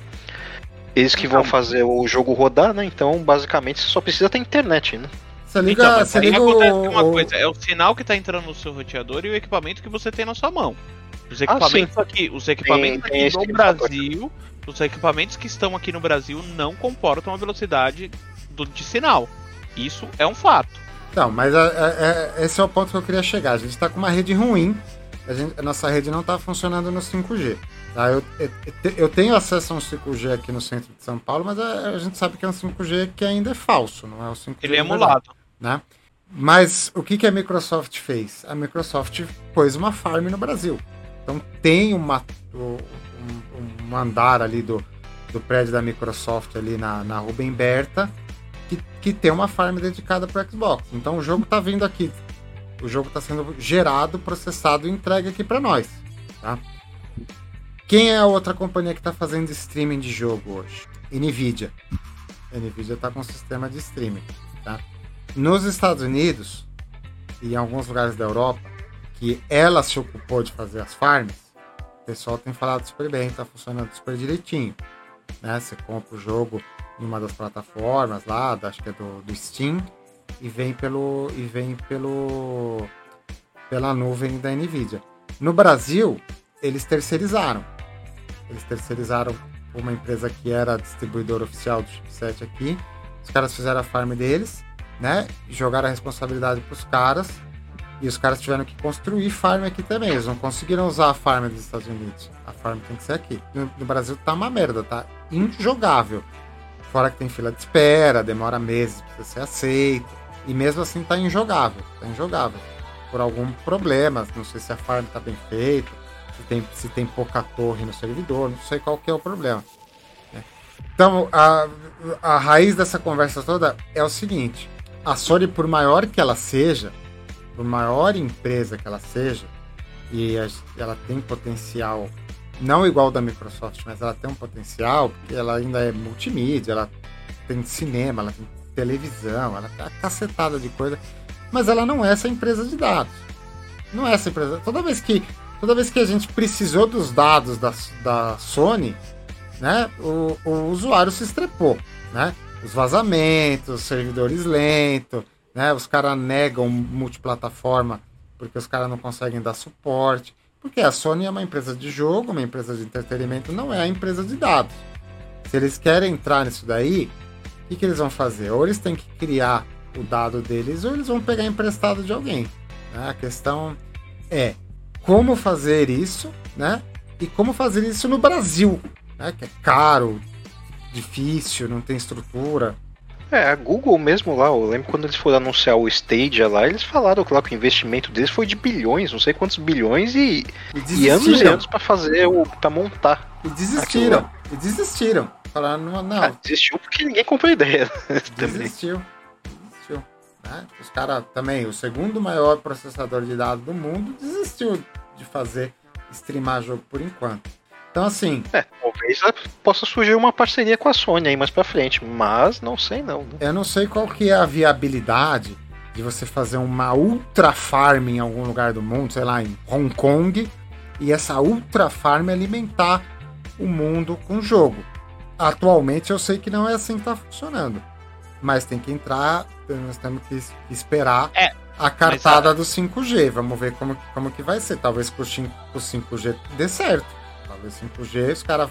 Eles que vão Então. fazer o jogo rodar, né? Então, basicamente, você só precisa ter internet, né? Você liga, Então, você liga acontece o, uma coisa, é o sinal que tá entrando no seu roteador e o equipamento que você tem na sua mão. Os Ah, equipamentos aqui, os equipamentos Tem- tem aqui esse no. Brasil, os equipamentos que estão aqui no Brasil não comportam a velocidade do, de sinal. Isso é um fato. Não, mas é- é- é- esse é o ponto que eu queria chegar. A gente está com uma rede ruim, a, gente- a nossa rede não está funcionando no 5G. tá? Eu, eu- eu tenho acesso a um 5G aqui no centro de São Paulo, mas a, a gente sabe que é um 5G que ainda é falso, não é o 5G. Ele é emulado. Né? Mas o que, que a Microsoft fez? A Microsoft pôs uma farm no Brasil. Então tem uma, um, um andar ali do, do prédio da Microsoft ali na, na Rubem Berta que, que tem uma farm dedicada para Xbox. Então o jogo tá vindo aqui. O jogo está sendo gerado, processado e entregue aqui para nós. Tá? Quem é a outra companhia que está fazendo streaming de jogo hoje? Nvidia. A Nvidia está com um sistema de streaming. Tá? Nos Estados Unidos e em alguns lugares da Europa, que ela se ocupou de fazer as farms, o pessoal tem falado super bem, está funcionando super direitinho. Né? Você compra o jogo em uma das plataformas lá, acho que é do, do Steam, e vem pelo e vem pelo pela nuvem da Nvidia. No Brasil, eles terceirizaram. Eles terceirizaram uma empresa que era distribuidora oficial do chipset aqui. Os caras fizeram a farm deles, né? Jogaram a responsabilidade pros caras. E os caras tiveram que construir farm aqui também. Eles não conseguiram usar a farm dos Estados Unidos. A farm tem que ser aqui. No, no Brasil tá uma merda, tá injogável. Fora que tem fila de espera, demora meses pra ser aceito. E mesmo assim tá injogável. Tá injogável. Por algum problema. Não sei se a farm tá bem feita. Se tem, se tem pouca torre no servidor. Não sei qual que é o problema. né? Então, a, a raiz dessa conversa toda é o seguinte. A Sony, por maior que ela seja, por maior empresa que ela seja, e ela tem potencial, não igual da Microsoft, mas ela tem um potencial, porque ela ainda é multimídia, ela tem cinema, ela tem televisão, ela tem uma cacetada de coisa, mas ela não é essa empresa de dados. Não é essa empresa. Toda vez que, toda vez que a gente precisou dos dados da, da Sony, né, o, o usuário se estrepou, né? Os vazamentos, os servidores lentos, né? Os caras negam multiplataforma porque os caras não conseguem dar suporte. Porque a Sony é uma empresa de jogo, uma empresa de entretenimento, não é a empresa de dados. Se eles querem entrar nisso daí, o que, que eles vão fazer? Ou eles têm que criar o dado deles, ou eles vão pegar emprestado de alguém. né? A questão é como fazer isso, né? E como fazer isso no Brasil, né? Que é caro, difícil, não tem estrutura. É, a Google mesmo lá, eu lembro quando eles foram anunciar o Stadia lá, eles falaram que lá que o investimento deles foi de bilhões, não sei quantos bilhões, e, E e anos e anos pra fazer o. pra montar. E desistiram. E desistiram. Falaram, não, não Ah, desistiu porque ninguém comprou ideia. *laughs* desistiu. Desistiu. né? Os caras também, o segundo maior processador de dados do mundo, desistiu de fazer streamar jogo por enquanto. Então, assim, É, talvez possa surgir uma parceria com a Sony aí mais pra frente, mas não sei não. Né? eu não sei qual que é a viabilidade de você fazer uma ultra farm em algum lugar do mundo, sei lá, em Hong Kong, e essa ultra farm alimentar o mundo com jogo. Atualmente eu sei que não é assim que tá funcionando. Mas tem que entrar, nós temos que es- esperar É, a cartada do 5G. Vamos ver como, como que vai ser. Talvez com o 5 o 5G dê certo. Talvez 5G os caras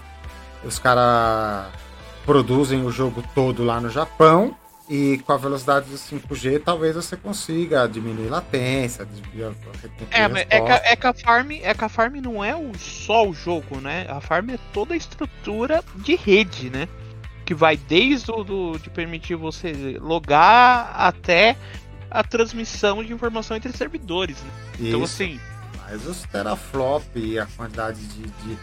os cara produzem o jogo todo lá no Japão. E com a velocidade do 5G, talvez você consiga diminuir latência, diminuir É, é que, a- é que a farm, é que a farm não é o, só o jogo, né? A farm é toda a estrutura de rede, né? Que vai desde o do, de permitir você logar até a transmissão de informação entre servidores. Né? Então assim, Mas os teraflop e a quantidade de, de,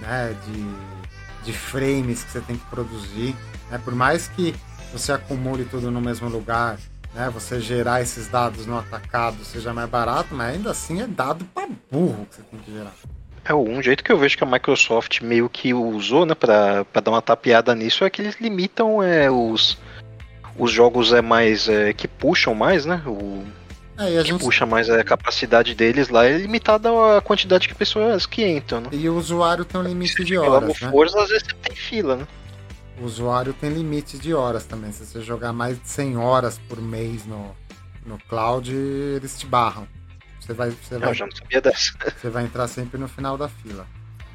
né, de, de frames que você tem que produzir, né, por mais que você acumule tudo no mesmo lugar, né, você gerar esses dados no atacado seja mais barato, mas ainda assim é dado para burro que você tem que gerar. É, um jeito que eu vejo que a Microsoft meio que usou, né, pra, dar uma tapeada nisso, é que eles limitam é, os, os jogos é mais é, que puxam mais, né? O, é, que gente... puxa mais a capacidade deles lá é limitada a quantidade de pessoas que entram, né? E o usuário tem um limite de horas. Né? Forza, às vezes você tem fila, né? O usuário tem limite de horas também. Se você jogar mais de 100 horas por mês no, no cloud, eles te barram. Você vai, você vai, eu já não sabia dessa. *laughs* Você vai entrar sempre no final da fila.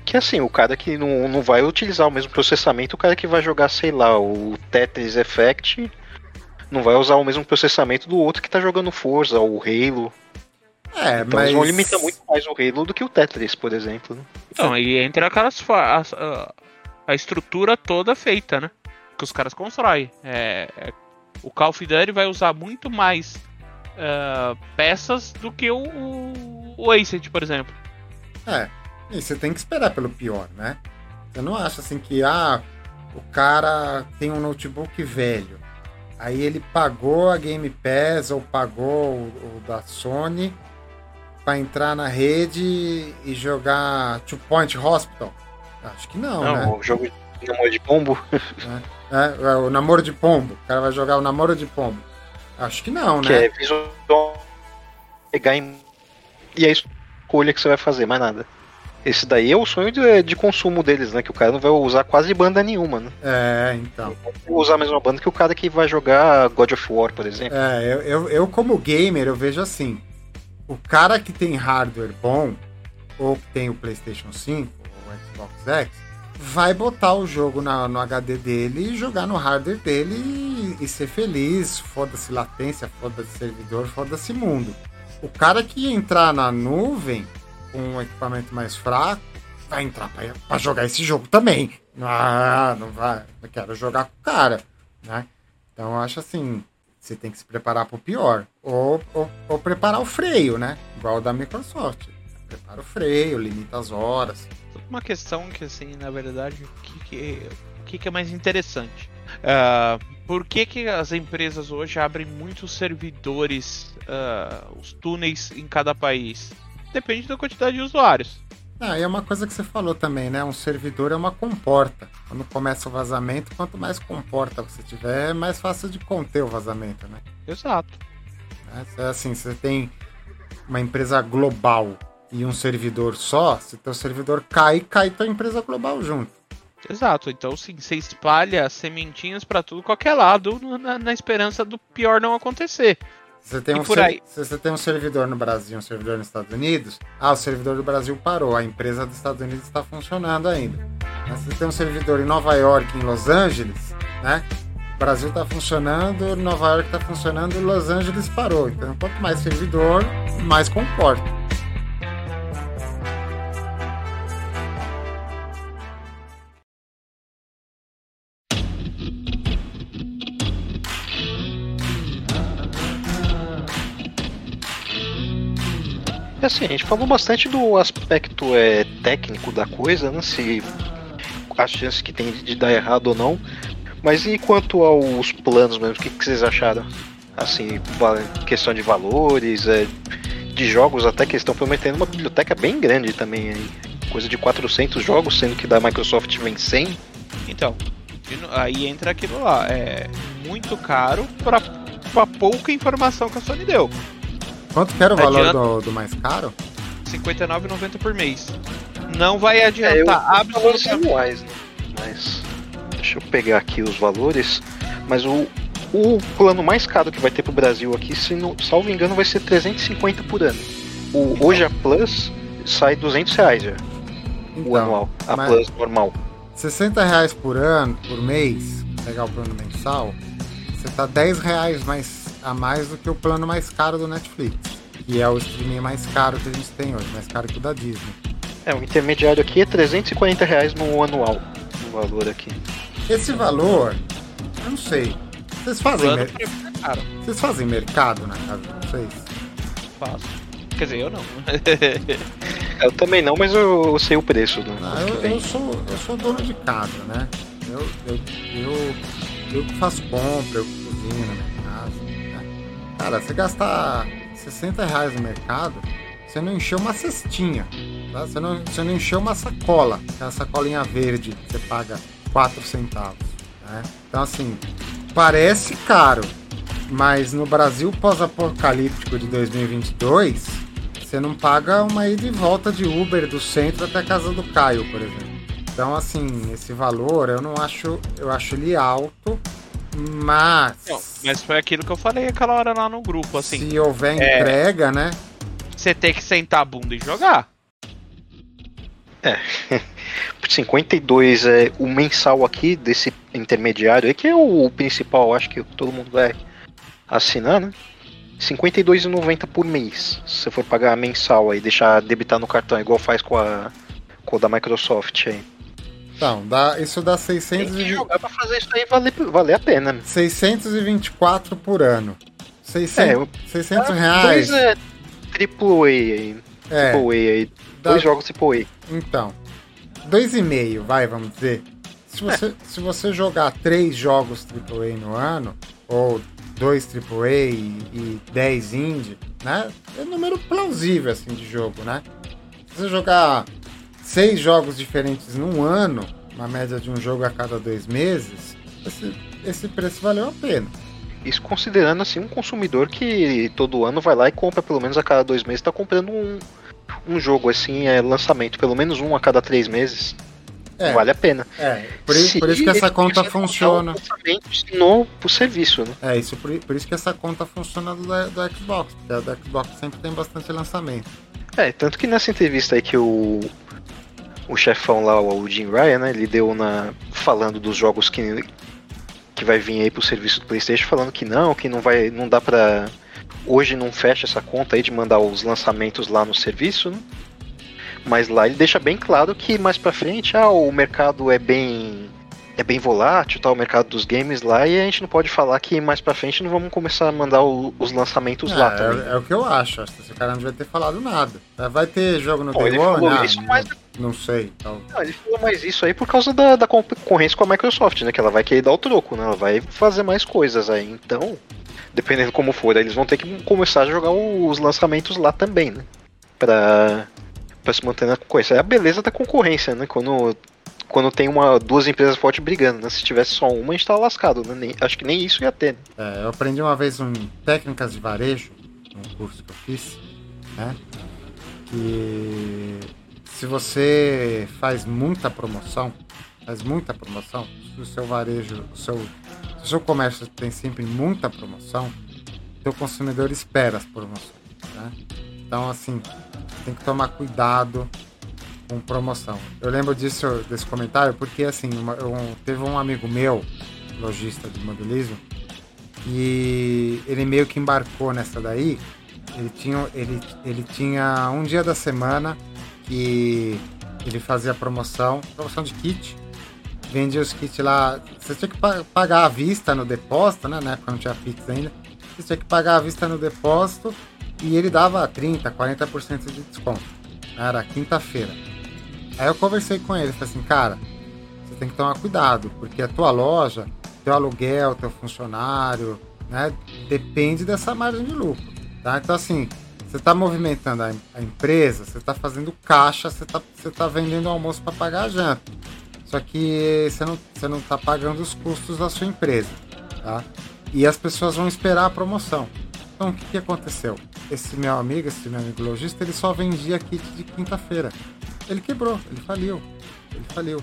Que assim, o cara que não, não vai utilizar o mesmo processamento, o cara que vai jogar, sei lá, o Tetris Effect, não vai usar o mesmo processamento do outro que tá jogando Forza ou Halo. É, então mas... eles vão limitar muito mais o Halo do que o Tetris, por exemplo. Né? Então, e entra aquelas. A, a, a, estrutura toda feita, né? Que os caras constroem. É, é, o Call of Duty vai usar muito mais uh, peças do que o, o, o Acid, por exemplo. É, e você tem que esperar pelo pior, né? Você não acha assim que, ah, o cara tem um notebook velho, aí ele pagou a Game Pass ou pagou o, o da Sony para entrar na rede e jogar Two Point Hospital? Acho que não, não né? o jogo de namoro de pombo. É, é, o namoro de pombo. O cara vai jogar o namoro de pombo. Acho que não, que né? É visual pegar em... e é a escolha que você vai fazer, mais nada. Esse daí é o sonho de, de, consumo deles, né? Que o cara não vai usar quase banda nenhuma, né? É, então. Não usar a mesma banda que o cara que vai jogar God of War, por exemplo. É, eu, eu, eu como gamer, eu vejo assim. O cara que tem hardware bom, ou que tem o PlayStation 5, ou o Xbox X, vai botar o jogo na, no HD dele e jogar no hardware dele e, e ser feliz. Foda-se latência, foda-se servidor, foda-se mundo. O cara que entrar na nuvem com um equipamento mais fraco vai entrar para jogar esse jogo também. Ah, não vai. Eu quero jogar com o cara, né? Então eu acho assim, você tem que se preparar para o pior. Ou, ou, ou, preparar o freio, né? Igual o da Microsoft. Prepara o freio, limita as horas uma questão que, assim, na verdade, o que, que, o que, que é mais interessante? Uh, por que, que as empresas hoje abrem muitos servidores, uh, os túneis em cada país? Depende da quantidade de usuários. Ah, e é uma coisa que você falou também, né? Um servidor é uma comporta. Quando começa o vazamento, quanto mais comporta você tiver, é mais fácil de conter o vazamento, né? Exato. É, assim, você tem uma empresa global e um servidor só, se teu servidor cai, cai tua empresa global junto. Exato, então sim, você espalha sementinhas para tudo qualquer lado na, na, esperança do pior não acontecer. Você tem, um ser... se você tem um servidor no Brasil um servidor nos Estados Unidos, ah, o servidor do Brasil parou, a empresa dos Estados Unidos está funcionando ainda. Mas se você tem um servidor em Nova York, em Los Angeles, né? O Brasil está funcionando, Nova York está funcionando e Los Angeles parou. Então, quanto mais servidor, mais comporta. É assim, a gente falou bastante do aspecto é, técnico da coisa, né? Se a chance que tem de dar errado ou não. Mas e quanto aos planos mesmo, o que, que vocês acharam? Assim, questão de valores, é, de jogos até que estão prometendo uma biblioteca bem grande também aí. Coisa de 400 jogos, sendo que da Microsoft vem 100. Então, aí entra aquilo lá. É muito caro para pouca informação que a Sony deu. Quanto que era o valor do, do, mais caro? R$ 59,90 por mês. Não vai adiantar é, absolutamente. Anuais, né? Mas deixa eu pegar aqui os valores. Mas o, o plano mais caro que vai ter pro Brasil aqui, se não, salvo engano, vai ser 350 por ano. O hoje a Plus sai 200 reais já. Então, o anual. A Plus normal. 60 reais por ano, por mês, pegar o plano mensal, você tá 10 reais mais a mais do que o plano mais caro do Netflix, que é o streaming mais caro que a gente tem hoje, mais caro que o da Disney. É, o intermediário aqui é 340 reais no anual, o valor aqui. Esse valor, eu não sei. Vocês fazem, mer... vocês fazem mercado na casa de vocês? Faço. Quer dizer, eu não. *laughs* eu também não, mas eu, eu sei o preço. Do, ah, eu, eu, sou, eu sou dono de casa, né? Eu, eu, eu, eu faço compra, eu cozinho na minha Cara, você gastar 60 reais no mercado, você não encheu uma cestinha. Tá? Você, não, você não encheu uma sacola, aquela sacolinha verde você paga 4 centavos. Né? Então, assim, parece caro, mas no Brasil pós-apocalíptico de 2022, você não paga uma ida e volta de Uber do centro até a casa do Caio, por exemplo. Então, assim, esse valor eu não acho, eu acho ele alto, mas. Não, mas foi aquilo que eu falei aquela hora lá no grupo, assim. Se houver é... entrega, né? Você tem que sentar a bunda e jogar. É. *laughs* Por 52 é o mensal aqui desse intermediário aí, que é o principal, acho que todo mundo vai assinar, né? 52,90 por mês. Se você for pagar mensal aí, deixar debitar no cartão, igual faz com a com o da Microsoft aí. Então, dá, isso dá 600 Tem que jogar pra fazer isso aí valer, valer a pena. 624 por ano. 600, é, 600 é, reais. Dois é AAA aí. É, AAA aí. Dá, dois jogos AAA. Então, dois e meio, vai, vamos dizer. Se você, é. se você jogar três jogos AAA no ano, ou dois AAA e, e 10 indie, né? É um número plausível, assim, de jogo, né? Se você jogar seis jogos diferentes num ano, uma média de um jogo a cada dois meses, esse, esse preço valeu a pena. Isso considerando assim um consumidor que todo ano vai lá e compra pelo menos a cada dois meses, está comprando um, um jogo assim, é lançamento, pelo menos um a cada três meses. É, vale a pena. É, por, isso, por isso que essa conta funciona. No pro serviço, né? É, isso por, por isso que essa conta funciona do, do Xbox, porque a do Xbox sempre tem bastante lançamento. É, tanto que nessa entrevista aí que o, o chefão lá, o Jim Ryan, né, ele deu na. falando dos jogos que, que vai vir aí pro serviço do Playstation, falando que não, que não vai. não dá pra hoje não fecha essa conta aí de mandar os lançamentos lá no serviço, né? Mas lá ele deixa bem claro que mais para frente, ah, o mercado é bem é bem volátil, tá, o mercado dos games lá, e a gente não pode falar que mais pra frente não vamos começar a mandar o, os lançamentos é, lá também. É, é, o que eu acho, acho que esse cara não vai ter falado nada. Vai ter jogo no Bom, Day One? Não, isso, mas... não sei. Então... Não, ele falou mais isso aí por causa da, da concorrência com a Microsoft, né, que ela vai querer dar o troco, né, ela vai fazer mais coisas aí, então dependendo como for, eles vão ter que começar a jogar os lançamentos lá também, né? Pra, pra se manter na concorrência. É a beleza da concorrência, né? Quando, quando tem uma, duas empresas fortes brigando, né? Se tivesse só uma, a gente tava lascado, né? Nem, acho que nem isso ia ter. Né? É, eu aprendi uma vez um técnicas de varejo, um curso que eu fiz, né? Que se você faz muita promoção, faz muita promoção, se o seu varejo, o seu se o seu comércio tem sempre muita promoção, seu consumidor espera as promoções. Né? Então, assim, tem que tomar cuidado com promoção. Eu lembro disso, desse comentário porque, assim, uma, eu, teve um amigo meu, lojista de modelismo, e ele meio que embarcou nessa daí. Ele tinha, ele, ele tinha um dia da semana que ele fazia promoção, promoção de kit, vendia os kits lá. Você tinha que pagar à vista no depósito, né? Na época não tinha Pix ainda. Você tinha que pagar à vista no depósito e ele dava 30%, 40% de desconto. Era quinta-feira. Aí eu conversei com ele, falei assim, cara, você tem que tomar cuidado, porque a tua loja, teu aluguel, teu funcionário, né? Depende dessa margem de lucro. Tá? Então assim, você está movimentando a, a, empresa, você está fazendo caixa, você está você tá vendendo almoço para pagar a janta. Só que você não, você não tá pagando os custos da sua empresa, tá? E as pessoas vão esperar a promoção. Então o que, que aconteceu? Esse meu amigo, esse meu amigo lojista, ele só vendia kit de quinta-feira. Ele quebrou, ele faliu. Ele faliu,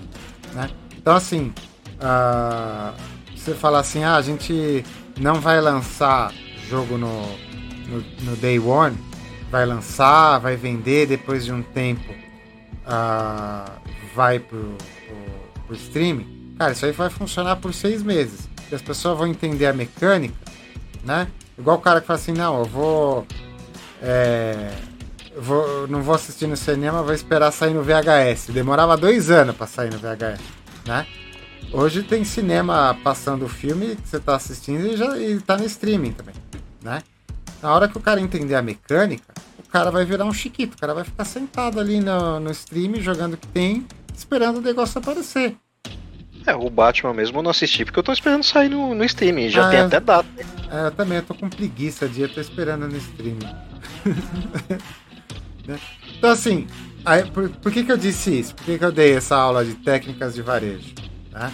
né? Então assim, uh, você fala assim, ah, a gente não vai lançar jogo no, no, no Day One, vai lançar, vai vender, depois de um tempo uh, vai pro por streaming, cara, isso aí vai funcionar por seis meses. E as pessoas vão entender a mecânica, né? Igual o cara que fala assim, não, eu vou. É, vou não vou assistir no cinema, vou esperar sair no VHS. Demorava dois anos para sair no VHS, né? Hoje tem cinema passando o filme que você está assistindo e já e tá no streaming também, né? Na hora que o cara entender a mecânica, o cara vai virar um chiquito, o cara vai ficar sentado ali no, no stream jogando o que tem esperando o negócio aparecer. É, o Batman mesmo eu não assisti porque eu tô esperando sair no, no streaming, já ah, tem até data. É, eu também eu tô com preguiça de eu tô esperando no streaming. *laughs* Né? Então, assim, aí, por, por, que, que eu disse isso? Por que, que eu dei essa aula de técnicas de varejo? Né?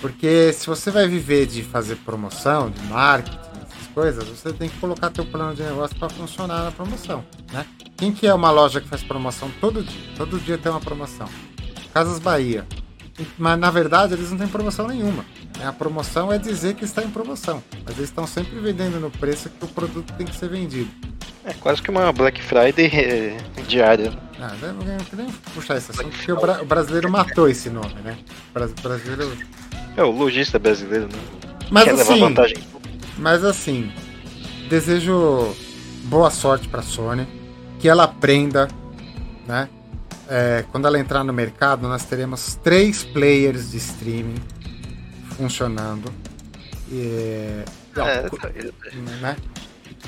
Porque se você vai viver de fazer promoção, de marketing, essas coisas, você tem que colocar teu plano de negócio para funcionar na promoção. Né? Quem que é uma loja que faz promoção todo dia? Todo dia tem uma promoção. Casas Bahia. Mas na verdade eles não têm promoção nenhuma. A promoção é dizer que está em promoção. Mas eles estão sempre vendendo no preço que o produto tem que ser vendido. É quase que uma Black Friday eh, diária. Ah, não nem puxar esse assunto, porque o, bra o, brasileiro matou esse nome, né? O brasileiro. É o lojista brasileiro, né? Mas Quer assim, vantagem. Mas assim, desejo boa sorte para a Sony, que ela aprenda, né? É, quando ela entrar no mercado, nós teremos três players de streaming funcionando. E, é, né?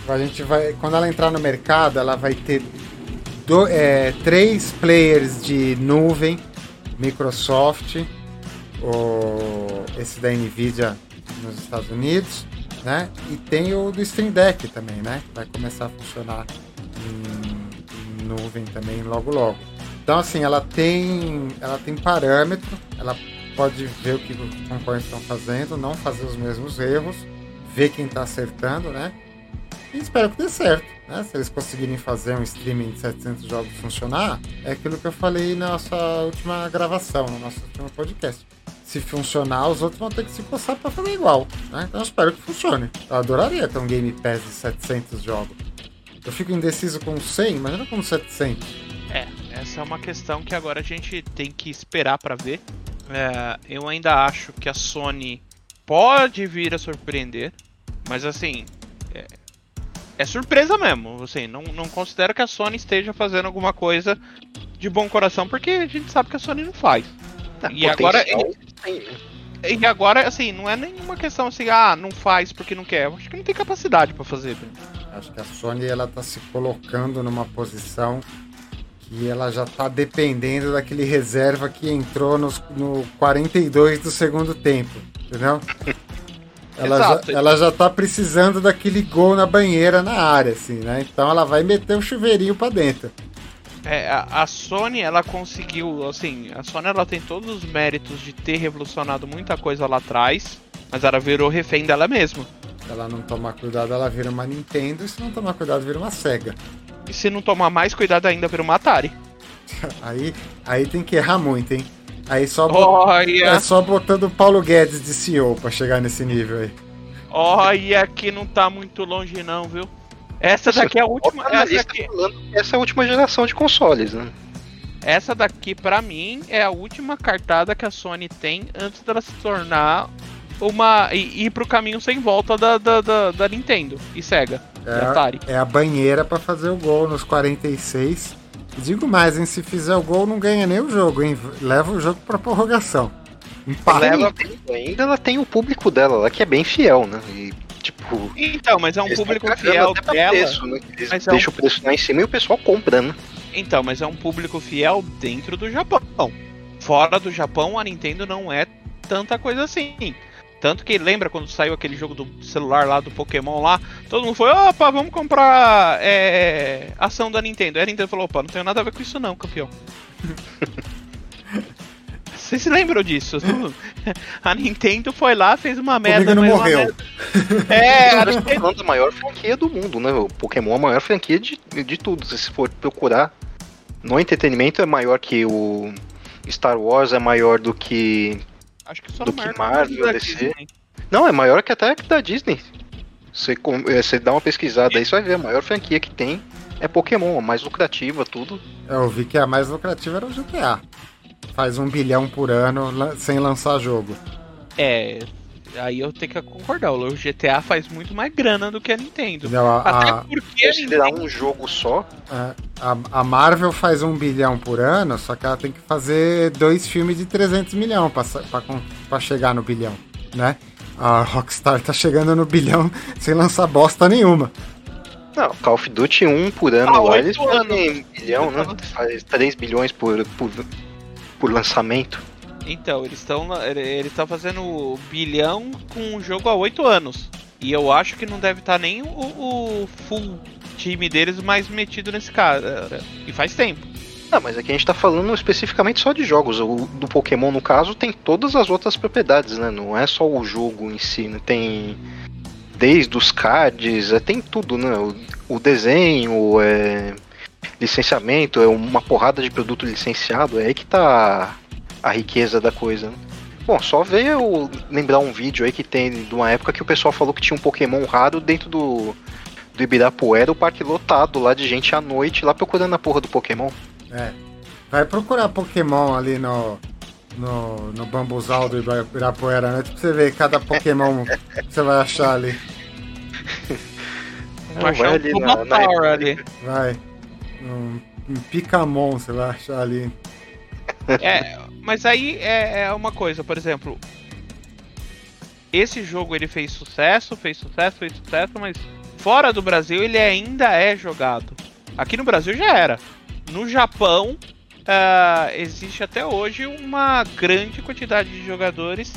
A gente vai, quando ela entrar no mercado, ela vai ter do, é, três players de nuvem, Microsoft, o, esse da Nvidia nos Estados Unidos, né? E tem o do Stream Deck também, né? Vai começar a funcionar em, em nuvem também logo logo. Então assim, ela tem, ela tem parâmetro, ela pode ver o que os concorrentes estão fazendo, não fazer os mesmos erros, ver quem está acertando, né? E espero que dê certo. Né? Se eles conseguirem fazer um streaming de 700 jogos funcionar, é aquilo que eu falei na nossa última gravação, no nosso último podcast. Se funcionar, os outros vão ter que se coçar para fazer igual. Né? Então eu espero que funcione. Eu adoraria ter um Game Pass de 700 jogos. Eu fico indeciso com 100, imagina com 700. Essa é uma questão que agora a gente tem que esperar para ver. É, eu ainda acho que a Sony pode vir a surpreender, mas assim, é, é surpresa mesmo. Assim, não, não considero que a Sony esteja fazendo alguma coisa de bom coração, porque a gente sabe que a Sony não faz. É, e agora. E, e agora, assim, não é nenhuma questão assim, ah, não faz porque não quer. Eu acho que não tem capacidade para fazer. Acho que a Sony ela tá se colocando numa posição que ela já tá dependendo daquele reserva que entrou nos, no 42 do segundo tempo, entendeu? *laughs* Ela já, ela já tá precisando daquele gol na banheira na área, assim, né? Então ela vai meter um chuveirinho para dentro. É, a, a, Sony, ela conseguiu, assim, a Sony ela tem todos os méritos de ter revolucionado muita coisa lá atrás, mas ela virou refém dela mesma. Se ela não tomar cuidado, ela vira uma Nintendo, e se não tomar cuidado, vira uma Sega. E se não tomar mais cuidado ainda, vira uma Atari. *laughs* aí, aí tem que errar muito, hein? Aí só bot... é só botando o Paulo Guedes de CEO pra chegar nesse nível aí. Olha que não tá muito longe não, viu? Essa daqui é a última. Essa, aqui... essa é a última geração de consoles, né? Essa daqui, para mim, é a última cartada que a Sony tem antes dela se tornar uma. e ir pro caminho sem volta da, da, da, da Nintendo e Sega. É, e Atari. é a banheira para fazer o gol nos 46 Digo mais, hein? Se fizer o gol, não ganha nem o jogo, hein? Leva o jogo pra prorrogação. Leva, ainda ela tem o público dela lá que é bem fiel, né? E, tipo. Então, mas é um público fiel dela. Preço, né? Eles mas deixam é um... o preço lá em cima e o pessoal compra, né? Então, mas é um público fiel dentro do Japão. Fora do Japão, a Nintendo não é tanta coisa assim. Tanto que lembra quando saiu aquele jogo do celular lá do Pokémon lá, todo mundo foi, opa, vamos comprar é, ação da Nintendo. Aí a Nintendo falou, opa, não tem nada a ver com isso não, campeão. *laughs* Vocês se lembram disso? *laughs* A Nintendo foi lá, fez uma merda. não morreu. Merda. *laughs* É, a Nintendo... a maior franquia do mundo, né? O Pokémon é a maior franquia de, de tudo. Se for procurar, no entretenimento é maior que o Star Wars, é maior do que Acho que só do que Marvel, DC. Não, é maior que até que da Disney. Você, é, você dá uma pesquisada aí, você vai ver. A maior franquia que tem é Pokémon, a mais lucrativa, tudo. Eu vi que a mais lucrativa era o GTA. Faz um bilhão por ano sem lançar jogo. É, aí eu tenho que concordar. O GTA faz muito mais grana do que a Nintendo. Não, a, Até a, porque a Nintendo... um jogo só. É, a, a, Marvel faz um bilhão por ano, só que ela tem que fazer dois filmes de 300 milhões para chegar no bilhão, né? A Rockstar tá chegando no bilhão *laughs* sem lançar bosta nenhuma. Não, Call of Duty 1 por ano ah, lá, eles fazem bilhão, né? Faz 3 bilhões por, por, por lançamento. Então, eles estão eles estão fazendo bilhão com um jogo há oito anos. E eu acho que não deve estar tá nem o, o, full time deles mais metido nesse cara. E faz tempo. Ah, mas aqui a gente tá falando especificamente só de jogos. O do Pokémon, no caso, tem todas as outras propriedades, né? Não é só o jogo em si, né? Tem desde os cards, é, tem tudo, né? O, o desenho, é, licenciamento, é uma porrada de produto licenciado, é aí que tá a riqueza da coisa, né? Bom, só veio lembrar um vídeo aí que tem de uma época que o pessoal falou que tinha um Pokémon raro dentro do, do Ibirapuera, o parque lotado lá de gente à noite lá procurando a porra do Pokémon. É. Vai procurar Pokémon ali no, no, no bambuzal do Ibirapuera, né? Pra você ver cada Pokémon que você vai achar ali. *laughs* Vai achar ali na, na... ali. Vai. Um, um Picamon você vai achar ali. É, mas aí é, é uma coisa, por exemplo. Esse jogo ele fez sucesso, fez sucesso, fez sucesso, mas fora do Brasil ele ainda é jogado. Aqui no Brasil já era. No Japão, uh, existe até hoje uma grande quantidade de jogadores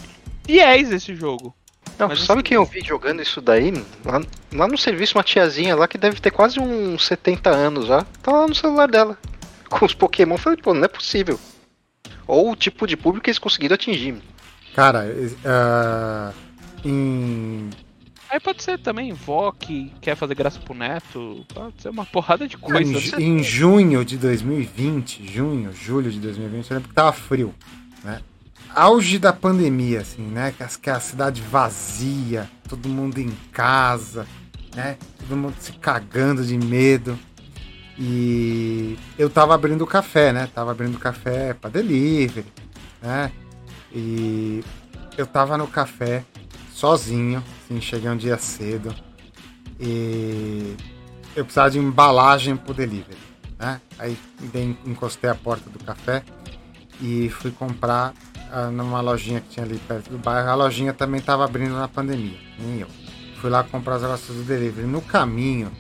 fiéis desse jogo. Não, Mas sabe assim, quem eu vi jogando isso daí? Lá, lá, no serviço, uma tiazinha lá que deve ter quase uns 70 anos já. Tá lá no celular dela. *laughs* Com os Pokémon. Eu falei, pô, não é possível. Ou o tipo de público que eles conseguiram atingir. Cara, uh, em Aí pode ser também vó que quer fazer graça pro neto. Pode ser uma porrada de coisa. Em, em junho de 2020, junho, julho de 2020, eu lembro que tava frio, né? Auge da pandemia, assim, né? Que, que a cidade vazia, todo mundo em casa, né? Todo mundo se cagando de medo. E eu tava abrindo café, né? Tava abrindo café para delivery, né? E eu tava no café sozinho, assim, cheguei um dia cedo e eu precisava de embalagem pro delivery, né? Aí encostei a porta do café e fui comprar uh, numa lojinha que tinha ali perto do bairro. A lojinha também estava abrindo na pandemia, nem eu. Fui lá comprar os negócios do delivery. No caminho,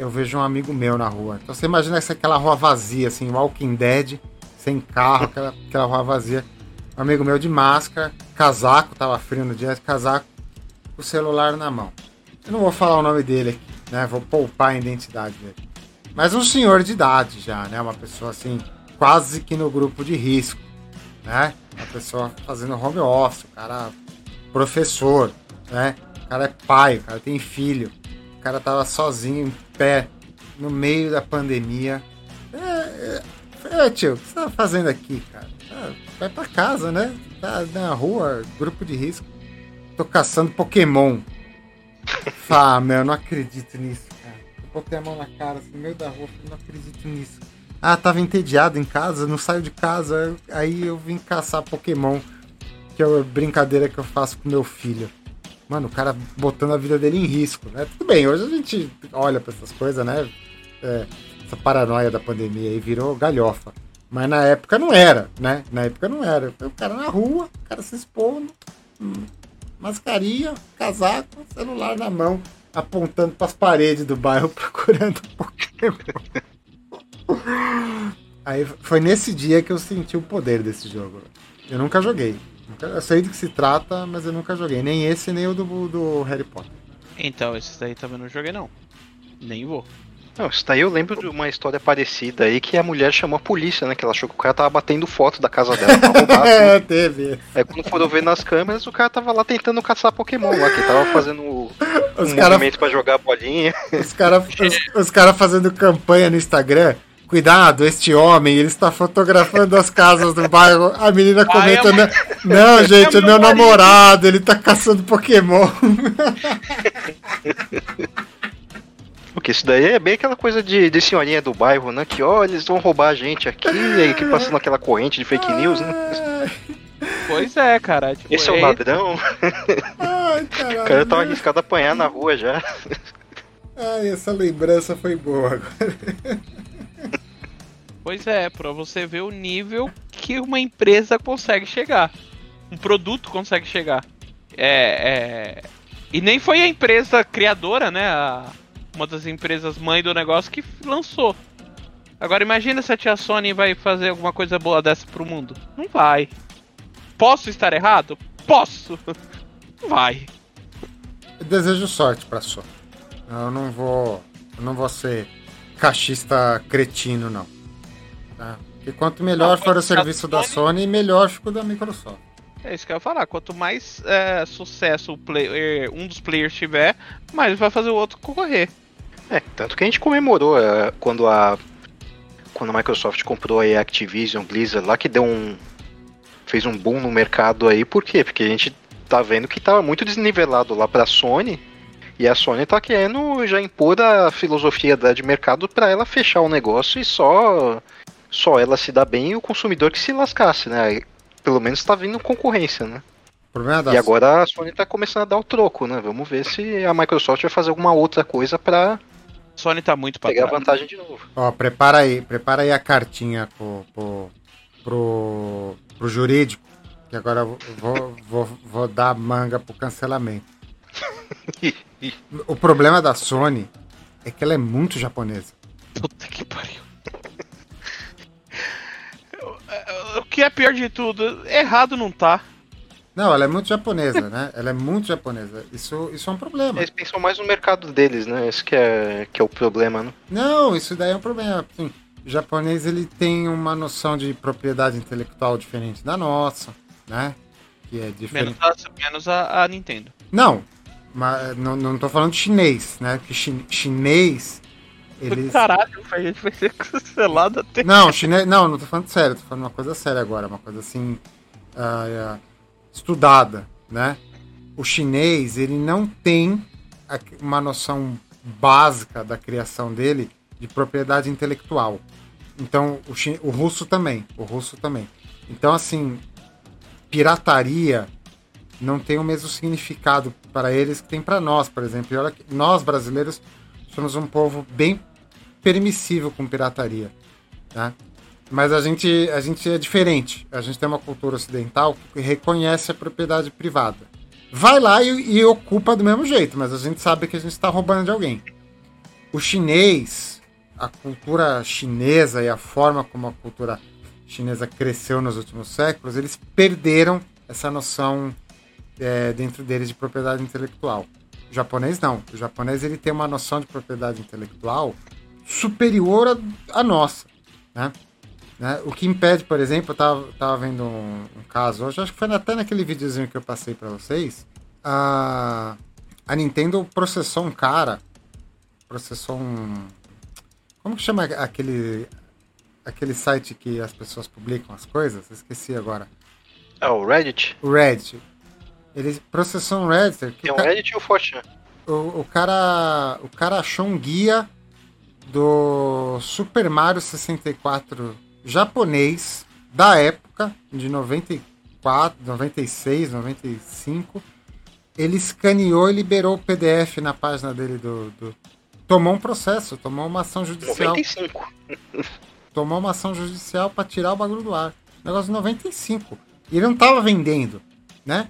eu vejo um amigo meu na rua. Então você imagina essa aquela rua vazia, assim, Walking Dead, sem carro, aquela, aquela rua vazia. Um amigo meu de máscara, casaco, tava frio no dia, casaco, o celular na mão. Eu não vou falar o nome dele aqui, né? Vou poupar a identidade dele. Mas um senhor de idade já, né? Uma pessoa assim, quase que no grupo de risco, né? Uma pessoa fazendo home office, o cara professor, né? O cara é pai, o cara tem filho. O cara tava sozinho, pé, no meio da pandemia. É, é, é tio, o que você tá fazendo aqui, cara? Ah, vai pra casa, né? Tá na rua, grupo de risco. Tô caçando Pokémon. Ah, meu, não acredito nisso, cara. Botei a mão na cara, assim, no meio da rua, não acredito nisso. Ah, tava entediado em casa, não saio de casa, aí eu vim caçar Pokémon, que é a brincadeira que eu faço com meu filho. Mano, o cara botando a vida dele em risco, né? Tudo bem, hoje a gente olha pra essas coisas, né? É, essa paranoia da pandemia aí virou galhofa. Mas na época não era, né? Na época não era. O cara na rua, o cara se expondo. Hum mascarinha, casaco, celular na mão, apontando para as paredes do bairro *laughs* procurando Pokémon. Aí foi nesse dia que eu senti o poder desse jogo. Eu nunca joguei. Eu sei do que se trata, mas eu nunca joguei. Nem esse, nem o do, do Harry Potter. Então, esse daí também não joguei, não. Nem vou. Não, isso daí eu lembro de uma história parecida aí que a mulher chamou a polícia, né? Que ela achou que o cara tava batendo foto da casa dela pra roubar. é, *laughs* teve. Aí quando foram ver nas câmeras, o cara tava lá tentando caçar Pokémon lá, que tava fazendo os um cara... movimento pra jogar a bolinha. Os caras os, os cara fazendo campanha no Instagram. Cuidado, este homem, ele está fotografando as casas do bairro. A menina comenta: Ai, Não, é gente, é meu namorado, ele tá caçando Pokémon. *laughs* Porque isso daí é bem aquela coisa de, de senhorinha do bairro, né? Que, ó, eles vão roubar a gente aqui, e aí que passando aquela corrente de fake news, né? Pois é, cara. Tipo, Esse é o é ladrão. Ai, caralho. *laughs* O cara tava arriscado a apanhar na rua já. Ai, essa lembrança foi boa agora. Pois é, pra você ver o nível que uma empresa consegue chegar. Um produto consegue chegar. É, é... E nem foi a empresa criadora, né? A, uma das empresas mãe do negócio que lançou. Agora imagina se a tia Sony vai fazer alguma coisa boa dessa pro mundo. Não vai. Posso estar errado? Posso. Não *laughs* vai. Eu desejo sorte pra Sony. Eu não vou. Eu não vou ser cachista cretino, não. Tá? Porque quanto melhor for o serviço da Sony, melhor fica o da Microsoft. É isso que eu ia falar. Quanto mais é, sucesso player, um dos players tiver, mais vai fazer o outro concorrer. É, tanto que a gente comemorou é, quando a quando a Microsoft comprou a Activision Blizzard lá que deu um fez um boom no mercado aí. Por quê? Porque a gente tá vendo que tava muito desnivelado lá pra Sony. E a Sony tá querendo já impor a filosofia de mercado para ela fechar o negócio e só só ela se dá bem e o consumidor que se lascasse, né? Pelo menos tá vindo concorrência, né? É e agora a Sony tá começando a dar o troco, né? Vamos ver se a Microsoft vai fazer alguma outra coisa pra Sony tá muito pra pegar trás. vantagem de novo. Ó, prepara aí, prepara aí a cartinha pro, pro, pro, pro jurídico, que agora eu vou, vou, vou dar manga pro cancelamento. *laughs* o problema da Sony é que ela é muito japonesa. Puta que pariu. O que é pior de tudo, errado não tá. Não, ela é muito japonesa, né? *laughs* Ela é muito japonesa. Isso, isso é um problema. Eles pensam mais no mercado deles, né? Esse que é, que é o problema, né? Não, isso daí é um problema. Assim, o japonês ele tem uma noção de propriedade intelectual diferente da nossa, né? Que é diferente. Menos a, menos a, a Nintendo. Não, mas não, não tô falando de chinês, né? Porque chi, chinês. Eles... Caralho, a gente vai ser cancelado até. Não, chinês. Não, não tô falando sério, tô falando uma coisa séria agora, uma coisa assim. Uh, uh, estudada, né? O chinês, ele não tem uma noção básica da criação dele de propriedade intelectual. Então, o, chin... o russo também, o russo também. Então, assim, pirataria não tem o mesmo significado para eles que tem para nós, por exemplo. E olha que nós brasileiros somos um povo bem permissível com pirataria, tá? Mas a gente, a gente é diferente. A gente tem uma cultura ocidental que reconhece a propriedade privada. Vai lá e, e ocupa do mesmo jeito, mas a gente sabe que a gente está roubando de alguém. O chinês, a cultura chinesa e a forma como a cultura chinesa cresceu nos últimos séculos, eles perderam essa noção é, dentro deles de propriedade intelectual. O japonês não. O japonês ele tem uma noção de propriedade intelectual superior à nossa. Né? Né? O que impede, por exemplo, eu tava, tava vendo um, um, caso hoje, acho que foi até naquele videozinho que eu passei para vocês. A, a Nintendo processou um cara, processou um. Como que chama aquele, aquele site que as pessoas publicam as coisas? Esqueci agora. É o Reddit? O Reddit. Ele processou um Reddit. Tem um Reddit e o Fortune. O, o, cara, o cara achou um guia do Super Mario 64 japonês da época, de 94, 96, 95. Ele escaneou e liberou o PDF na página dele do, do... Tomou um processo, tomou uma ação judicial. 95. Tomou uma ação judicial para tirar o bagulho do ar. Negócio de 95. E ele não tava vendendo, né?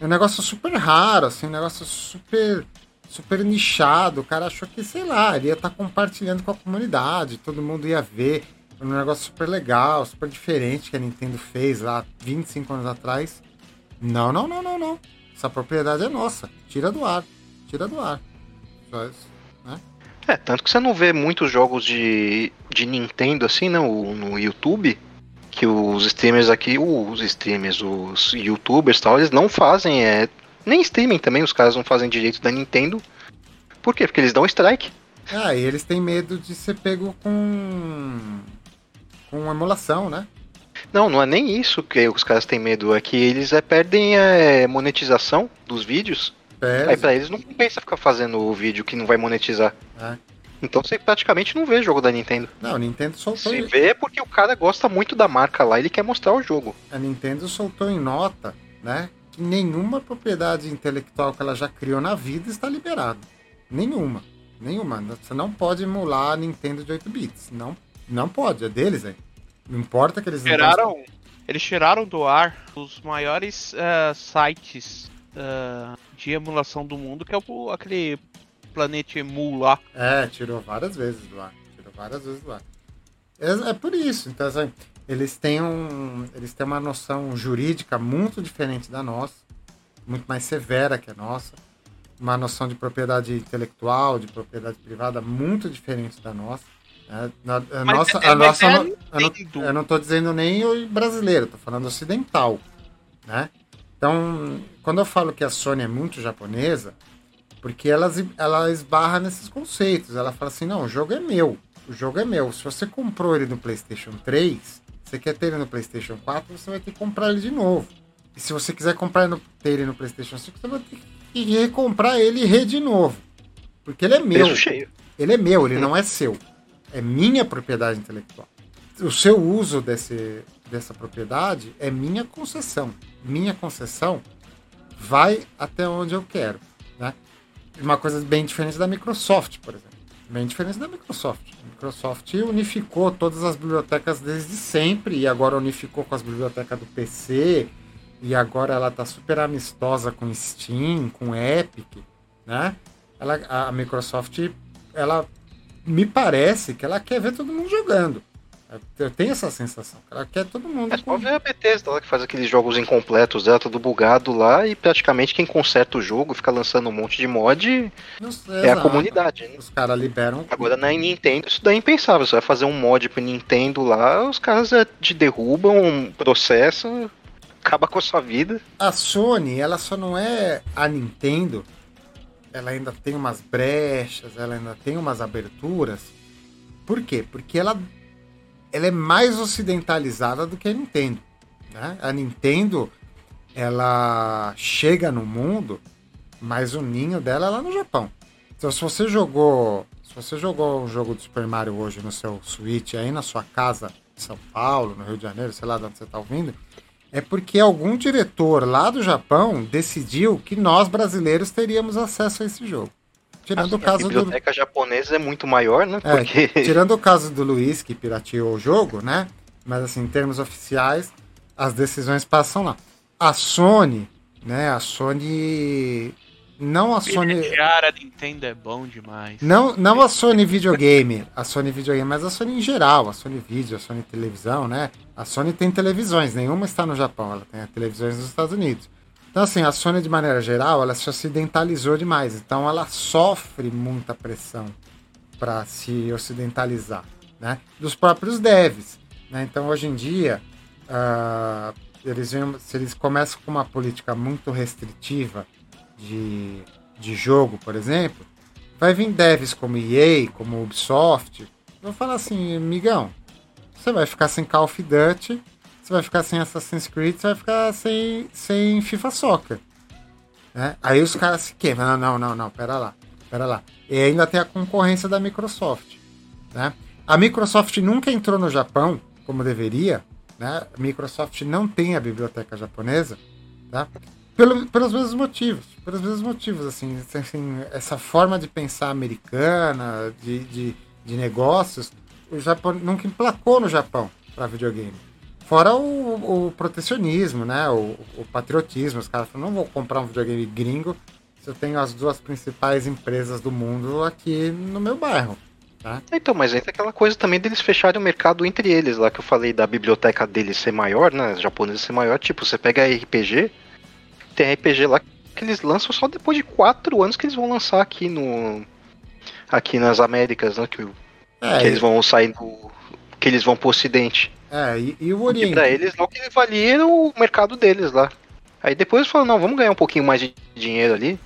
É um negócio super raro, assim, um negócio super super nichado. O cara achou que, sei lá, ele ia estar tá compartilhando com a comunidade, todo mundo ia ver um negócio super legal, super diferente que a Nintendo fez lá 25 anos atrás. Não, não, não, não, não. Essa propriedade é nossa. Tira do ar. Tira do ar. Só isso, né? É, tanto que você não vê muitos jogos de, de Nintendo assim, no, no YouTube. Que os streamers aqui, os streamers, os youtubers tal, eles não fazem, é. Nem streaming também, os caras não fazem direito da Nintendo. Por quê? Porque eles dão strike. Ah, e eles têm medo de ser pego com com emulação, né? Não, não é nem isso que os caras têm medo, é que eles é, perdem a é, monetização dos vídeos. Perde. Aí pra eles não compensa ficar fazendo o vídeo que não vai monetizar. É. Então você praticamente não vê jogo da Nintendo. Não, a Nintendo soltou. Se vê é porque o cara gosta muito da marca lá ele quer mostrar o jogo. A Nintendo soltou em nota, né? Que nenhuma propriedade intelectual que ela já criou na vida está liberada. Nenhuma. Nenhuma. Você não pode emular a Nintendo de 8 bits. Não não pode, é deles, hein? Não importa que eles tiraram, não Eles tiraram do ar os maiores uh, sites uh, de emulação do mundo, que é o, aquele Planet Emu lá. É, tirou várias vezes do ar. Tirou várias vezes do ar. É, é por isso. Então, assim, eles têm, um, eles têm uma noção jurídica muito diferente da nossa, muito mais severa que a nossa. uma noção de propriedade intelectual, de propriedade privada muito diferente da nossa. É, na, a nossa, é, a nossa é, eu, não, eu não estou dizendo nem o brasileiro, estou falando ocidental, né? Então, quando eu falo que a Sony é muito japonesa, porque ela, ela esbarra nesses conceitos. Ela fala assim: não, o jogo é meu. O jogo é meu. Se você comprou ele no PlayStation 3, você quer ter ele no PlayStation 4, você vai ter que comprar ele de novo. E se você quiser comprar no, ter ele no PlayStation 5, você vai ter que recomprar ele e re de novo. Porque ele é meu. Ele é meu, ele não é seu. É minha propriedade intelectual. O seu uso desse, dessa propriedade é minha concessão. Minha concessão vai até onde eu quero. Né? Uma coisa bem diferente da Microsoft, por exemplo. Bem diferente da Microsoft. A Microsoft unificou todas as bibliotecas desde sempre e agora unificou com as bibliotecas do PC e agora ela tá super amistosa com Steam, com Epic, né? Ela, a Microsoft, ela me parece que ela quer ver todo mundo jogando. Eu tenho essa sensação. Ela quer todo mundo. É só ver a Bethesda lá que faz aqueles jogos incompletos dela, tudo bugado lá, e praticamente quem conserta o jogo, fica lançando um monte de mod, é a comunidade. Né? Os caras liberam. Agora na Nintendo, isso daí é impensável. Você vai fazer um mod pro Nintendo lá, os caras é, te derrubam, processam, acaba com a sua vida. A Sony, ela só não é a Nintendo, ela ainda tem umas brechas, ela ainda tem umas aberturas. Por quê? Porque ela ela é mais ocidentalizada do que a Nintendo. Né? A Nintendo ela chega no mundo, mas o ninho dela é lá no Japão. Então, se você jogou, se você jogou o jogo do Super Mario hoje no seu Switch, aí na sua casa em São Paulo, no Rio de Janeiro, sei lá de onde você está ouvindo, é porque algum diretor lá do Japão decidiu que nós brasileiros teríamos acesso a esse jogo. Tirando o caso a biblioteca do... japonesa é muito maior, né? É, Porque... *laughs* tirando o caso do Luiz, que pirateou o jogo, né? Mas assim, em termos oficiais, as decisões passam lá. A Sony, né? A Sony. Não a Sony. a Nintendo é bom demais. Não, não a Sony videogame, a Sony videogame, mas a Sony em geral, a Sony vídeo, a Sony televisão, né? A Sony tem televisões, nenhuma está no Japão, ela tem televisões nos Estados Unidos. Então, assim, a Sony, de maneira geral, ela se ocidentalizou demais. Então, ela sofre muita pressão para se ocidentalizar, né? Dos próprios devs. Né? Então, hoje em dia, uh, eles, se eles começam com uma política muito restritiva de, de jogo, por exemplo, vai vir devs como EA, como Ubisoft, vão falar assim, migão, você vai ficar sem Call of Duty você vai ficar sem Assassin's Creed, você vai ficar sem, sem FIFA Soccer. Né? Aí os caras se queimam. Não, não, não, não, pera lá, pera lá. E ainda tem a concorrência da Microsoft. Né? A Microsoft nunca entrou no Japão como deveria. Né? A Microsoft não tem a biblioteca japonesa. Tá? Pelo, pelos mesmos motivos. Pelos mesmos motivos, assim, assim essa forma de pensar americana, de, de, de negócios, o Japão nunca emplacou no Japão para videogame. Fora o, o protecionismo, né? O, o, patriotismo. Os caras falam, não vou comprar um videogame gringo se eu tenho as duas principais empresas do mundo aqui no meu bairro. Tá? Então, mas entra aquela coisa também deles fecharem o mercado entre eles, lá que eu falei da biblioteca deles ser maior, né? Japonesa ser maior, tipo, você pega RPG, tem RPG lá que eles lançam só depois de quatro anos que eles vão lançar aqui no. Aqui nas Américas, né? Que, é, que eles vão sair do. que eles vão pro ocidente. É, e, e o Oriente. pra eles não que valia o mercado deles lá. Aí depois falam, não, vamos ganhar um pouquinho mais de dinheiro ali.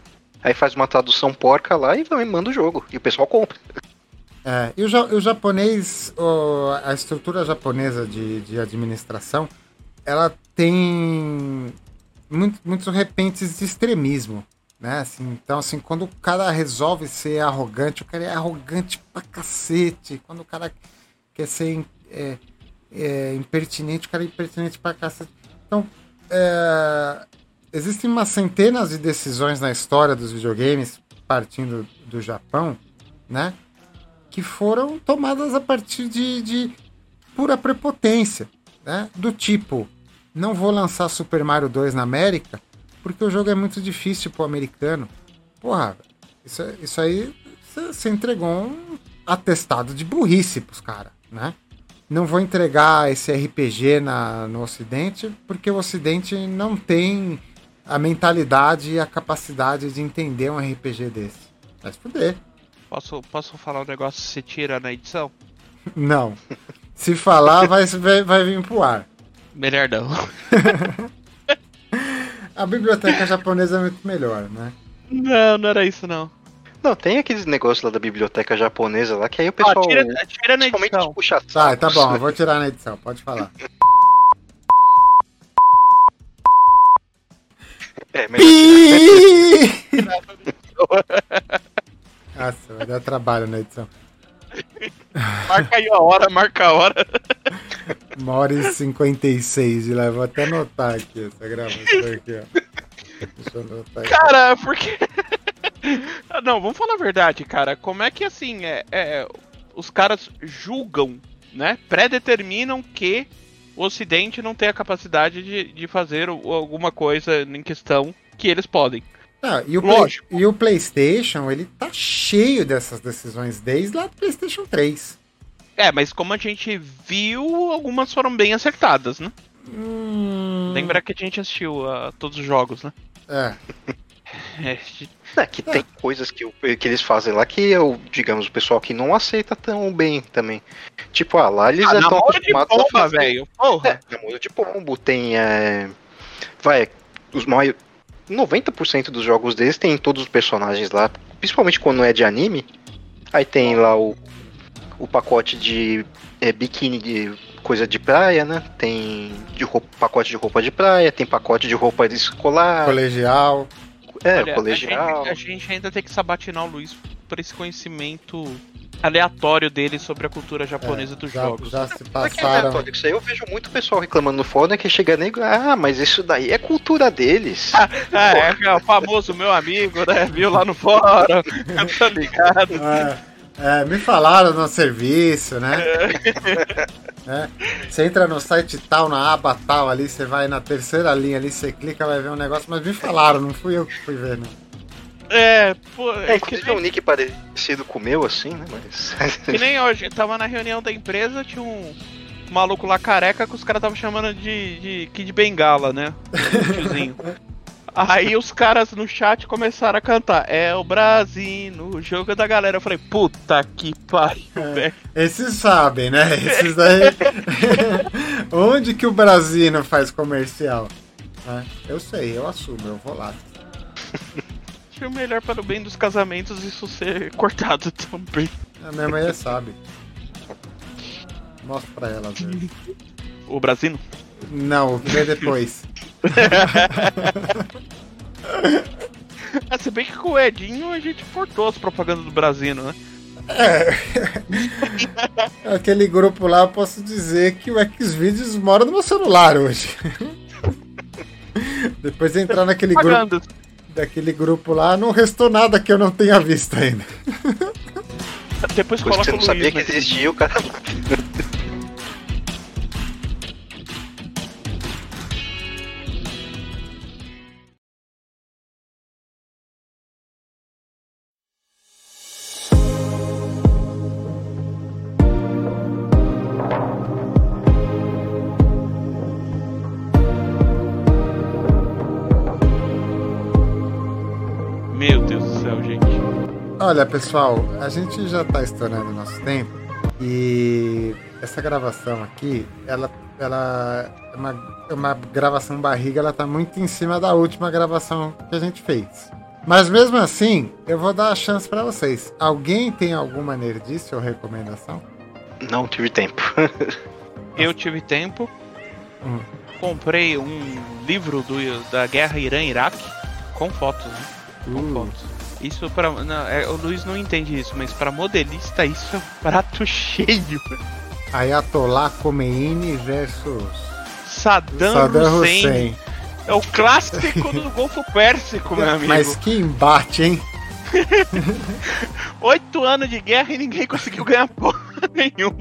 Aí faz uma tradução porca lá e manda o jogo. E o pessoal compra. É, e o, o japonês, o, a estrutura japonesa de, de administração, ela tem muito, muitos repentes de extremismo. Né? Assim, então, assim, quando o cara resolve ser arrogante, o cara é arrogante pra cacete. Quando o cara quer ser é, é, impertinente, o cara é impertinente pra cacete. Então, é, existem umas centenas de decisões na história dos videogames, partindo do Japão, né? Que foram tomadas a partir de, de pura prepotência, né? Do tipo, não vou lançar Super Mario 2 na América porque o jogo é muito difícil pro americano. Porra, isso, isso aí você entregou um atestado de burrice pros caras, né? Não vou entregar esse RPG na, no Ocidente, porque o Ocidente não tem a mentalidade e a capacidade de entender um RPG desse. Vai se fuder. Posso, posso falar um negócio que você tira na edição? *laughs* Não. Se falar, vai, vai, vai vir pro ar. Melhor não. *laughs* a biblioteca japonesa é muito melhor, né? Não, não era isso não. Não, tem aqueles negócios lá da biblioteca japonesa lá que aí o pessoal. Ah, tira, tira na edição. Puxa tá, tá bom, eu vou tirar na edição, pode falar. *laughs* É, melhor *laughs* Nossa, vai dar trabalho na edição. *laughs* Marca aí a hora, marca a hora. Uma hora e 56 de lá. Vou até anotar aqui essa gravação aqui, ó. Deixa eu anotar aqui. Cara, porque. Não, vamos falar a verdade, cara. Como é que assim, é, é os caras julgam, né? Predeterminam que o Ocidente não tem a capacidade de, de fazer alguma coisa em questão que eles podem. Ah, e, o Play, e o PlayStation, ele tá cheio dessas decisões desde lá do PlayStation 3. É, mas como a gente viu, algumas foram bem acertadas, né? Hum... Lembra que a gente assistiu a todos os jogos, né? É. *laughs* é, é que tem é. coisas que, que eles fazem lá que eu, digamos, o pessoal que não aceita tão bem também. Tipo, ah, lá eles ah, estão acostumados pomba, a fazer. velho. Porra. É, namoro de pombo, tem. É... Vai, os maiores 90% dos jogos deles tem todos os personagens lá, principalmente quando é de anime. Aí tem lá o, o pacote de é, biquíni de coisa de praia, né? Tem de roupa, pacote de roupa de praia, tem pacote de roupa escolar. Colegial. É, Olha, colegial. A gente, a gente ainda tem que sabatinar o Luiz por esse conhecimento aleatório dele sobre a cultura japonesa é, dos já, jogos. Já se passaram. É isso aí eu vejo muito pessoal reclamando no fórum que chega nem. Ah, mas isso daí é cultura deles. *laughs* Ah, é, é, o famoso meu amigo, né? Viu lá no fórum. *laughs* Eu tô ligado. É, é, me falaram no serviço, né? É. Você entra no site tal, na aba tal ali, você vai na terceira linha ali, você clica, vai ver um negócio, mas me falaram, não fui eu que fui ver, não. É, pô. É, inclusive é um nick parecido com o meu, assim, né? Mas... Que nem hoje, tava na reunião da empresa, tinha um maluco lá careca que os caras estavam chamando de, de Kid Bengala, né? *laughs* tiozinho. Aí os caras no chat começaram a cantar. É o Brasil, o jogo da galera. Eu falei, puta que pariu, é, velho. Esses sabem, né? *laughs* Esses daí. *laughs* Onde que o Brasil não faz comercial? É, eu sei, eu assumo, eu vou lá acho melhor para o bem dos casamentos isso ser cortado também. A minha mãe sabe. Mostra pra ela, velho. *laughs* O Brasino? Não, vê depois. *laughs* ah, se bem que com o Edinho a gente cortou as propagandas do Brasino, né? É. *laughs* Aquele grupo lá, eu posso dizer que o Xvideos mora no meu celular hoje. *laughs* Depois de entrar naquele grupo daquele grupo lá, não restou nada que eu não tenha visto ainda. Depois coloca Você não sabia Luiz, que existia o cara. Olha, pessoal, a gente já está estourando o nosso tempo e essa gravação aqui, ela, ela é uma, é uma gravação barriga, ela tá muito em cima da última gravação que a gente fez. Mas mesmo assim, eu vou dar a chance para vocês. Alguém tem alguma nerdice ou recomendação? Não tive tempo. *laughs* eu tive tempo. Hum. Comprei um livro do, da guerra Irã-Iraque com fotos. Né? Com uh. fotos. Isso para é, o Luiz não entende isso, mas para modelista isso é um prato *laughs* cheio. Ayatollah Khomeini versus Saddam, Saddam Hussein. Hussein. É o clássico do Golfo Pérsico, meu amigo. Mas que embate, hein? *laughs* Oito anos de guerra e ninguém conseguiu ganhar porra nenhuma.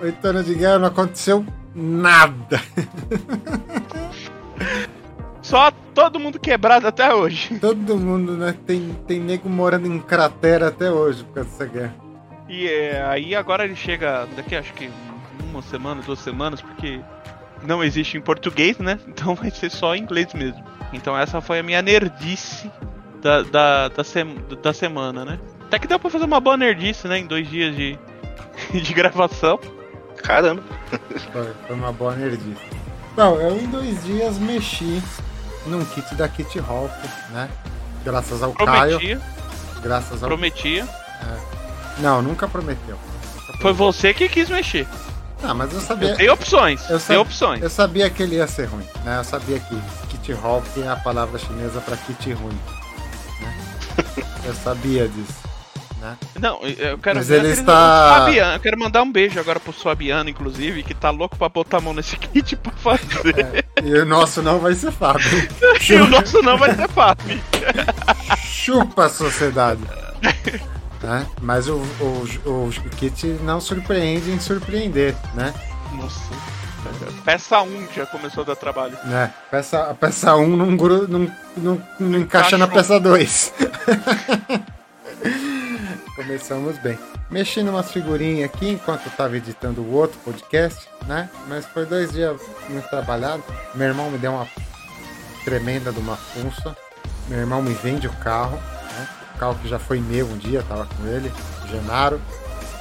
Oito anos de guerra não aconteceu nada. *laughs* Só todo mundo quebrado até hoje. *laughs* Todo mundo, né? Tem, tem nego morando em cratera até hoje por causa dessa guerra. E é, aí agora ele chega daqui acho que uma semana, duas semanas, porque não existe em português, né? *laughs* Então vai ser só em inglês mesmo. Então essa foi a minha nerdice da, da, da, da semana, né? Até que deu pra fazer uma boa nerdice, né? Em dois dias de, *laughs* de gravação. Caramba. Foi, foi uma boa nerdice. Não, eu em dois dias mexi num kit da Kit Hulk, né? Graças ao Prometia. Caio. Graças ao Prometia. Não, nunca prometeu. Foi você que quis mexer. Ah, mas eu sabia. Tem opções. Eu Tem sab- opções. Eu sabia que ele ia ser ruim, né? Eu sabia que Kit Hulk é a palavra chinesa pra kit ruim. né? *laughs* Eu sabia disso. Né? Não, eu quero Mas ver ele está- Fabiano. Eu quero mandar um beijo agora pro Fabiano, inclusive, que tá louco pra botar a mão nesse *laughs* kit pra fazer. E o nosso não vai ser Fábio. *laughs* e o nosso não vai ser Fábio. Chupa a sociedade. né? Mas o, o, o, o kit não surpreende em surpreender, né? Nossa. Peça 1 já começou a dar trabalho. né? Peça, a peça 1 não, gru- não, não, não encaixa na peça 2. *laughs* *laughs* Começamos bem. Mexi numas figurinhas aqui enquanto eu tava editando o outro podcast, né? Mas foi dois dias muito trabalhado. Meu irmão me deu uma tremenda de uma funça. Meu irmão me vende o carro, né? O carro que já foi meu um dia, tava com ele, Genaro.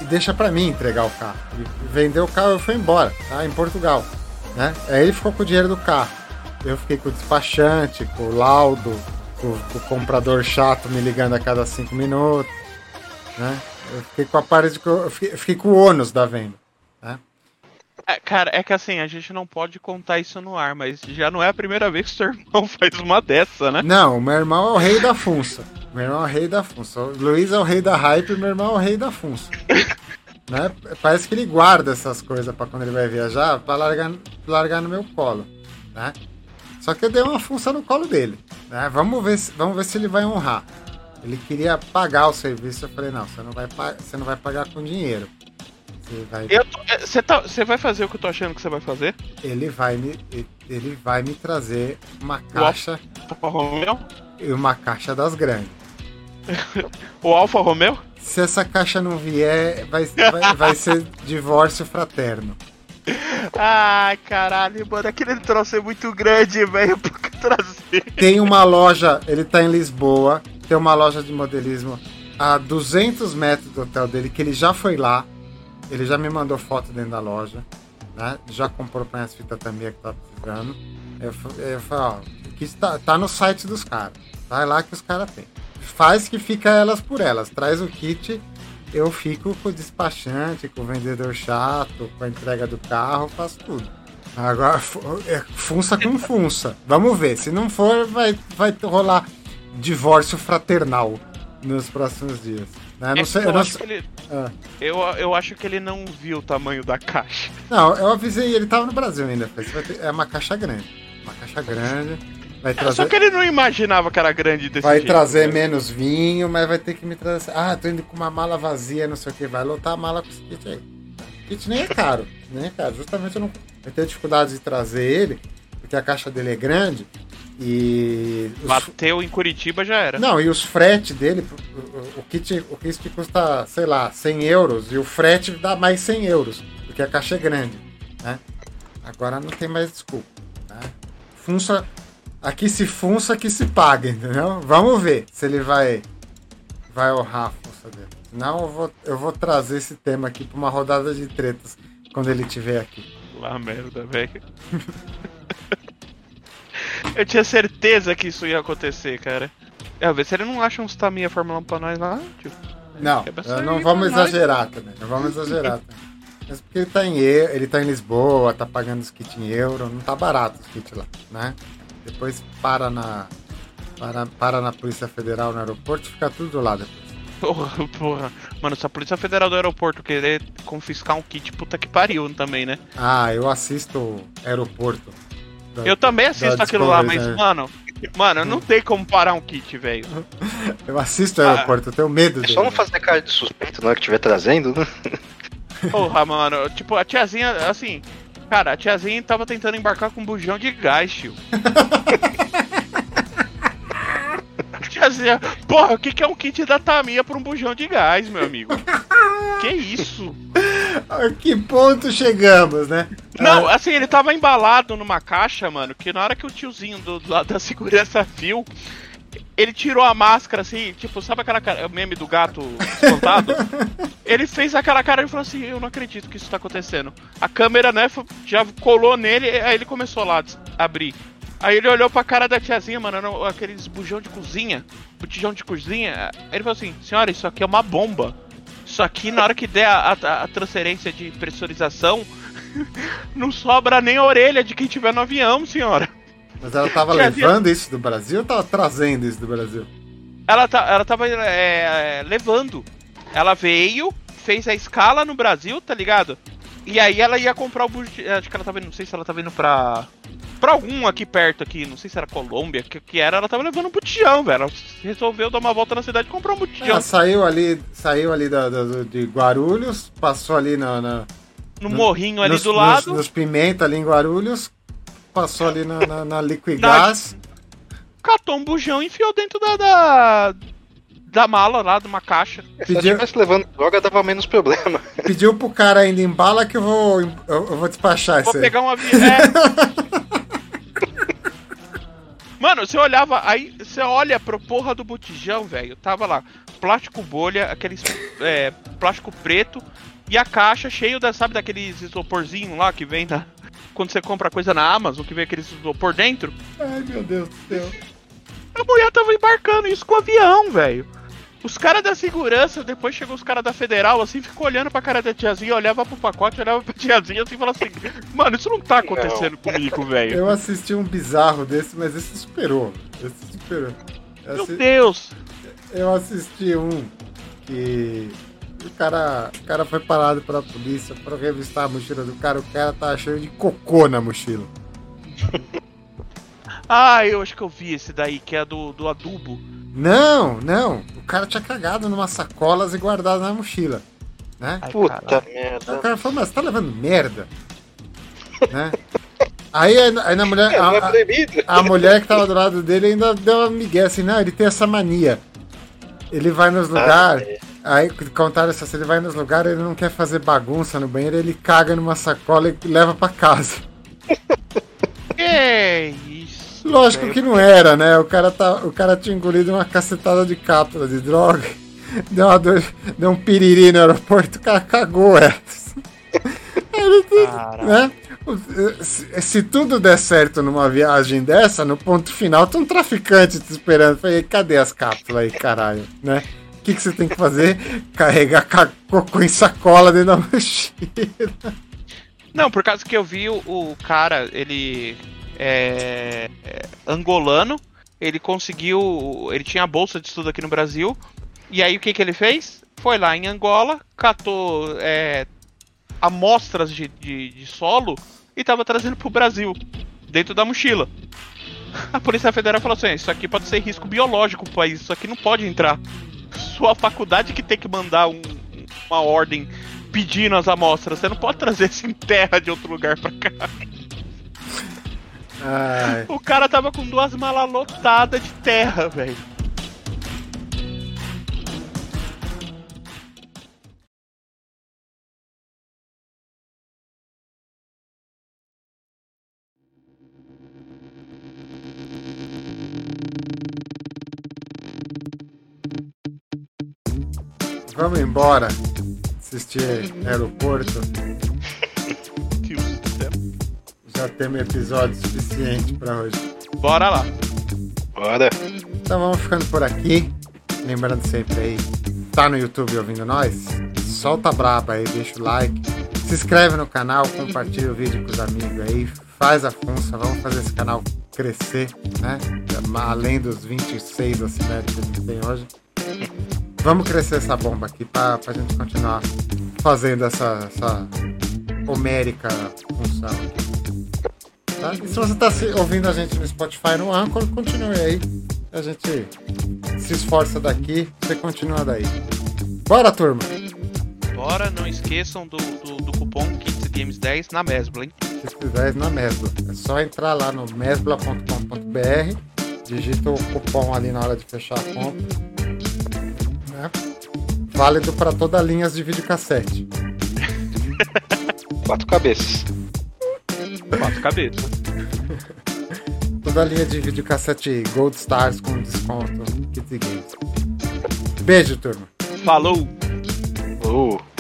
E deixa pra mim entregar o carro. Ele vendeu o carro e foi embora, tá? Em Portugal, né? Aí ele ficou com o dinheiro do carro. Eu fiquei com o despachante, com o laudo, com o comprador chato me ligando a cada cinco minutos, né? Eu fiquei com a parte de, eu fiquei, eu fiquei com o ônus da venda. É, cara, é que assim, a gente não pode contar isso no ar, mas já não é a primeira vez que seu irmão *laughs* faz uma dessa, né? Não, o meu irmão é o rei da funça. Meu irmão é o rei da funça. O Luiz é o rei da hype e meu irmão é o rei da funça. *laughs* né? Parece que ele guarda essas coisas pra quando ele vai viajar, pra largar, largar no meu colo. Né? Só que eu dei uma funça no colo dele. Né? Vamos, ver se, vamos ver se ele vai honrar. Ele queria pagar o serviço. Eu falei, não, você não vai, você não vai pagar com dinheiro. Você vai Você tá, você vai fazer o que eu tô achando que você vai fazer? ele vai me ele vai me trazer uma caixa Alfa Romeo? e uma caixa das grandes. *laughs* O Alfa Romeo? Se essa caixa não vier, vai, vai, vai ser *laughs* divórcio fraterno. Ai, caralho, mano, aquele troço é muito grande, velho, *laughs* pra trazer. Tem uma loja, ele tá em Lisboa, tem uma loja de modelismo a 200 metros do hotel dele, que ele já foi lá, ele já me mandou foto dentro da loja, né? Já comprou pra minhas fitas também que tá precisando. Eu, eu falei, ó, que está, tá no site dos caras, vai lá que os caras têm. Faz que fica elas por elas, traz o kit, eu fico com o despachante, com o vendedor chato, com a entrega do carro, faço tudo. Agora, *laughs* é funça com funça. Vamos ver. Se não for, vai, vai rolar divórcio fraternal nos próximos dias. Né? Não, É, sei, eu, não, acho que ele, ah. eu, eu acho que ele não viu o tamanho da caixa. não, eu avisei, ele tava no Brasil ainda. falei, "Você vai ter- é uma caixa grande. Uma caixa grande. Vai Só trazer, que ele não imaginava que era grande desse vai jeito. trazer menos vinho, mas vai ter que me trazer. Ah, tô indo com uma mala vazia, não sei o que. Vai lotar a mala com esse kit aí. O kit nem é caro. Nem é caro. Justamente eu não. Eu tenho dificuldade de trazer ele, porque a caixa dele é grande. E. os- Bateu em Curitiba já era. Não, e os fretes dele, o, kit, o kit custa, sei lá, 100 euros, e o frete dá mais 100 euros, porque a caixa é grande, né? Agora não tem mais desculpa, né? Funça, aqui se funça, aqui se paga, entendeu? Vamos ver se ele vai, vai honrar a funça dele. Senão eu vou, eu vou trazer esse tema aqui pra uma rodada de tretas quando ele estiver aqui. Lá merda, velho. *laughs* eu tinha certeza que isso ia acontecer, cara. É, ver se ele não acha uns Tamiya Fórmula 1 pra nós lá, tio. Não, sangue não vamos pra nós. exagerar também. Não vamos exagerar também. Mas porque ele tá em, ele tá em Lisboa, tá pagando os kits em euro, não tá barato os kits lá, né? Depois para na. Para, para na Polícia Federal no aeroporto fica tudo lá depois. Porra, porra. Mano, se a Polícia Federal do Aeroporto querer confiscar um kit, puta que pariu também, né? Ah, eu assisto aeroporto. Da- Eu também assisto da aquilo lá, mas, né? mano. Mano, não tem como parar um kit, velho. *laughs* Eu assisto o aeroporto, eu tenho medo É dele. só não fazer cara de suspeito na hora que estiver trazendo, né? Porra, mano. Tipo, a tiazinha, assim. Cara, a tiazinha tava tentando embarcar com um bujão de gás, tio. *laughs* Porra, o que, que é um kit da Tamiya pra um bujão de gás, meu amigo? Que isso? *laughs* A que ponto chegamos, né? Não, assim, ele tava embalado numa caixa, mano, que na hora que o tiozinho do, do lado da segurança viu, ele tirou a máscara, assim, tipo, sabe aquela cara, meme do gato espantado? *laughs* ele fez aquela cara e falou assim, eu não acredito que isso tá acontecendo. A câmera, né, já colou nele, aí ele começou lá a abrir. Aí ele olhou pra cara da tiazinha, mano, aqueles bujão de cozinha, botijão de cozinha. Aí ele falou assim, senhora, isso aqui é uma bomba. Isso aqui, na hora que der a, a, a transferência de pressurização, *laughs* não sobra nem a orelha de quem tiver no avião, senhora. Mas ela tava levando isso do Brasil ou tava trazendo isso do Brasil? Ela, tá, ela tava é, é, levando. Ela veio, fez a escala no Brasil, tá ligado? E aí ela ia comprar o bujão. Acho que ela tava indo. Não sei se ela tava indo pra pra algum aqui perto aqui, não sei se era Colômbia, que, que era, ela tava levando um botijão, velho. Ela resolveu dar uma volta na cidade e comprar um botijão. Ela saiu ali, saiu ali da, da, de Guarulhos, passou ali na, na no, no, morrinho ali nos, do lado. Nos, nos Pimenta ali em Guarulhos, passou ali na, na, na *laughs* Liquigás. Catou um bujão e enfiou dentro da, da, da mala lá, de uma caixa. Pediu... Se estivesse levando droga, dava menos problema. *laughs* Pediu pro cara ainda embala que eu vou, eu, eu vou despachar vou isso aí. Vou pegar um avião. É. *laughs* Mano, você olhava, aí você olha pro porra do botijão, velho. Tava lá, plástico bolha, aqueles é, plástico preto e a caixa cheio da, sabe, daqueles isoporzinho lá que vem da. Quando você compra coisa na Amazon, que vem aqueles isopor dentro. Ai, meu Deus do céu. A mulher tava embarcando isso com o avião, velho. Os caras da segurança, depois chegou os caras da federal, assim, ficou olhando pra cara da tiazinha, olhava pro pacote, olhava pra tiazinha assim e falava assim: Mano, isso não tá acontecendo não. comigo, velho. Eu assisti um bizarro desse, mas esse superou. Esse superou. Eu Meu assi... Deus! Eu assisti um que. O cara, o cara foi parado pela polícia pra revistar a mochila do cara, o cara tá achando de cocô na mochila. *laughs* ah, eu acho que eu vi esse daí, que é do, do adubo. Não, não. O cara tinha cagado numa sacolas e guardado na mochila. Né? Ai, Puta caralho. merda. O cara falou, mas você tá levando merda? né? Aí, aí na mulher. A, a, a, mulher que tava do lado dele ainda deu uma migué assim, não, ele tem essa mania. Ele vai nos lugares. Ah, é. Aí contaram isso assim, ele vai nos lugares, ele não quer fazer bagunça no banheiro, ele caga numa sacola e leva para casa. *laughs* Que Lógico que não era, né? O cara, tá, o cara tinha engolido uma cacetada de cápsula de droga, *laughs* deu, uma dor, deu um piriri no aeroporto, o cara cagou *laughs* essa. né? Se, se, tudo der certo numa viagem dessa, no ponto final, tem um traficante te esperando. Falei, cadê as cápsulas aí, caralho? Né? O que, que você tem que fazer? Carregar cocô em sacola dentro da *laughs* mochila. Não, por causa que eu vi o, o cara, ele é, angolano. Ele conseguiu. Ele tinha a bolsa de estudo aqui no Brasil. E aí o que, que ele fez? Foi lá em Angola, catou é, amostras de, de, de solo e estava trazendo para o Brasil, dentro da mochila. A Polícia Federal falou assim: Isso aqui pode ser risco biológico pro país, isso aqui não pode entrar. Sua faculdade que tem que mandar um, uma ordem pedindo as amostras, você não pode trazer isso em terra de outro lugar para cá. Ai. O cara tava com duas malas lotadas de terra, velho. Vamos embora assistir aeroporto. Já temos episódio suficiente para hoje. Bora lá. Bora. Então vamos ficando por aqui. Lembrando sempre aí, tá no YouTube ouvindo nós? Solta a braba aí, deixa o like. Se inscreve no canal, compartilha o vídeo com os amigos aí. Faz a funça, vamos fazer esse canal crescer, né? Além dos 26 assinantes que a gente tem hoje. Vamos crescer essa bomba aqui pra, pra gente continuar fazendo essa, essa homérica função aqui. Tá? E se você está ouvindo a gente no Spotify, no Anchor, continue aí. A gente se esforça daqui, você continua daí. Bora, turma! Bora, não esqueçam do, do, do cupom KidsGames10 na Mesbla, hein? Kids10 na Mesbla. É só entrar lá no mesbla.com.br, digita o cupom ali na hora de fechar a compra. Né? válido para toda a linha de videocassete. *laughs* Quatro cabeças. Quatro cabeças. *laughs* toda a linha de videocassete Gold Stars com desconto Kids Games. Beijo, turma. Falou! Uh.